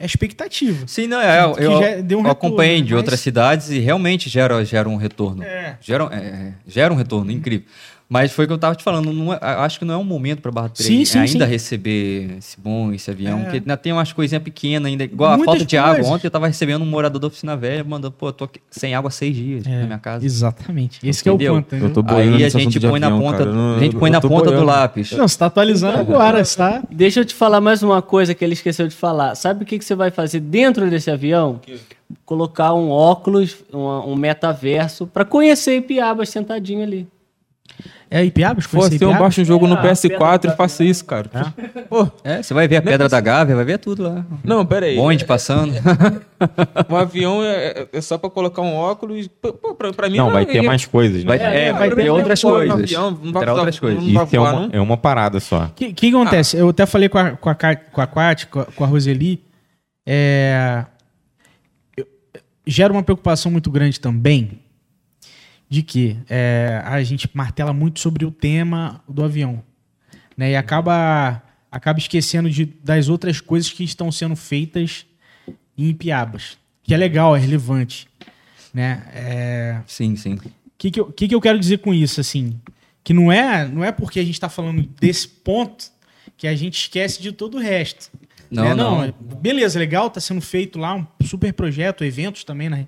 É expectativa. Sim, não, é, eu, eu, um retorno, acompanhei de mas... outras cidades e realmente gera, gera um retorno. É. Gera, é, gera um retorno incrível. Mas foi o que eu estava te falando, não é, acho que não é um momento para Barra do sim, sim, ainda sim. receber esse bom, esse avião, é. porque ainda tem umas coisinhas pequenas ainda, igual Muitas a falta de coisas. água. Ontem eu estava recebendo um morador da oficina velha, mandando, pô, tô sem água há seis dias é, na minha casa. Exatamente. Esse é o ponto. Eu tô Aí a gente põe avião, na ponta, a gente põe na ponta boiando. do lápis. Não, você tá atualizando agora, está. Deixa eu te falar mais uma coisa que ele esqueceu de falar. Sabe o que, que você vai fazer dentro desse avião? Colocar um óculos, um, um metaverso, para conhecer Ipiabas sentadinho ali. É Ipiabas? Pô, se eu baixo um jogo no PS4 e faço isso, cara. É? Pô, é, você vai ver a Pedra da Gávea, vai ver tudo lá. Não, pera aí. Bonde passando. um avião é, é, só pra colocar um óculos. Pô, pra, pra mim não, não vai ter mais coisas, né? Vai, é, é vai ter outras coisas. Avião, não vai outras coisas. Isso é, uma, é uma parada só. O que, que acontece? Ah. Eu até falei com a, com a, com a com com a Roseli. É, eu, gera uma preocupação muito grande também de que é, a gente martela muito sobre o tema do avião. Né, e acaba, acaba esquecendo de, das outras coisas que estão sendo feitas em Piabas. Que é legal, é relevante. Né? É... Sim, sim. O que, que, eu, que, que eu quero dizer com isso? assim Que não é, não é porque a gente está falando desse ponto que a gente esquece de todo o resto. Não, né? não. não. Beleza, legal, está sendo feito lá um super projeto, eventos também, né?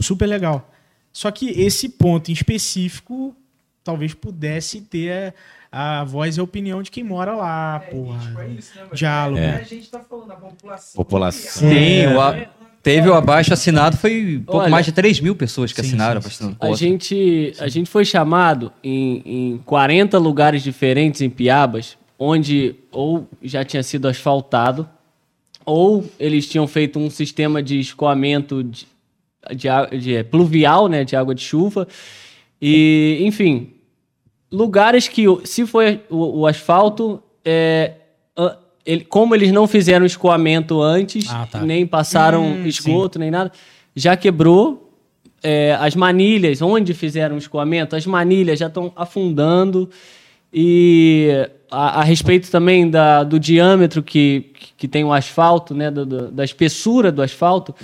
Super legal. Só que esse ponto em específico talvez pudesse ter a, a voz e a opinião de quem mora lá, é, porra. Tipo, é isso, né, Diálogo. É. A gente tá falando da população. População. Sim, é. o, teve o abaixo assinado, foi pouco Olha, mais de 3 mil pessoas que sim, assinaram sim, sim. A gente, a gente foi chamado em, em 40 lugares diferentes em Piabas, onde ou já tinha sido asfaltado, ou eles tinham feito um sistema de escoamento de, de, de é, pluvial, né, de água de chuva. E, enfim, lugares que, se foi o, o asfalto, é, ele, como eles não fizeram escoamento antes, ah, tá. nem passaram hum, esgoto, sim. nem nada, já quebrou. É, as manilhas, onde fizeram escoamento, as manilhas já estão afundando. E a, a, respeito também da, do diâmetro que, que tem o asfalto, né, do, do, da espessura do asfalto,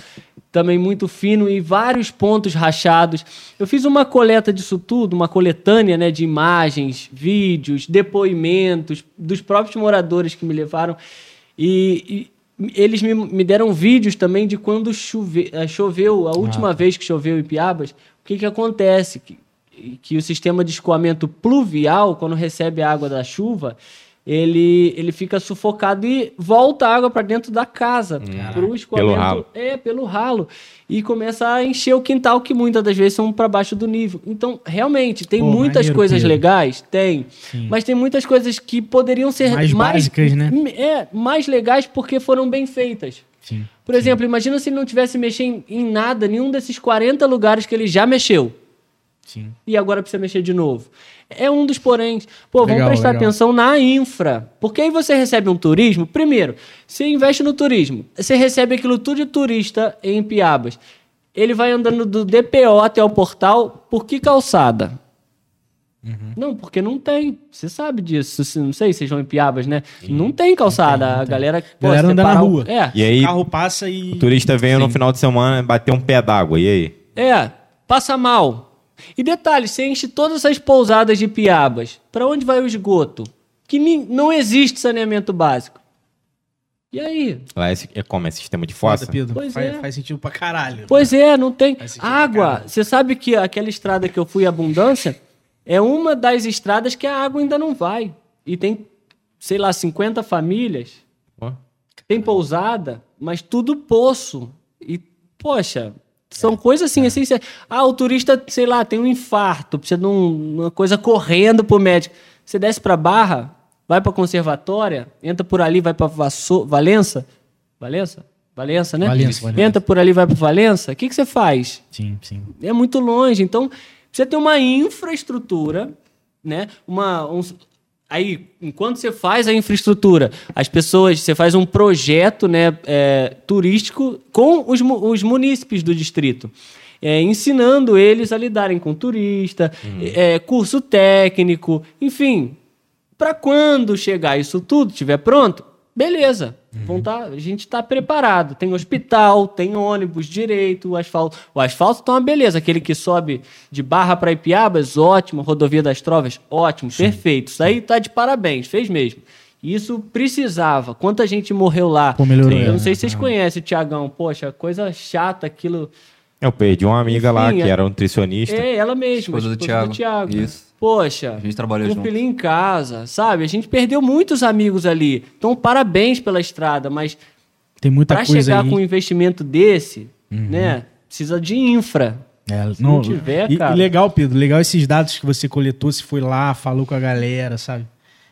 também muito fino e vários pontos rachados. Eu fiz uma coleta disso tudo, uma coletânea né, de imagens, vídeos, depoimentos dos próprios moradores que me levaram. E, e eles me, me, deram vídeos também de quando chove, eh, choveu, a última ah. vez que choveu em Piabas, o que, que acontece? Que, que o sistema de escoamento pluvial, quando recebe a água da chuva, ele, ele fica sufocado e volta a água para dentro da casa, hum, pro escoamento. Pelo ralo. É, pelo ralo. E começa a encher o quintal, que muitas das vezes são para baixo do nível. Então, realmente, tem Pô, muitas maneiro, coisas Pedro. legais? Tem. Sim. Mas tem muitas coisas que poderiam ser mais, mais básicas, né? É, mais legais porque foram bem feitas. Sim. Por exemplo, Sim. imagina se ele não tivesse mexendo em nada, nenhum desses 40 lugares que ele já mexeu. Sim. E agora precisa mexer de novo. É um dos poréns. Pô, legal, vamos prestar legal. atenção na infra. Porque aí você recebe um turismo. Primeiro, você investe no turismo. Você recebe aquilo tudo de turista em Piabas. Ele vai andando do DPO até o portal. Por que calçada? Uhum. Não, porque não tem. Você sabe disso. Não sei, vocês vão em Piabas, né? Sim. Não tem calçada. Não tem, não a galera. Pô, galera anda na rua. É. E aí, o carro passa e. O turista veio Sim. no final de semana bater um pé d'água. E aí? É, passa mal. E detalhe, você enche todas essas pousadas de piabas. Para onde vai o esgoto? Que não existe saneamento básico. E aí? É como? É sistema de fossa? Pedro, pois faz, é. faz sentido pra caralho. Pois né? é, não tem. Água. Você sabe que aquela estrada que eu fui, Abundância, é uma das estradas que a água ainda não vai. E tem, sei lá, 50 famílias. Oh. Tem pousada, mas tudo poço. E, poxa, são coisas assim, essenciais. Ah, o turista, sei lá, tem um infarto, precisa de um, uma coisa correndo pro médico. Você desce pra Barra, vai pra conservatória, entra por ali, vai pra Valença. Valença? Valença, né? Valença, Valença. Entra por ali, vai para Valença. O que, que você faz? Sim, sim. É muito longe. Então, você tem uma infraestrutura, né? Uma, um, aí, enquanto você faz a infraestrutura, as pessoas, você faz um projeto né, é, turístico com os, os munícipes do distrito. É, ensinando eles a lidarem com turista, é, curso técnico, enfim. Para quando chegar isso tudo, estiver pronto, beleza. Vão tá, a gente está preparado. Tem hospital, tem ônibus direito, o asfalto. O asfalto está uma beleza. Aquele que sobe de Barra para Ipiabas, ótimo. Rodovia das Trovas, ótimo, perfeito. Isso aí tá de parabéns, fez mesmo. Isso precisava. Quanta gente morreu lá. Pô, melhorou, Eu não é. sei se vocês conhecem o Tiagão. Poxa, coisa chata aquilo. Eu perdi uma amiga lá Enfim, que é- era nutricionista. É, ela mesma. Esposa do esposa Thiago. Isso. Poxa, A gente trabalhou com junto. filhinho em casa, sabe? A gente perdeu muitos amigos ali. Então, parabéns pela estrada, mas Tem muita para coisa chegar aí. Uhum. com um investimento desse, né? Precisa de infra. É, Se não tiver, e, cara. E legal, Pedro, legal esses dados que você coletou, se foi lá, falou com a galera, sabe?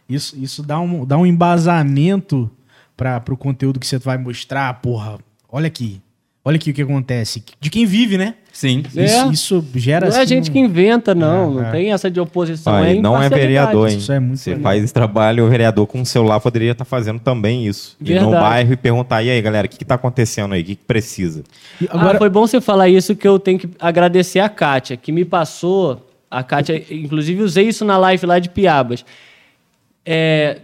Isso, isso dá, um, dá um embasamento para o conteúdo que você vai mostrar. Porra, olha aqui. Olha aqui o que acontece. De quem vive, né? Sim. É. Isso, isso gera. Não é a assim, gente um- que inventa, não. É, não é. tem essa de oposição. Ah, é ele não é vereador, hein? Isso é muito Você faz esse trabalho, o vereador com o celular poderia estar fazendo também isso. Ir no bairro e perguntar, e aí, galera, o que, está acontecendo aí? O que, que precisa? E Agora, Agora, foi bom você falar isso que eu tenho que agradecer a Kátia, que me passou. A Kátia, inclusive, usei isso na live lá de Piabas. É,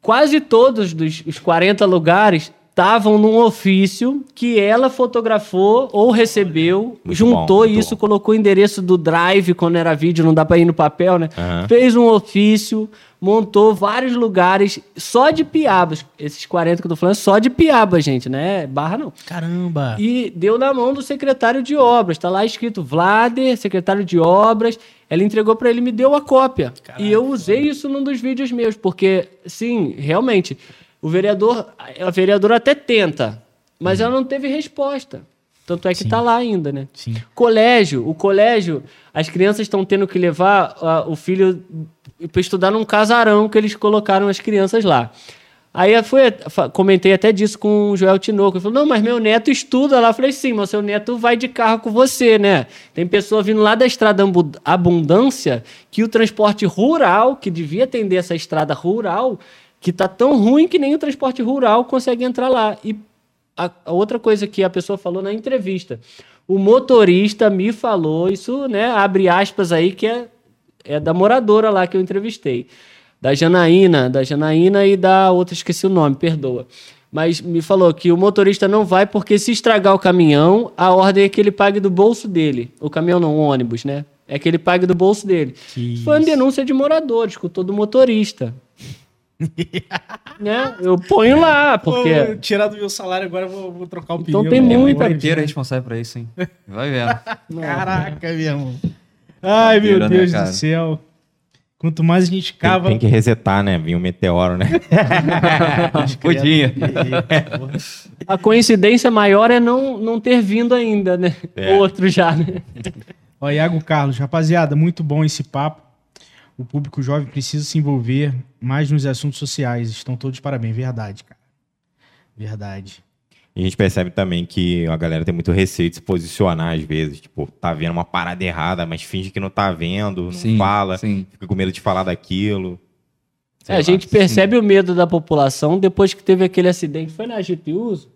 quase todos dos os 40 lugares estavam num ofício que ela fotografou ou recebeu, Muito juntou bom, isso, bom. colocou o endereço do drive quando era vídeo, não dá para ir no papel, né? Aham. Fez um ofício, montou vários lugares só de Piabas. Esses 40 que eu tô falando, só de Piabas, gente, né? Barra não. caramba. E deu na mão do secretário de obras. Tá lá escrito Vlader, secretário de obras. Ela entregou para ele e me deu a cópia. E eu usei isso num dos vídeos meus, porque, sim, realmente, o vereador, a vereadora até tenta, mas ela não teve resposta. Tanto é que Sim. tá lá ainda, né? Sim. Colégio, o colégio, as crianças estão tendo que levar o filho para estudar num casarão que eles colocaram as crianças lá. Aí eu fui, fa- comentei até disso com o Joel Tinoco. Ele falou: Não, mas meu neto estuda lá. Eu falei: Sim, mas seu neto vai de carro com você, né? Tem pessoa vindo lá da estrada Abundância que o transporte rural, que devia atender essa estrada rural, que tá tão ruim que nem o transporte rural consegue entrar lá. E a, a outra coisa que a pessoa falou na entrevista. O motorista me falou, isso, né, abre aspas aí, que é, é da moradora lá que eu entrevistei. Da Janaína, da Janaína e da outra, esqueci o nome, perdoa. Mas me falou que o motorista não vai porque se estragar o caminhão, a ordem é que ele pague do bolso dele. O caminhão não, o ônibus, né? É que ele pague do bolso dele. Foi uma denúncia de morador, escutou do motorista. né? Eu ponho lá, porque... Pô, tirar do meu salário agora, eu vou, vou trocar o Então pneu. tem né? muita- é responsável por isso, hein? Vai vendo. Caraca, meu irmão. Ai, meu Doideira, né, Deus do céu. Quanto mais a gente Tem, cava. tem que resetar, né? Vinha um meteoro, né? Podia. A coincidência maior é não, não ter vindo ainda, né? É. Outro já, né? Ó, Iago Carlos, rapaziada, muito bom esse papo. O público jovem precisa se envolver mais nos assuntos sociais. Estão todos parabéns, verdade, cara. Verdade. E a gente percebe também que a galera tem muito receio de se posicionar às vezes. Tipo, tá vendo uma parada errada, mas finge que não tá vendo, não Sim, fala, sim. fica com medo de falar daquilo. É, a gente percebe o medo da população depois que teve aquele acidente. Foi na Gitiuso?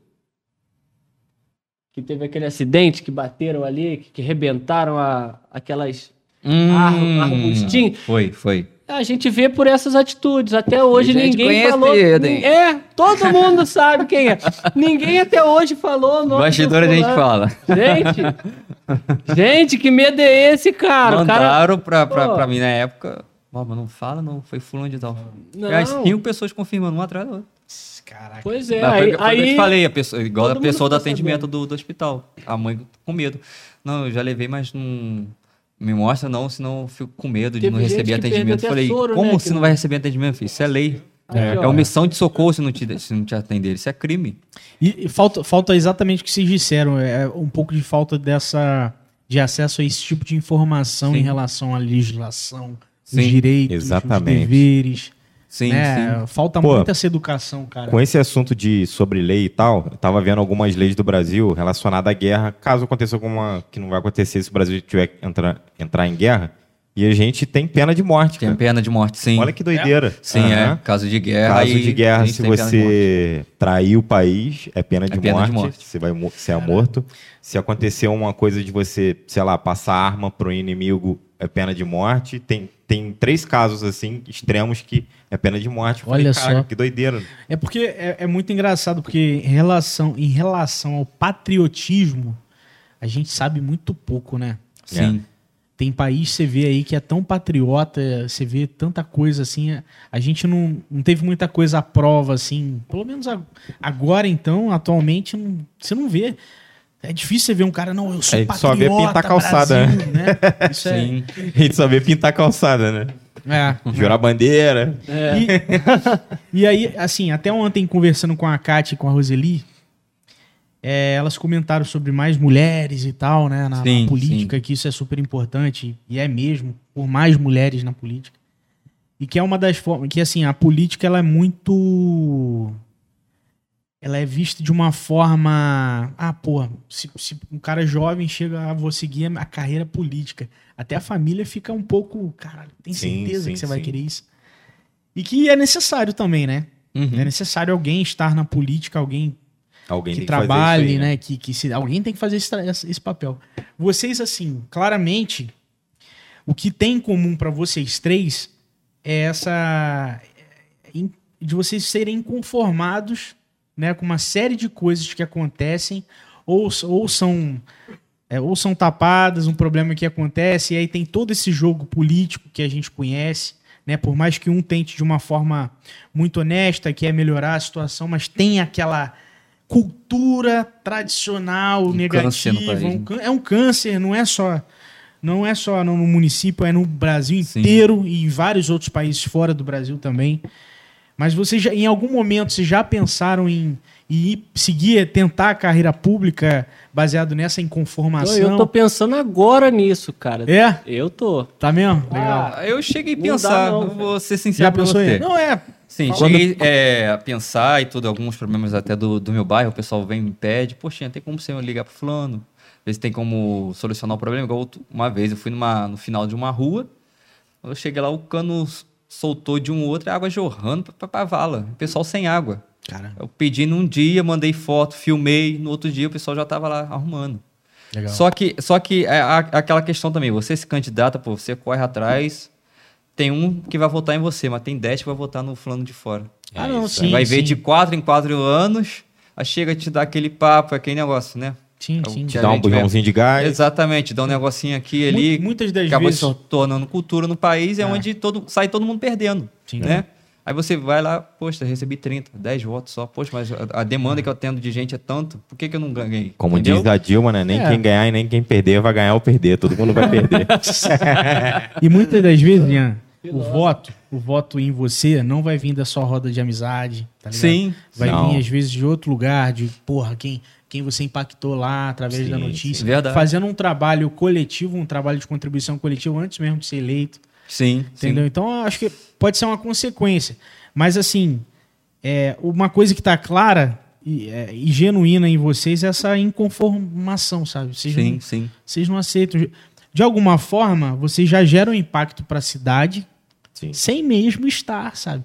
Que teve aquele acidente que bateram ali, que, que rebentaram a, aquelas. Hum, arbustinho. Foi, foi. A gente vê por essas atitudes. Até hoje ninguém falou. hein? É, todo mundo sabe quem é. Ninguém até hoje falou. o nome do Bastidor a gente fala. Gente, gente, que medo é esse, cara? O cara Mandaram pra, pra, pra mim na época. Ó, mas não fala, não. Foi fulano de tal. Não. E As cinco pessoas confirmando, uma atrás da outra. Caraca. Pois é, aí, que eu aí te falei, a pessoa, igual a pessoa do atendimento do, do hospital. A mãe com medo. Não, eu já levei, mas não. Me mostra não, senão eu fico com medo de Teve não receber atendimento. Falei, soro, como né, você que não vai receber atendimento, filho? Isso é lei. É, é omissão de socorro se não te, se não te atender. Isso é crime. E, e falta, falta exatamente o que vocês disseram. É um pouco de falta dessa de acesso a esse tipo de informação Sim. em relação à legislação, os Sim, direitos, exatamente. os deveres. Sim, né? sim. Falta Pô, muita essa educação, cara. Com esse assunto de sobre lei e tal, eu tava vendo algumas leis do Brasil relacionadas à guerra, caso aconteça alguma que não vai acontecer se o Brasil tiver que entrar, entrar em guerra. E a gente tem pena de morte, Tem cara. pena de morte, sim. Olha que doideira. Sim, Aham. é. Caso de guerra. Caso de guerra, se você trair o país, é pena de, pena morte, de morte. Você vai mo- ser morto. Se acontecer uma coisa de você, sei lá, passar arma pro inimigo, é pena de morte. Tem, tem três casos, assim, extremos que é pena de morte. Falei, Olha "Caraca, só. Que doideira. É porque é, é muito engraçado, porque em relação, em relação ao patriotismo, a gente sabe muito pouco, né? Sim. Tem país, você vê aí, que é tão patriota, você vê tanta coisa assim. A gente não, não teve muita coisa à prova, assim. Pelo menos a- agora, então, atualmente, não- você não vê. É difícil você ver um cara, não, eu sou É, patriota, só vê pintar calçada, Brasil, né? Isso é, Sim. A gente só vê pintar calçada, né? é. Jurar bandeira. E, e aí, assim, até ontem conversando com a Kátia e com a Roseli, é, elas comentaram sobre mais mulheres e tal, né, na, na Sim, política, que isso é super importante, e é mesmo, por mais mulheres na política. E que é uma das formas, que assim, a política ela é muito. Ela é vista de uma forma. Ah, pô, se, se um cara jovem chega, ah, vou seguir a carreira política. Até a família fica um pouco. Cara, tem Sim, certeza sim, que você vai sim. querer isso? E que é necessário também, né? Uhum. É necessário alguém estar na política, alguém Alguém que trabalhe, aí, né? Que, que se, alguém tem que fazer esse, esse papel. Vocês, assim, claramente, o que tem em comum para vocês três é essa. é, de vocês serem inconformados né, com uma série de coisas que acontecem, ou, ou são. é, ou são tapadas, um problema que acontece, e aí tem todo esse jogo político que a gente conhece, né? Por mais que um tente de uma forma muito honesta, que é melhorar a situação, mas tem aquela cultura tradicional Um negativa, país, um né? é um câncer, não é só não é só no município, é no Brasil Sim. inteiro e em vários outros países fora do Brasil também. Mas vocês já, em algum momento vocês já pensaram em, em ir seguir, tentar a carreira pública baseado nessa inconformação? Eu tô pensando agora nisso, cara. É? Eu tô. Tá mesmo? Legal. Ah, eu cheguei a pensar, não, vou ser sincero já pra pensou você. em? Não é. Sim, Quando- cheguei é, a pensar e tudo, alguns problemas até do, do meu bairro, o pessoal vem e me pede, poxa, tem como você ligar pro fulano? Ver se tem como solucionar o problema. Igual outro- uma vez eu fui numa, no final de uma rua, quando eu cheguei lá, o cano soltou de um outro, a água jorrando pra, pra, pra vala. O pessoal sem água. Cara, Eu pedi num dia, mandei foto, filmei, no outro dia o pessoal já tava lá arrumando. legal. Só que, só que é a- aquela questão também, você se candidata, pô, você corre atrás, tem um que vai votar em você, mas tem 10 que vai votar no fulano de fora. ah, não, isso, sim. vai ver sim. de 4 em 4 anos, aí chega a te dar aquele papo, aquele negócio, né? Sim, É sim. a Dá um bujãozinho de gás. Exatamente, dá um negocinho aqui ali, Mu- Muitas das acaba vezes. se tornando cultura no país, é, É. onde todo, sai todo mundo perdendo, Sim. né? Aí você vai lá, poxa, recebi 30, 10 votos só, poxa, mas a, a demanda que eu tendo de gente é tanto, por que, que eu não ganhei? Como Entendeu? diz a Dilma, né? Nem É. quem ganhar e nem quem perder vai ganhar ou perder. Todo mundo vai perder. E muitas das vezes, Ian, o voto, o voto em você não vai vir da sua roda de amizade, tá ligado? Sim, Vai Não. vir, às vezes, de outro lugar, de, porra, quem, quem você impactou lá através Sim, da notícia. sim. Fazendo um trabalho coletivo, um trabalho de contribuição coletiva antes mesmo de ser eleito. sim, Entendeu? Então, eu acho que pode ser uma consequência. Mas, assim, é, uma coisa que tá clara e, é, e genuína em vocês é essa inconformação, sabe? Vocês, sim, não, sim. vocês não aceitam. De alguma forma, vocês já geram impacto para a cidade Sim. sem mesmo estar, sabe?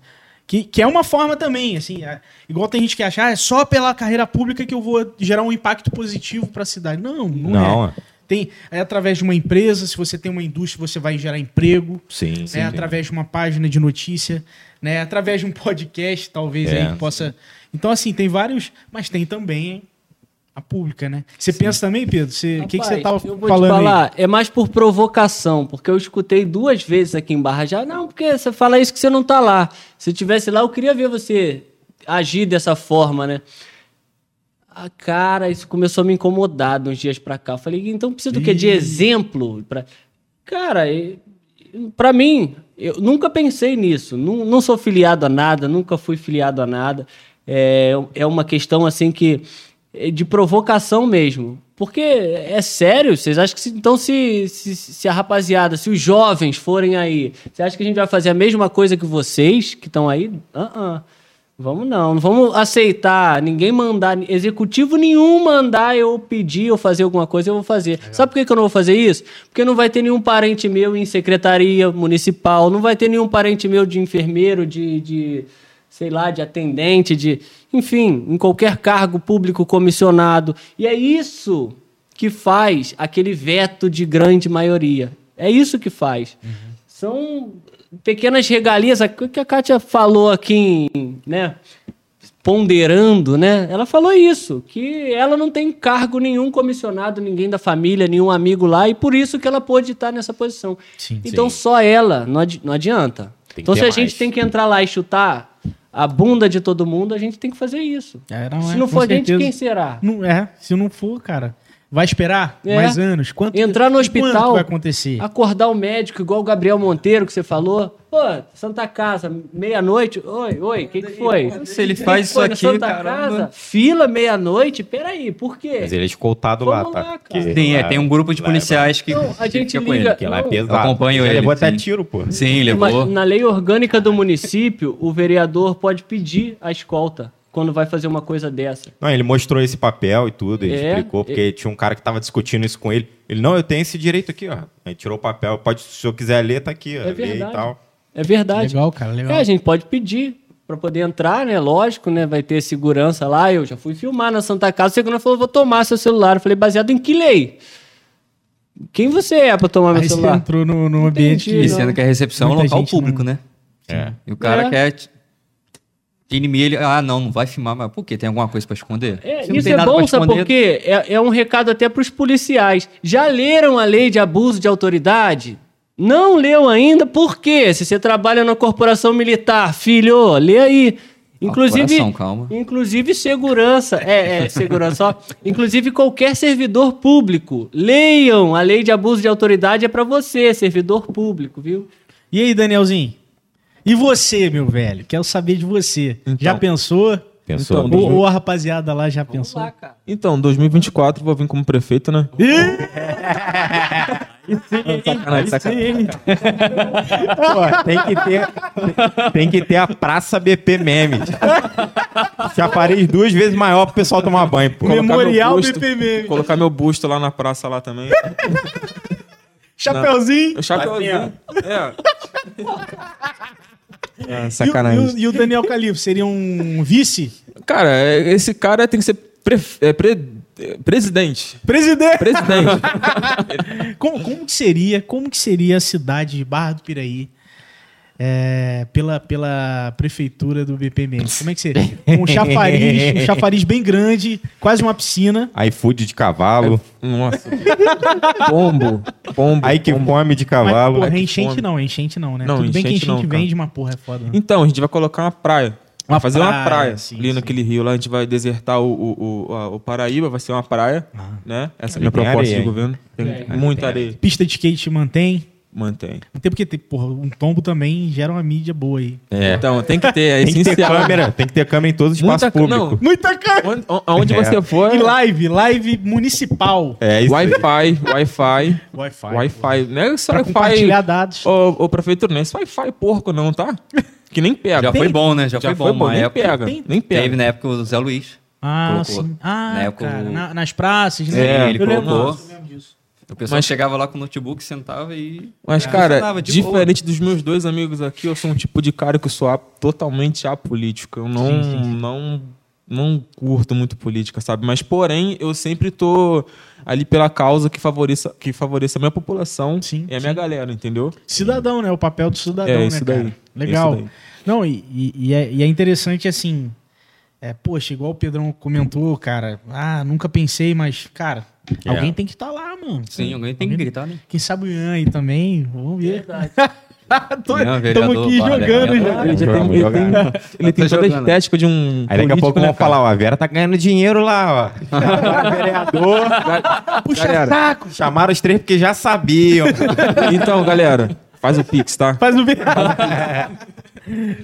Que, que é uma forma também, assim, é- igual tem gente que acha, ah, é só pela carreira pública que eu vou gerar um impacto positivo para a cidade. Não, não, Não, é. é. Tem, é através de uma empresa, se você tem uma indústria, você vai gerar emprego, Sim, sim. é através de uma página de notícia, né? É através de um podcast, talvez, É. aí que possa... Então, assim, tem vários, mas tem também a pública, né? Você pensa também, Pedro? O que, que você tava eu vou falando te aí? falar, é mais por provocação, porque eu escutei duas vezes aqui em Barra já, não, porque você fala isso que você não tá lá. Se tivesse lá, eu queria ver você agir dessa forma, né? Ah, cara, isso começou a me incomodar de uns dias pra cá. Eu falei, então precisa do quê? De exemplo? Pra... Cara, e- pra mim, eu nunca pensei nisso. Não, não sou filiado a nada, nunca fui filiado a nada. É, é uma questão assim que de provocação mesmo. Porque é sério, vocês acham que se, então se, se, se, a rapaziada, se os jovens forem aí, você acha que a gente vai fazer a mesma coisa que vocês que estão aí? Uh -uh. Vamos não, não vamos aceitar ninguém mandar, executivo nenhum mandar eu pedir ou fazer alguma coisa, eu vou fazer. Legal. Sabe por que eu não vou fazer isso? Porque não vai ter nenhum parente meu em secretaria municipal, não vai ter nenhum parente meu de enfermeiro, de, de sei lá, de atendente, de. Enfim, em qualquer cargo público comissionado. E é isso que faz aquele veto de grande maioria. É isso que faz. Uhum. São pequenas regalias. O que a Kátia falou aqui, né? Ponderando, né? Ela falou isso, que ela não tem cargo nenhum comissionado, ninguém da família, nenhum amigo lá, e por isso que ela pôde estar nessa posição. Sim, então sim. só ela, não, adi não adianta. Tem então se a mais. gente tem que entrar lá e chutar, a bunda de todo mundo, a gente tem que fazer isso. É, não se é, não for a gente, quem será? Não é, se não for, cara. Vai esperar é. mais anos? Quanto, Entrar no hospital. vai acontecer? Acordar o médico, igual o Gabriel Monteiro que você falou. Pô, Santa Casa, meia-noite. Oi, oi, o que, que foi? Se ele faz isso aqui, Santa Casa, fila meia-noite. Peraí, por quê? Mas ele é escoltado lá, tá? Lá, Sim, é, tem um grupo de policiais que. Não, a gente liga. Ele, que lá é pesado. Acompanho ele. Ele levou até tiro, pô. Sim, levou. Mas na lei orgânica do município, o vereador pode pedir a escolta quando vai fazer uma coisa dessa. Não, ele mostrou esse papel e tudo, ele é, explicou, porque é... tinha um cara que estava discutindo isso com ele. Ele, não, eu tenho esse direito aqui, ó. Aí tirou o papel, pode, se eu quiser ler, tá aqui, ó. É verdade. e tal. É verdade. Legal, cara, legal. É, a gente pode pedir para poder entrar, né? Lógico, né? Vai ter segurança lá. Eu já fui filmar na Santa Casa. O segurança falou, vou tomar seu celular. Eu falei, baseado em que lei? Quem você é para tomar meu Aí celular? Você entrou no, no ambiente. E sendo que a recepção é um local público, não... né? É. E o cara é. quer inimigo, ele, ah, não, não vai filmar, mas por quê? Tem alguma coisa para esconder? É, isso é bom, sabe por quê? É, é um recado até para os policiais. Já leram a lei de abuso de autoridade? Não leu ainda? Por quê? Se você trabalha na corporação militar, filho, lê aí. Inclusive, calma. inclusive segurança, é, é segurança, ó. inclusive qualquer servidor público, leiam a lei de abuso de autoridade é para você, servidor público, viu? E aí, Danielzinho? E você, meu velho? Quero saber de você. Então, já pensou? Pensou? Então, ou, ou, a rapaziada lá já Vamos pensou? Lá, então, 2024 vou vir como prefeito, né? sacanagem, sacanagem. Pô, tem que ter tem que ter a Praça BP Memes. Chafariz duas vezes maior pro pessoal tomar banho. Pô. Memorial busto, BP Memes. Colocar meu busto lá na praça lá também. Chapeuzinho. Chapeuzinho. É. É, sacanagem. E o, e, o, e o, Daniel Califo seria um vice? Cara, esse cara tem que ser pre, é, pre, é, presidente. Presidente! Presidente. como, como que seria, como que seria a cidade de Barra do Piraí é, pela, pela prefeitura do BPM. Como é que seria? Um chafariz, um chafariz bem grande, quase uma piscina. iFood de cavalo. Nossa. pombo. Pombo. Aí que fome de cavalo. Mas, porra, enchente não, enchente não, né? Não, Tudo bem que enchente não, vende, uma porra é foda. Né? Então, a gente vai colocar uma praia. Uma fazer praia, uma praia sim, ali sim. naquele rio lá. A gente vai desertar o, o, o, o Paraíba, vai ser uma praia. Ah. Né? Essa é a minha proposta areia, de governo. Tem é, muita areia. Pista de skate mantém. Mantém. Até porque, porra, um tombo também gera uma mídia boa aí. É. Então, tem que ter, é tem essencial. Que ter câmera, tem que ter câmera em todos os espaços públicos. Não, Muita câmera! Onde, onde é. você for... E live, live municipal. É, isso Wi-Fi, Wi-Fi. Wi-Fi. Wi-Fi. Não é só Wi-Fi... compartilhar dados. Ô, ô, prefeitura, não é Wi-Fi porco não, tá? Que nem pega. Já tem, foi bom, né? Já, já foi, foi bom. bom nem época, pega, tem, nem pega. Teve na época o Zé Luiz. Ah, colocou. sim. Ah, na época, cara, o... na, nas praças, né? É, ele Eu colocou. lembro disso. O pessoal Mas, chegava lá com o notebook, sentava e. Mas, cara, diferente boa. dos meus dois amigos aqui, eu sou um tipo de cara que eu sou totalmente apolítico. Eu não, sim, sim, sim. não, não curto muito política, sabe? Mas, porém, eu sempre tô ali pela causa que favoreça, que favoreça a minha população sim, e a minha galera, entendeu? Cidadão, né? O papel do cidadão, é, né, isso cara? Daí, Legal. Isso daí. Não, e, e, é, e é interessante assim. É, poxa, igual o Pedrão comentou, cara. Ah, nunca pensei, mas, cara, é. alguém tem que estar tá lá, mano. Sim, alguém tem alguém, que gritar, né? Quem sabe o Ian aí também, vamos ver. Verdade. Estamos aqui jogando já. Ele, já tem, ele tem, ele tem toda a estética de um. Aí daqui a pouco vão falar, ó, a Vera tá ganhando dinheiro lá, ó. vereador. Puxa galera, saco. Chamaram os três porque já sabiam. então, galera, faz o Pix, tá? Faz o Pix.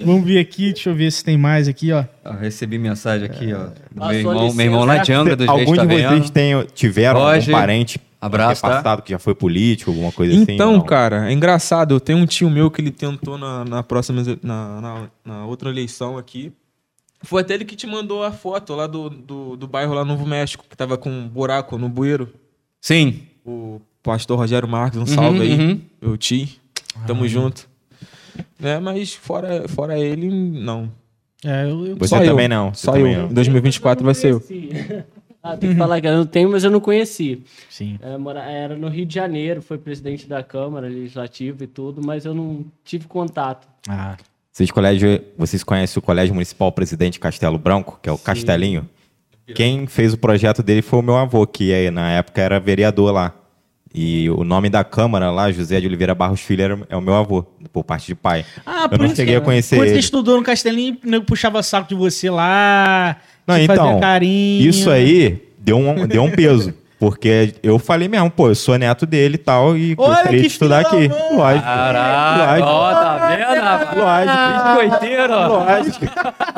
Vamos ver aqui, deixa eu ver se tem mais aqui, ó. Eu recebi mensagem aqui, ó. Do Ah, meu irmão, licença. meu irmão lá de Angra dos Reis, Alguns tá de vocês têm, tiveram Roger, um parente abraço, tá? passado que já foi político, alguma coisa assim? Então, ou não? cara, é engraçado. Eu tenho um tio meu que ele tentou na, na próxima, na, na, na outra eleição aqui. Foi até ele que te mandou a foto lá do, do, do bairro lá Novo México, que tava com um buraco no bueiro. Sim. O pastor Rogério Marques, um salve aí. uhum. Meu tio. Tamo junto. Né, mas fora, fora ele, não. É, eu, eu- Você Só também eu. não. Só também eu. Em 2024 vai ser eu. Ah, tem que falar que eu não tenho, mas eu não conheci. Sim. É, mora- Era no Rio de Janeiro, foi presidente da Câmara Legislativa e tudo, mas eu não tive contato. Ah, Vocês, colégio, vocês conhecem o Colégio Municipal Presidente Castelo Branco, que é o Castelinho? Quem fez o projeto dele foi o meu avô, que eh, na época era vereador lá. E o nome da Câmara lá, José de Oliveira Barros Filho, é o meu avô, por parte de pai. Ah, Eu por não isso cheguei a conhecer você ele. estudou no Castelinho, o nego puxava saco de você lá. Não, então, carinho. isso aí deu um, deu um peso. Porque eu falei mesmo, pô, eu sou neto dele e tal, e Olha gostaria que de estudar aqui. mãe. Lógico. Caraca, Lógico. ó, tá vendo, rapaz? Lógico. Biscoiteiro, ó. Lógico.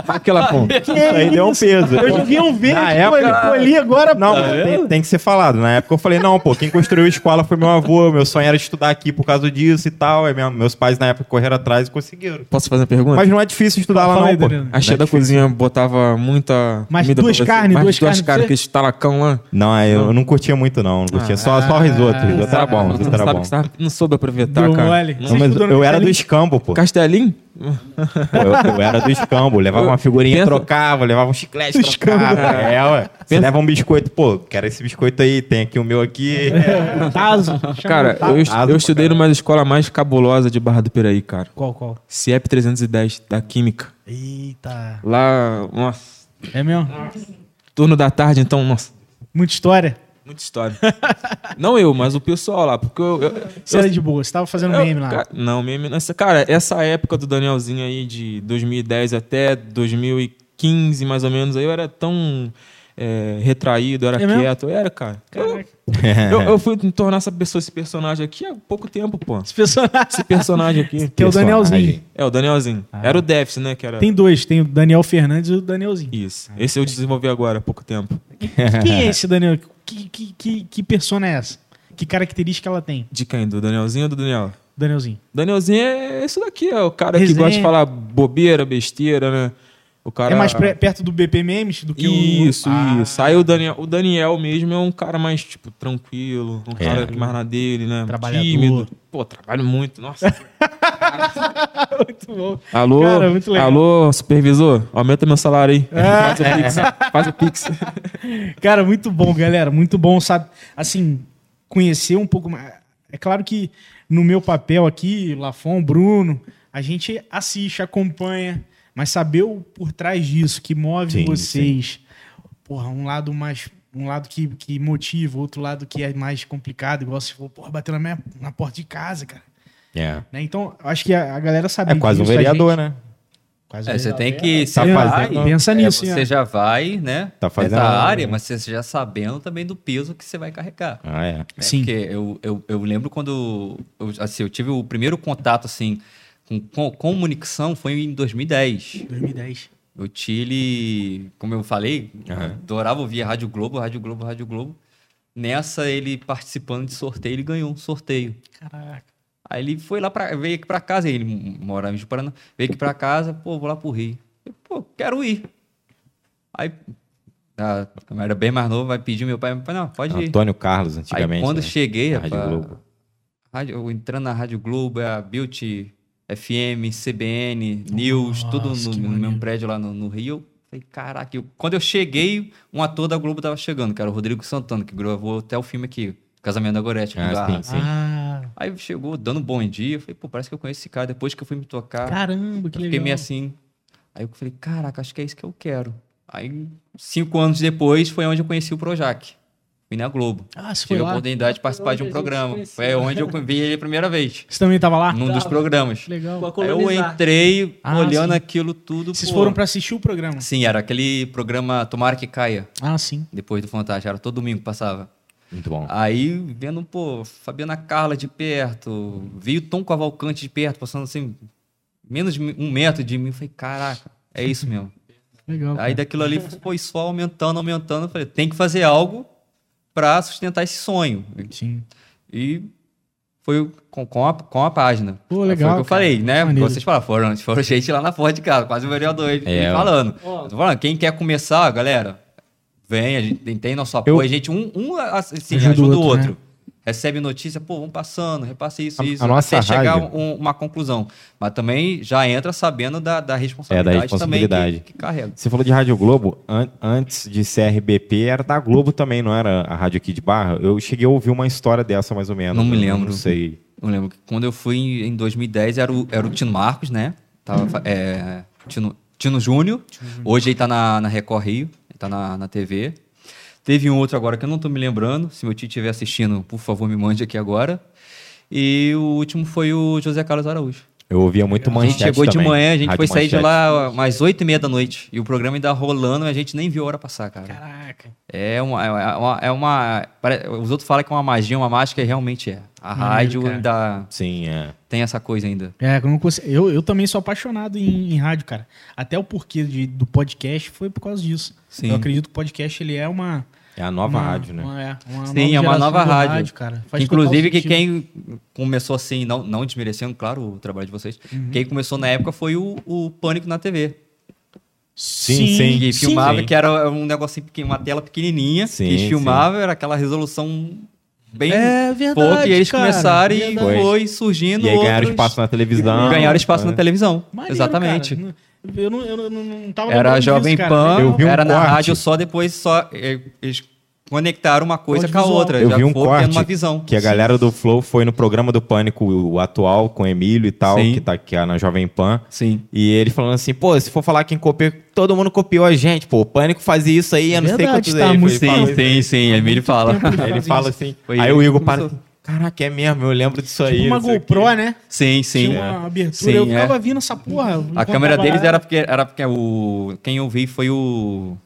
Aquela ponta. Isso aí deu um peso. Eu devia um verde, Na pô, ele época- foi ali agora. Não, pô. tem, tem que ser falado. Na época eu falei, não, pô, quem construiu a escola foi meu avô, meu sonho era estudar aqui por causa disso e tal. Aí minha- meus pais na época correram atrás e conseguiram. Posso fazer uma pergunta? Mas não é difícil estudar lá não, aí, pô. Adriano. A cheia da cozinha botava muita. Comida duas carnes, duas duas carnes pra carnes, você? aqueles talacão lá. Não, aí eu não curtia muito não, não curtia. só, só risoto, risoto era bom, risoto era Sabe bom. que você não soube aproveitar, Deu cara. mole. Não, mas eu era do escambo, pô. Castelinho? Pô, eu, eu era do escambo, levava uma figurinha, Pensa- trocava, levava um chiclete, trocava. É, ué. Você Pensa- leva um biscoito, pô, quero esse biscoito aí, tem aqui o meu aqui. Tazo. Chama Cara, Tazo. eu, est- Tazo eu estudei numa escola mais cabulosa de Barra do Piraí, cara. Qual, qual? CIEP 310, da Química. Eita. Lá, nossa. É mesmo? Turno da tarde, então, nossa. Muita história? Muita história. não eu, mas o pessoal lá. Porque eu. eu, Você era de boa, você tava fazendo eu- meme lá. ca- Não, meme. Essa, cara, essa época do Danielzinho aí, de 2010 até 2015, mais ou menos, aí eu era tão é, retraído, era É quieto. Eu era, cara. Eu, eu, eu fui tornar essa pessoa, esse personagem aqui há pouco tempo, pô. Esse personagem. Esse personagem aqui. Que é o Danielzinho. É, o Danielzinho. Era o déficit, né? Que era... Tem dois, tem o Daniel Fernandes e o Danielzinho. Isso. Esse eu desenvolvi agora há pouco tempo. Quem é esse Daniel? Que, que, que, que persona é essa? Que característica ela tem, De quem? Do Danielzinho ou do Daniel? Danielzinho? Danielzinho é isso daqui, é o cara Resenha. que gosta de falar bobeira, besteira, né? O cara... É mais perto do BP Memes do que o. Isso, Ah, isso. Aí o Daniel, o Daniel mesmo é um cara mais, tipo, tranquilo, um É. cara que mais na dele, né? Tímido. Pô, trabalho muito, nossa. muito bom. Alô, Cara, muito legal. alô, supervisor, aumenta meu salário aí. Ah. Faz o Pix, faz o Pix. Cara, muito bom, galera. Muito bom, sabe? Assim, conhecer um pouco mais. É claro que no meu papel aqui, Lafon, Bruno, a gente assiste, acompanha, mas saber o por trás disso, que move Sim, vocês. Porra, um lado mais. Um lado que, que motiva, outro lado que é mais complicado, igual se for, porra, bateu na, minha, na porta de casa, cara. É. Né? Então, acho que a, a galera sabe. É quase um a vereador, gente- né? Quase um É, você tem que... Tá você fazendo- Pensa é, nisso, Você né? já vai, né? Tá fazendo- nessa área, mas você já sabendo também do peso que você vai carregar. Ah, é. né? Sim. Porque eu, eu, eu lembro quando eu, assim, eu tive o primeiro contato assim, com, com comunicação foi em 2010. 2010. O Chile, como eu falei, Aham. adorava ouvir a Rádio Globo, Rádio Globo, Rádio Globo. Nessa, ele participando de sorteio, ele ganhou um sorteio. Caraca. Aí ele foi lá para veio aqui pra casa, ele morava em Juparana, veio aqui pra casa, pô, vou lá pro Rio. Eu, pô, quero ir. Aí, eu era bem mais novo, vai pedir meu pai, meu pai, não, pode ir. Antônio Carlos, Aí antigamente. quando né? cheguei, Na Rádio Globo. rádio, eu entrando na Rádio Globo, é a Beauty FM, CBN, News, tudo Nossa, no, no mesmo prédio lá no, no Rio. Eu Falei, caraca, eu- quando eu cheguei, um ator da Globo tava chegando, que era o Rodrigo Santana, que gravou até o filme aqui, Casamento da Gorete. Ah, sim, sim. Ah, Aí chegou dando um bom dia, eu falei, pô, parece que eu conheço esse cara. Depois que eu fui me tocar, caramba, que eu legal. fiquei meio assim. Aí eu falei, caraca, acho que é isso que eu quero. Aí, cinco anos depois, foi onde eu conheci o Projac. Fui na Globo. Ah, você foi Tive a oportunidade de participar de um programa. Foi onde eu vi ele a primeira vez. Você também tava lá? Num dos Tava. programas. Legal. Aí eu entrei Ah, olhando sim. aquilo tudo. Vocês pô. foram pra assistir o programa? Sim, era aquele programa Tomara que Caia, Ah, sim. depois do Fantástico. Era todo domingo que passava. Muito bom. Aí, vendo, pô, Fabiana Carla de perto, vi o Tom Cavalcante de perto, passando assim, menos de um metro de mim. Eu falei, caraca, é isso mesmo. Legal. Aí cara. daquilo ali, foi só aumentando, aumentando. Eu falei, tem que fazer algo para sustentar esse sonho. Sim. E foi com, com, a, com a página. Pô, Foi legal, o que eu cara. falei, né? Maneiro. Vocês falaram, foram, foram gente lá na porta de casa, quase o vereador aí É, falando. Tô falando, quem quer começar, galera, vem, a gente tem nosso apoio, a gente um, um assim, Ajuda ajuda, o o outro, outro. né? Recebe notícia, pô, vamos passando, repasse isso, A- isso, a nossa até chegar rádio- um- uma conclusão. Mas também já entra sabendo da, da responsabilidade, É, responsabilidade. também que, que carrega. Você falou de Rádio Globo, an- antes de ser RBP, era da Globo também, não era a rádio aqui de Barra? Eu cheguei a ouvir uma história dessa, mais ou menos. Não me lembro. Não sei. Eu lembro que quando eu fui em, em 2010 era o, era o Tino Marcos, né? Tava, é, Tino, Tino Júnior. Hoje ele tá na, na Record Rio, ele tá na, na TV. Teve um outro agora que eu não tô me lembrando. Se meu tio estiver assistindo, por favor, me mande aqui agora. E o último foi o José Carlos Araújo. Eu ouvia muito A manchete gente chegou de também. manhã, a gente Rádio foi sair de Manchete. lá umas oito e meia da noite. E o programa ainda rolando e a gente nem viu a hora passar, cara. Caraca. É uma. É uma, é uma- pare- os outros falam que é uma magia, uma mágica, e realmente é. A rádio cara. ainda Sim, é. tem essa coisa ainda. É, eu, não consigo- eu, eu também sou apaixonado em, em rádio, cara. Até o porquê de- do podcast foi por causa disso. Sim. Eu acredito que o podcast ele é uma. É a nova uma- rádio, né? Uma, é, uma Sim, é uma nova do rádio. cara. Faz Inclusive, que quem começou assim, não, não desmerecendo, claro, o trabalho de vocês, Uhum. quem começou na época foi o, o Pânico na TV. Sim, sim. Que Sim, filmava, sim. que era um negocinho pequeno, uma tela pequenininha, Sim, que eles sim. era aquela resolução bem É verdade, pouca, e eles cara, começaram verdade. e foi surgindo E aí ganharam outros- espaço na televisão. ganharam espaço É. na televisão. Maneiro, Exatamente. cara. Eu não, eu não, não, tava Era a Jovem disso. Pan, Eu vi um era na corte. rádio só depois só eh, eles conectaram uma coisa com a outra. Eu já vi um corte tendo uma visão. que a galera do Flow foi no programa do Pânico, o atual, com o Emílio e tal, Sim. que tá aqui na Jovem Pan. Sim. E ele falando assim, pô, se for falar quem copiou, todo mundo copiou a gente, pô, o Pânico fazia isso aí, eu não sei Verdade, quantos tá, muito Ele fala- Sim, sim, sim. Emílio fala. ele fala assim, aí o Igor para. Caraca, é mesmo, eu lembro disso aí. Tipo uma o quê." GoPro, né? Sim, sim. Tinha uma abertura. Sim, eu é. ficava vindo essa porra. A câmera deles era porque, era porque o, quem eu vi foi o.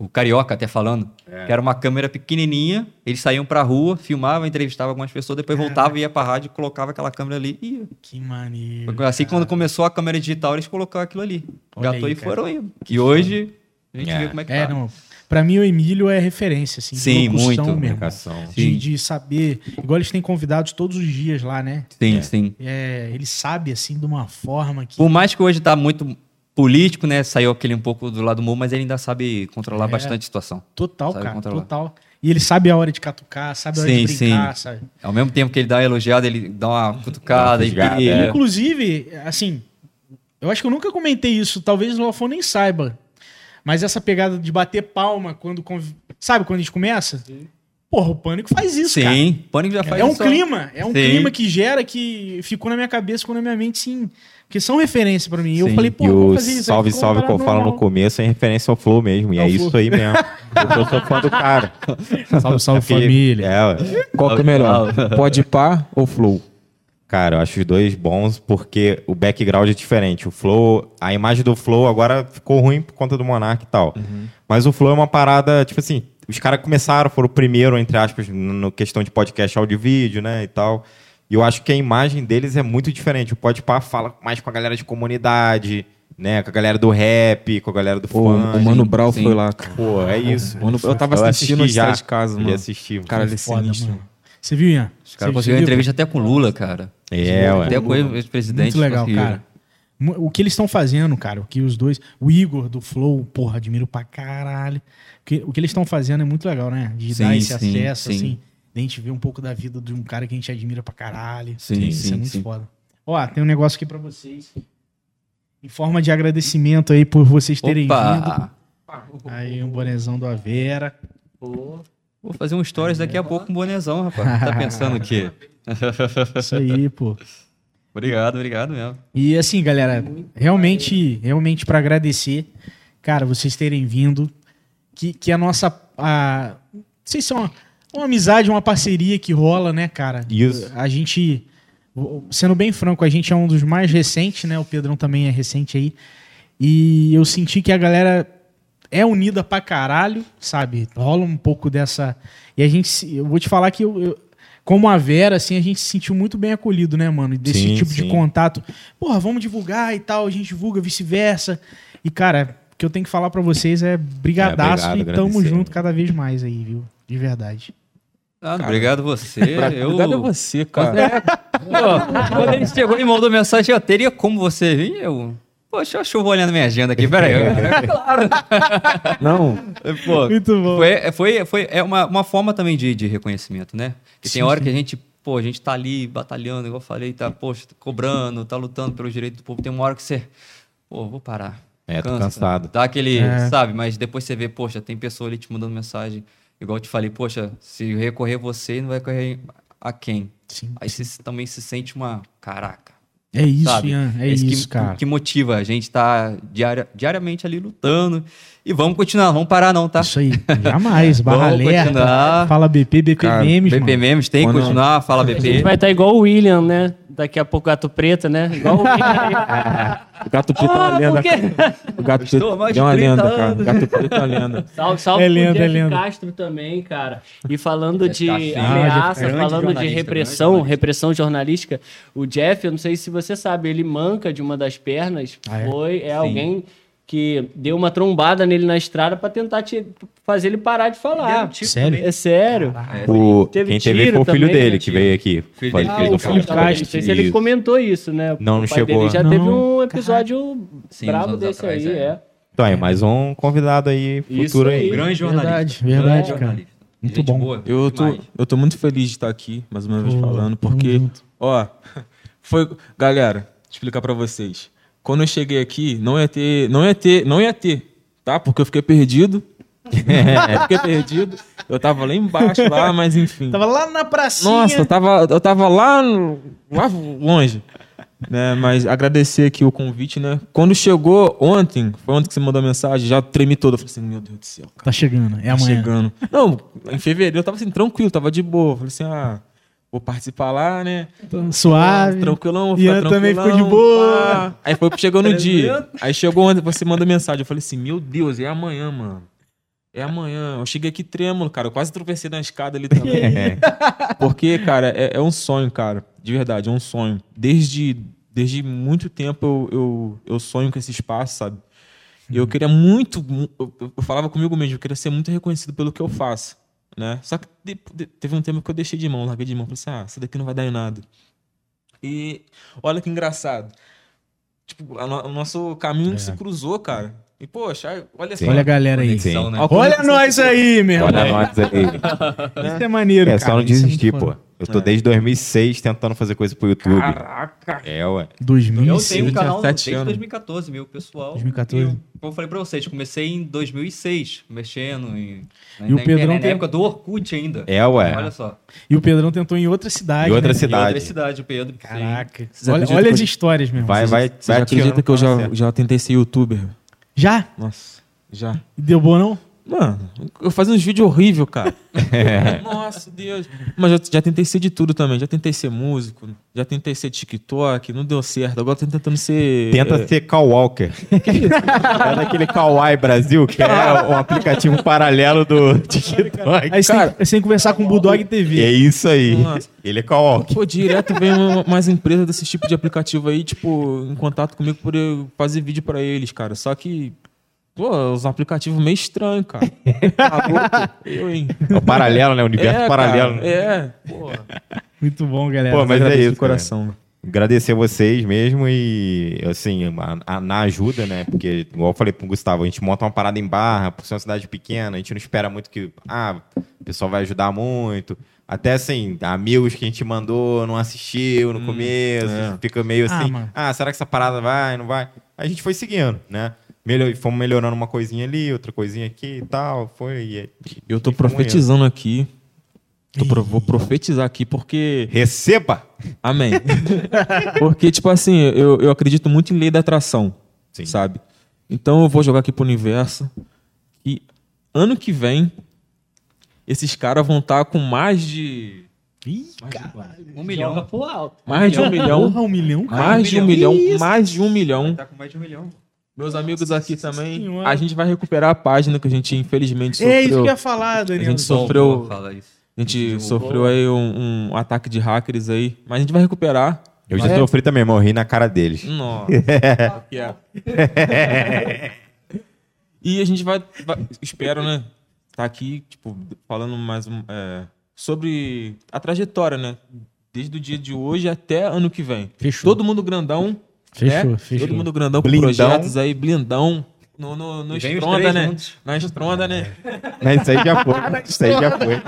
O Carioca até falando. Que era uma câmera pequenininha. Eles saíam pra rua, filmavam, entrevistavam algumas pessoas, depois voltava, ia pra rádio, e colocava aquela câmera ali. E Que maneiro. foi assim, quando começou a câmera digital, eles colocaram aquilo ali. Olha Gatou aí, e cara. foram indo. E hoje, a gente É. vê como é que É, tá. não. Pra mim, o Emílio é referência, assim. de Sim, muito. Mesmo. Comunicação. De, Sim. de saber. Igual eles têm convidados todos os dias lá, né? Sim, É. sim. É, ele sabe, assim, de uma forma que. Por mais que hoje tá muito político, né? Saiu aquele um pouco do lado do humor, mas ele ainda sabe controlar É. bastante a situação. Total, Sabe cara. controlar. Total. E ele sabe a hora de catucar, sabe a hora Sim, de brincar, sim. sabe? Ao mesmo tempo que ele dá uma elogiada, ele dá uma cutucada. E é. Inclusive, assim, eu acho que eu nunca comentei isso, talvez o Lafon nem saiba. Mas essa pegada de bater palma quando. conv- Sabe quando a gente começa? Porra, o pânico faz isso, cara. Sim, Pânico já faz É um isso. clima, é um Sim. clima que gera que ficou na minha cabeça, ficou na minha mente, sim. Que são referência pra mim. E eu Sim. falei, pô, vou fazer isso. salve, salve que eu falo no começo é em referência ao Flow mesmo. E é Flow. isso aí mesmo. Porque eu sou fã do cara. Salve, salve É porque- família. É, ué. Qual que é melhor? Pode par ou flow? Cara, eu acho os dois bons porque o background é diferente. O Flow, a imagem do Flow agora ficou ruim por conta do Monark e tal. Mas o Flow é uma parada, tipo assim, os caras começaram, foram o primeiro, entre aspas, no questão de podcast áudio e vídeo, né, e tal. E eu acho que a imagem deles é muito diferente. O Podpah fala mais com a galera de comunidade, né, com a galera do rap, com a galera do Pô, funk. o Mano Brau sim. foi lá, cara. Pô, é isso. Mano, eu tava Eu assistindo assisti já de casa, Ele mano. assistiu. Cara, ele é sinistro. mano. Você viu, Ian? Os caras Você- conseguiram entrevista até com o Lula, cara. É, ué. Até com o ex-presidente. Muito legal, cara. O que eles estão fazendo, cara, o que os dois. O Igor do Flow, porra, admiro pra caralho. O que, o que eles estão fazendo é muito legal, né? De Sim, dar esse sim, acesso, sim. assim. De a gente ver um pouco da vida de um cara que a gente admira pra caralho. Sim, Isso sim, é muito sim. foda. Ó, tem um negócio aqui pra vocês. Em forma de agradecimento aí por vocês terem vindo. Opa! Aí um bonezão do Avera. Vou fazer um stories daqui a pouco com um bonezão, rapaz. Tá pensando o quê? Isso aí, pô. Obrigado, obrigado mesmo. E assim, galera, realmente, realmente para agradecer, cara, vocês terem vindo, que, que a nossa, a, não sei se é uma, uma amizade, uma parceria que rola, né, cara? Isso. A gente, sendo bem franco, a gente é um dos mais recentes, né? O Pedrão também é recente aí. E eu senti que a galera é unida pra caralho, sabe? Rola um pouco dessa. E a gente, se- eu vou te falar que eu, eu- como a Vera, assim, a gente se sentiu muito bem acolhido, né, mano? Desse Sim, tipo de sim. contato. Porra, vamos divulgar e tal, a gente divulga, vice-versa. E, cara, o que eu tenho que falar pra vocês é brigadaço É, obrigado, e tamo junto cada vez mais aí, viu? De verdade. Ah, obrigado você. eu... Obrigado a você, cara. É, pô, quando ele chegou e mandou mensagem, eu teria como você vir? Eu. Poxa, deixa eu vou olhando minha agenda aqui, peraí. É claro. Não, Pô, Muito bom. Foi, foi, foi é uma, uma forma também de, de reconhecimento, né? Que tem hora que a gente, pô, a gente tá ali batalhando, igual eu falei, tá, poxa, tá cobrando, tá lutando pelo direito do povo. Tem uma hora que você, pô, vou parar. É, tô cansado. Dá aquele, É. sabe? Mas depois você vê, poxa, tem pessoa ali te mandando mensagem. Igual eu te falei, poxa, se recorrer você, não vai correr a quem? Sim. Aí você também se sente uma, caraca. É isso, sabe? Ian. É Esse isso, que, cara. que motiva a gente tá diaria- diariamente ali lutando. E vamos continuar, não vamos parar não, tá? Isso aí. Jamais. Barra Vamos alerta. continuar. Fala BP, BP Cara, Memes, BP mano. Memes tem que continuar, fala A gente BP. vai estar igual o William, né? Daqui a pouco Gato Preto, né? Igual o o gato preto é uma Ah, lenda. O gato preto é uma 30 lenda, cara. O gato preto é uma lenda. Salve, salve É pro lenda, é Jeff lenda. Castro também, cara. E falando de Castro. ameaça, Ah, grande falando de repressão, jornalista. repressão jornalística, o Jeff, eu não sei se você sabe, ele manca de uma das pernas. Ah, é? Foi, é alguém que deu uma trombada nele na estrada pra tentar te, fazer ele parar de falar. Sério? É sério. O, Teve quem teve foi o filho também, dele né, que veio aqui. Filho dele. Ah, o Castro, não sei se ele comentou isso, né? Não, o não pai chegou. Dele já Não, teve um episódio Sim, anos desse atrás, aí, é. é. Então, aí, mais um convidado aí, Isso futuro aí. aí. Grande jornalista. Verdade, verdade, cara. jornalista. Muito Gente bom. boa, Eu tô, demais. eu tô muito feliz de estar aqui, mais uma vez falando, porque, ó, foi. Galera, explicar pra vocês. Quando eu cheguei aqui, não ia ter. Não ia ter, não ia ter, tá? Porque eu fiquei perdido. eu fiquei perdido. Eu tava lá embaixo, lá, mas enfim. Tava lá na pracinha. Nossa, eu tava, eu tava lá, lá longe. Né, mas agradecer aqui o convite, né? Quando chegou ontem, foi ontem que você mandou a mensagem, já tremi todo. Eu falei assim, meu Deus do céu, cara. Tá chegando. É Tá amanhã. chegando. Não, em fevereiro eu tava assim, tranquilo, tava de boa. Falei assim, ah, vou participar lá, né? Tô Suave. Tranquilão, vou Ian ficar também ficou de boa. pá. Aí foi chegando o dia. Aí chegou ontem, você manda mensagem. Eu falei assim, meu Deus, é amanhã, mano. É amanhã. Eu cheguei aqui trêmulo, cara. Eu quase tropecei na escada ali também. Porque, cara, é, é um sonho, cara. De verdade, é um sonho. Desde, desde muito tempo eu, eu, eu sonho com esse espaço, sabe? E eu queria muito. mu- Eu, eu falava comigo mesmo, eu queria ser muito reconhecido pelo que eu faço. Né? Só que teve um tempo que eu deixei de mão, larguei de mão. Falei assim, ah, isso daqui não vai dar em nada. E olha que engraçado. Tipo, o nosso caminho se cruzou, cara. E, poxa, olha só. Olha a galera aí. Conexão, né? Olha Olha nós aí, meu irmão. Olha nós aí. Isso é maneiro, É cara. só não é desistir, pô. Eu tô desde 2006 tentando fazer coisa pro YouTube. Caraca! É, ué. Eu 2006. tenho um canal desde sete anos. 2014, meu pessoal. 2014. E eu, como eu falei pra vocês, comecei em 2006, mexendo em, na, E o na Pedrão internet, tem- na época do Orkut ainda. É, ué. Olha só. E o Pedrão tentou em outra cidade. Em outra né? Em cidade. outra cidade, o Pedro. Caraca. Olha, olha que as eu- histórias, meu irmão. Vai, vai, Você já vai acredita que eu já, já tentei ser youtuber? Já? Nossa, já. Deu bom, não? Mano, eu fazia uns vídeos horríveis, cara. Nossa, Deus. Mas já, já tentei ser de tudo também. Já tentei ser músico, já tentei ser TikTok, não deu certo. Agora tô tentando ser. Tenta é, ser Call Walker. é daquele Kawaii Brasil, que é um aplicativo paralelo do TikTok. Aí você, Cara- tem, você tem que conversar com o Bulldog TV. É isso aí. Nossa. Ele é Call Walker. Pô, direto vem uma- mais empresas desse tipo de aplicativo aí, tipo, em contato comigo por eu fazer vídeo pra eles, cara. Só que, pô, os aplicativos meio estranhos, cara. Tá louco? Eu, hein? É o paralelo, né? O universo É, paralelo. cara, é, pô. Muito bom, galera. Pô, mas é isso, de coração. Agradecer vocês mesmo e, assim, a- a- na ajuda, né? Porque, igual eu falei pro Gustavo, a gente monta uma parada em barra, por ser uma cidade pequena, a gente não espera muito que, ah, o pessoal vai ajudar muito. Até, assim, amigos que a gente mandou não assistiu no começo, é. fica meio Ah, assim, mano. ah, será que essa parada vai, não vai? A gente foi seguindo, né? Melhor, fomos melhorando uma coisinha ali, outra coisinha aqui e tal, foi... E, Eu e indo. profetizando aqui. Tô pro- vou profetizar aqui porque. Receba! Amém. porque, tipo assim, eu, eu acredito muito em lei da atração. Sim. Sabe? Então eu vou jogar aqui pro universo. E ano que vem, esses caras vão estar com mais de. Ih, caralho. Um milhão. Joga pro alto. Mais de um milhão. Porra, um milhão? Mais de um milhão. Mais de um milhão. Tá com mais de um milhão. Meus amigos aqui também. Senhora. A gente vai recuperar a página que a gente, infelizmente, É isso que eu sofreu. ia falar, A Daniel. gente sofreu. A gente sofreu aí um, um ataque de hackers aí, mas a gente vai recuperar. Eu já sofri também, morri na cara deles. Nossa. que é. e a gente vai, vai- espero, né? Tá aqui, tipo, falando mais um, é, sobre a trajetória, né? Desde o dia de hoje até ano que vem. Fechou. Todo mundo grandão. Fechou, né? fechou. Todo mundo grandão com Blindão. projetos aí, blindão. No, no, no os estronda, né? juntos. Na estronda, né? Mas isso aí já foi. Isso aí já foi.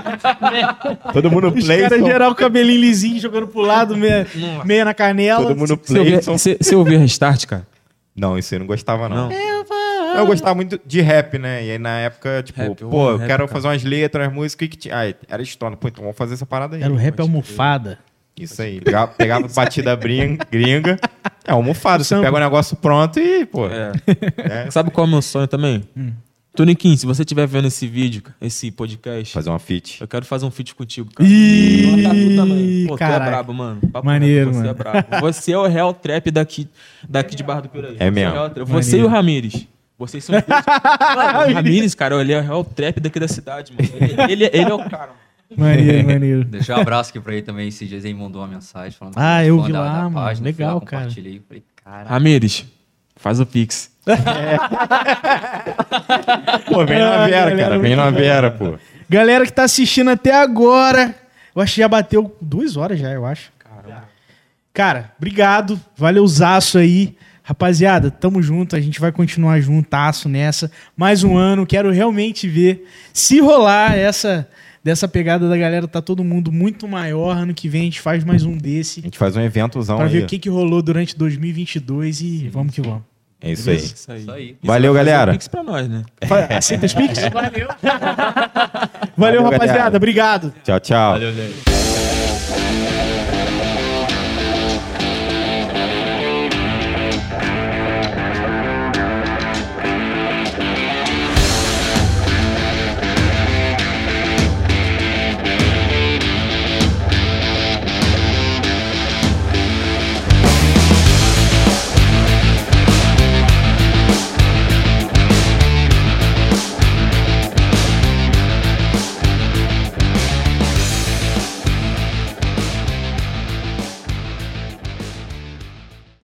Todo mundo Os play. caras geral o cabelinho lisinho, jogando pro lado, meia, meia na canela. Todo mundo play. você, você ouvia Restart, cara? Não, isso eu não gostava, não. Não. Eu gostava muito de rap, né? E aí na época, tipo, Rap, pô, eu rap, quero cara. fazer umas letras, umas músicas que tinha. Ah, era história. Pô, então vamos fazer essa parada aí. Era o rap almofada. Isso aí. Pegava, pegava batida brin- gringa. É, almofado. Você pega o negócio pronto e, pô. É. é, Sabe qual é o meu sonho também? Hum. Toniquinho, se você estiver vendo esse vídeo, esse podcast, fazer uma feat. eu quero fazer um feat contigo, cara. Ih. Pô, tu é brabo, mano. Papo Maneiro, você mano. é brabo. Você é o real trap daqui, daqui de Barra do Piraí. Você mesmo. trap. Você e o Ramires. Vocês são os dois. Mano, o Ramires, cara, ele é o real trap daqui da cidade, mano. Ele, ele, ele é o cara. mano. Maneiro, maneiro. Deixar um abraço aqui pra ele também. Esses dias ele mandou uma mensagem falando Ah, eu vi lá, mano. fui Legal, lá, cara. compartilhei. Falei, caralho. Ramires, faz o pix. Pô, vem na Ah, Vera, cara. Vem na Vera, pô. Galera que tá assistindo até agora, eu acho que já bateu duas horas já, eu acho. Cara, obrigado. Valeuzaço aí. Rapaziada, tamo junto. A gente vai continuar juntasso nessa. Mais um ano. Quero realmente ver se rolar essa dessa pegada da galera. Tá todo mundo muito maior. Ano que vem a gente faz mais um A desse. gente faz um eventozão Pra aí. ver o que, que rolou durante 2022 e vamos que vamos. É isso aí. Isso aí. Isso aí. E Valeu, galera. o Pix pra nós, né? Aceita os Pix? Valeu. Valeu, Valeu, rapaziada. galera. Obrigado. Tchau, tchau. Valeu, gente.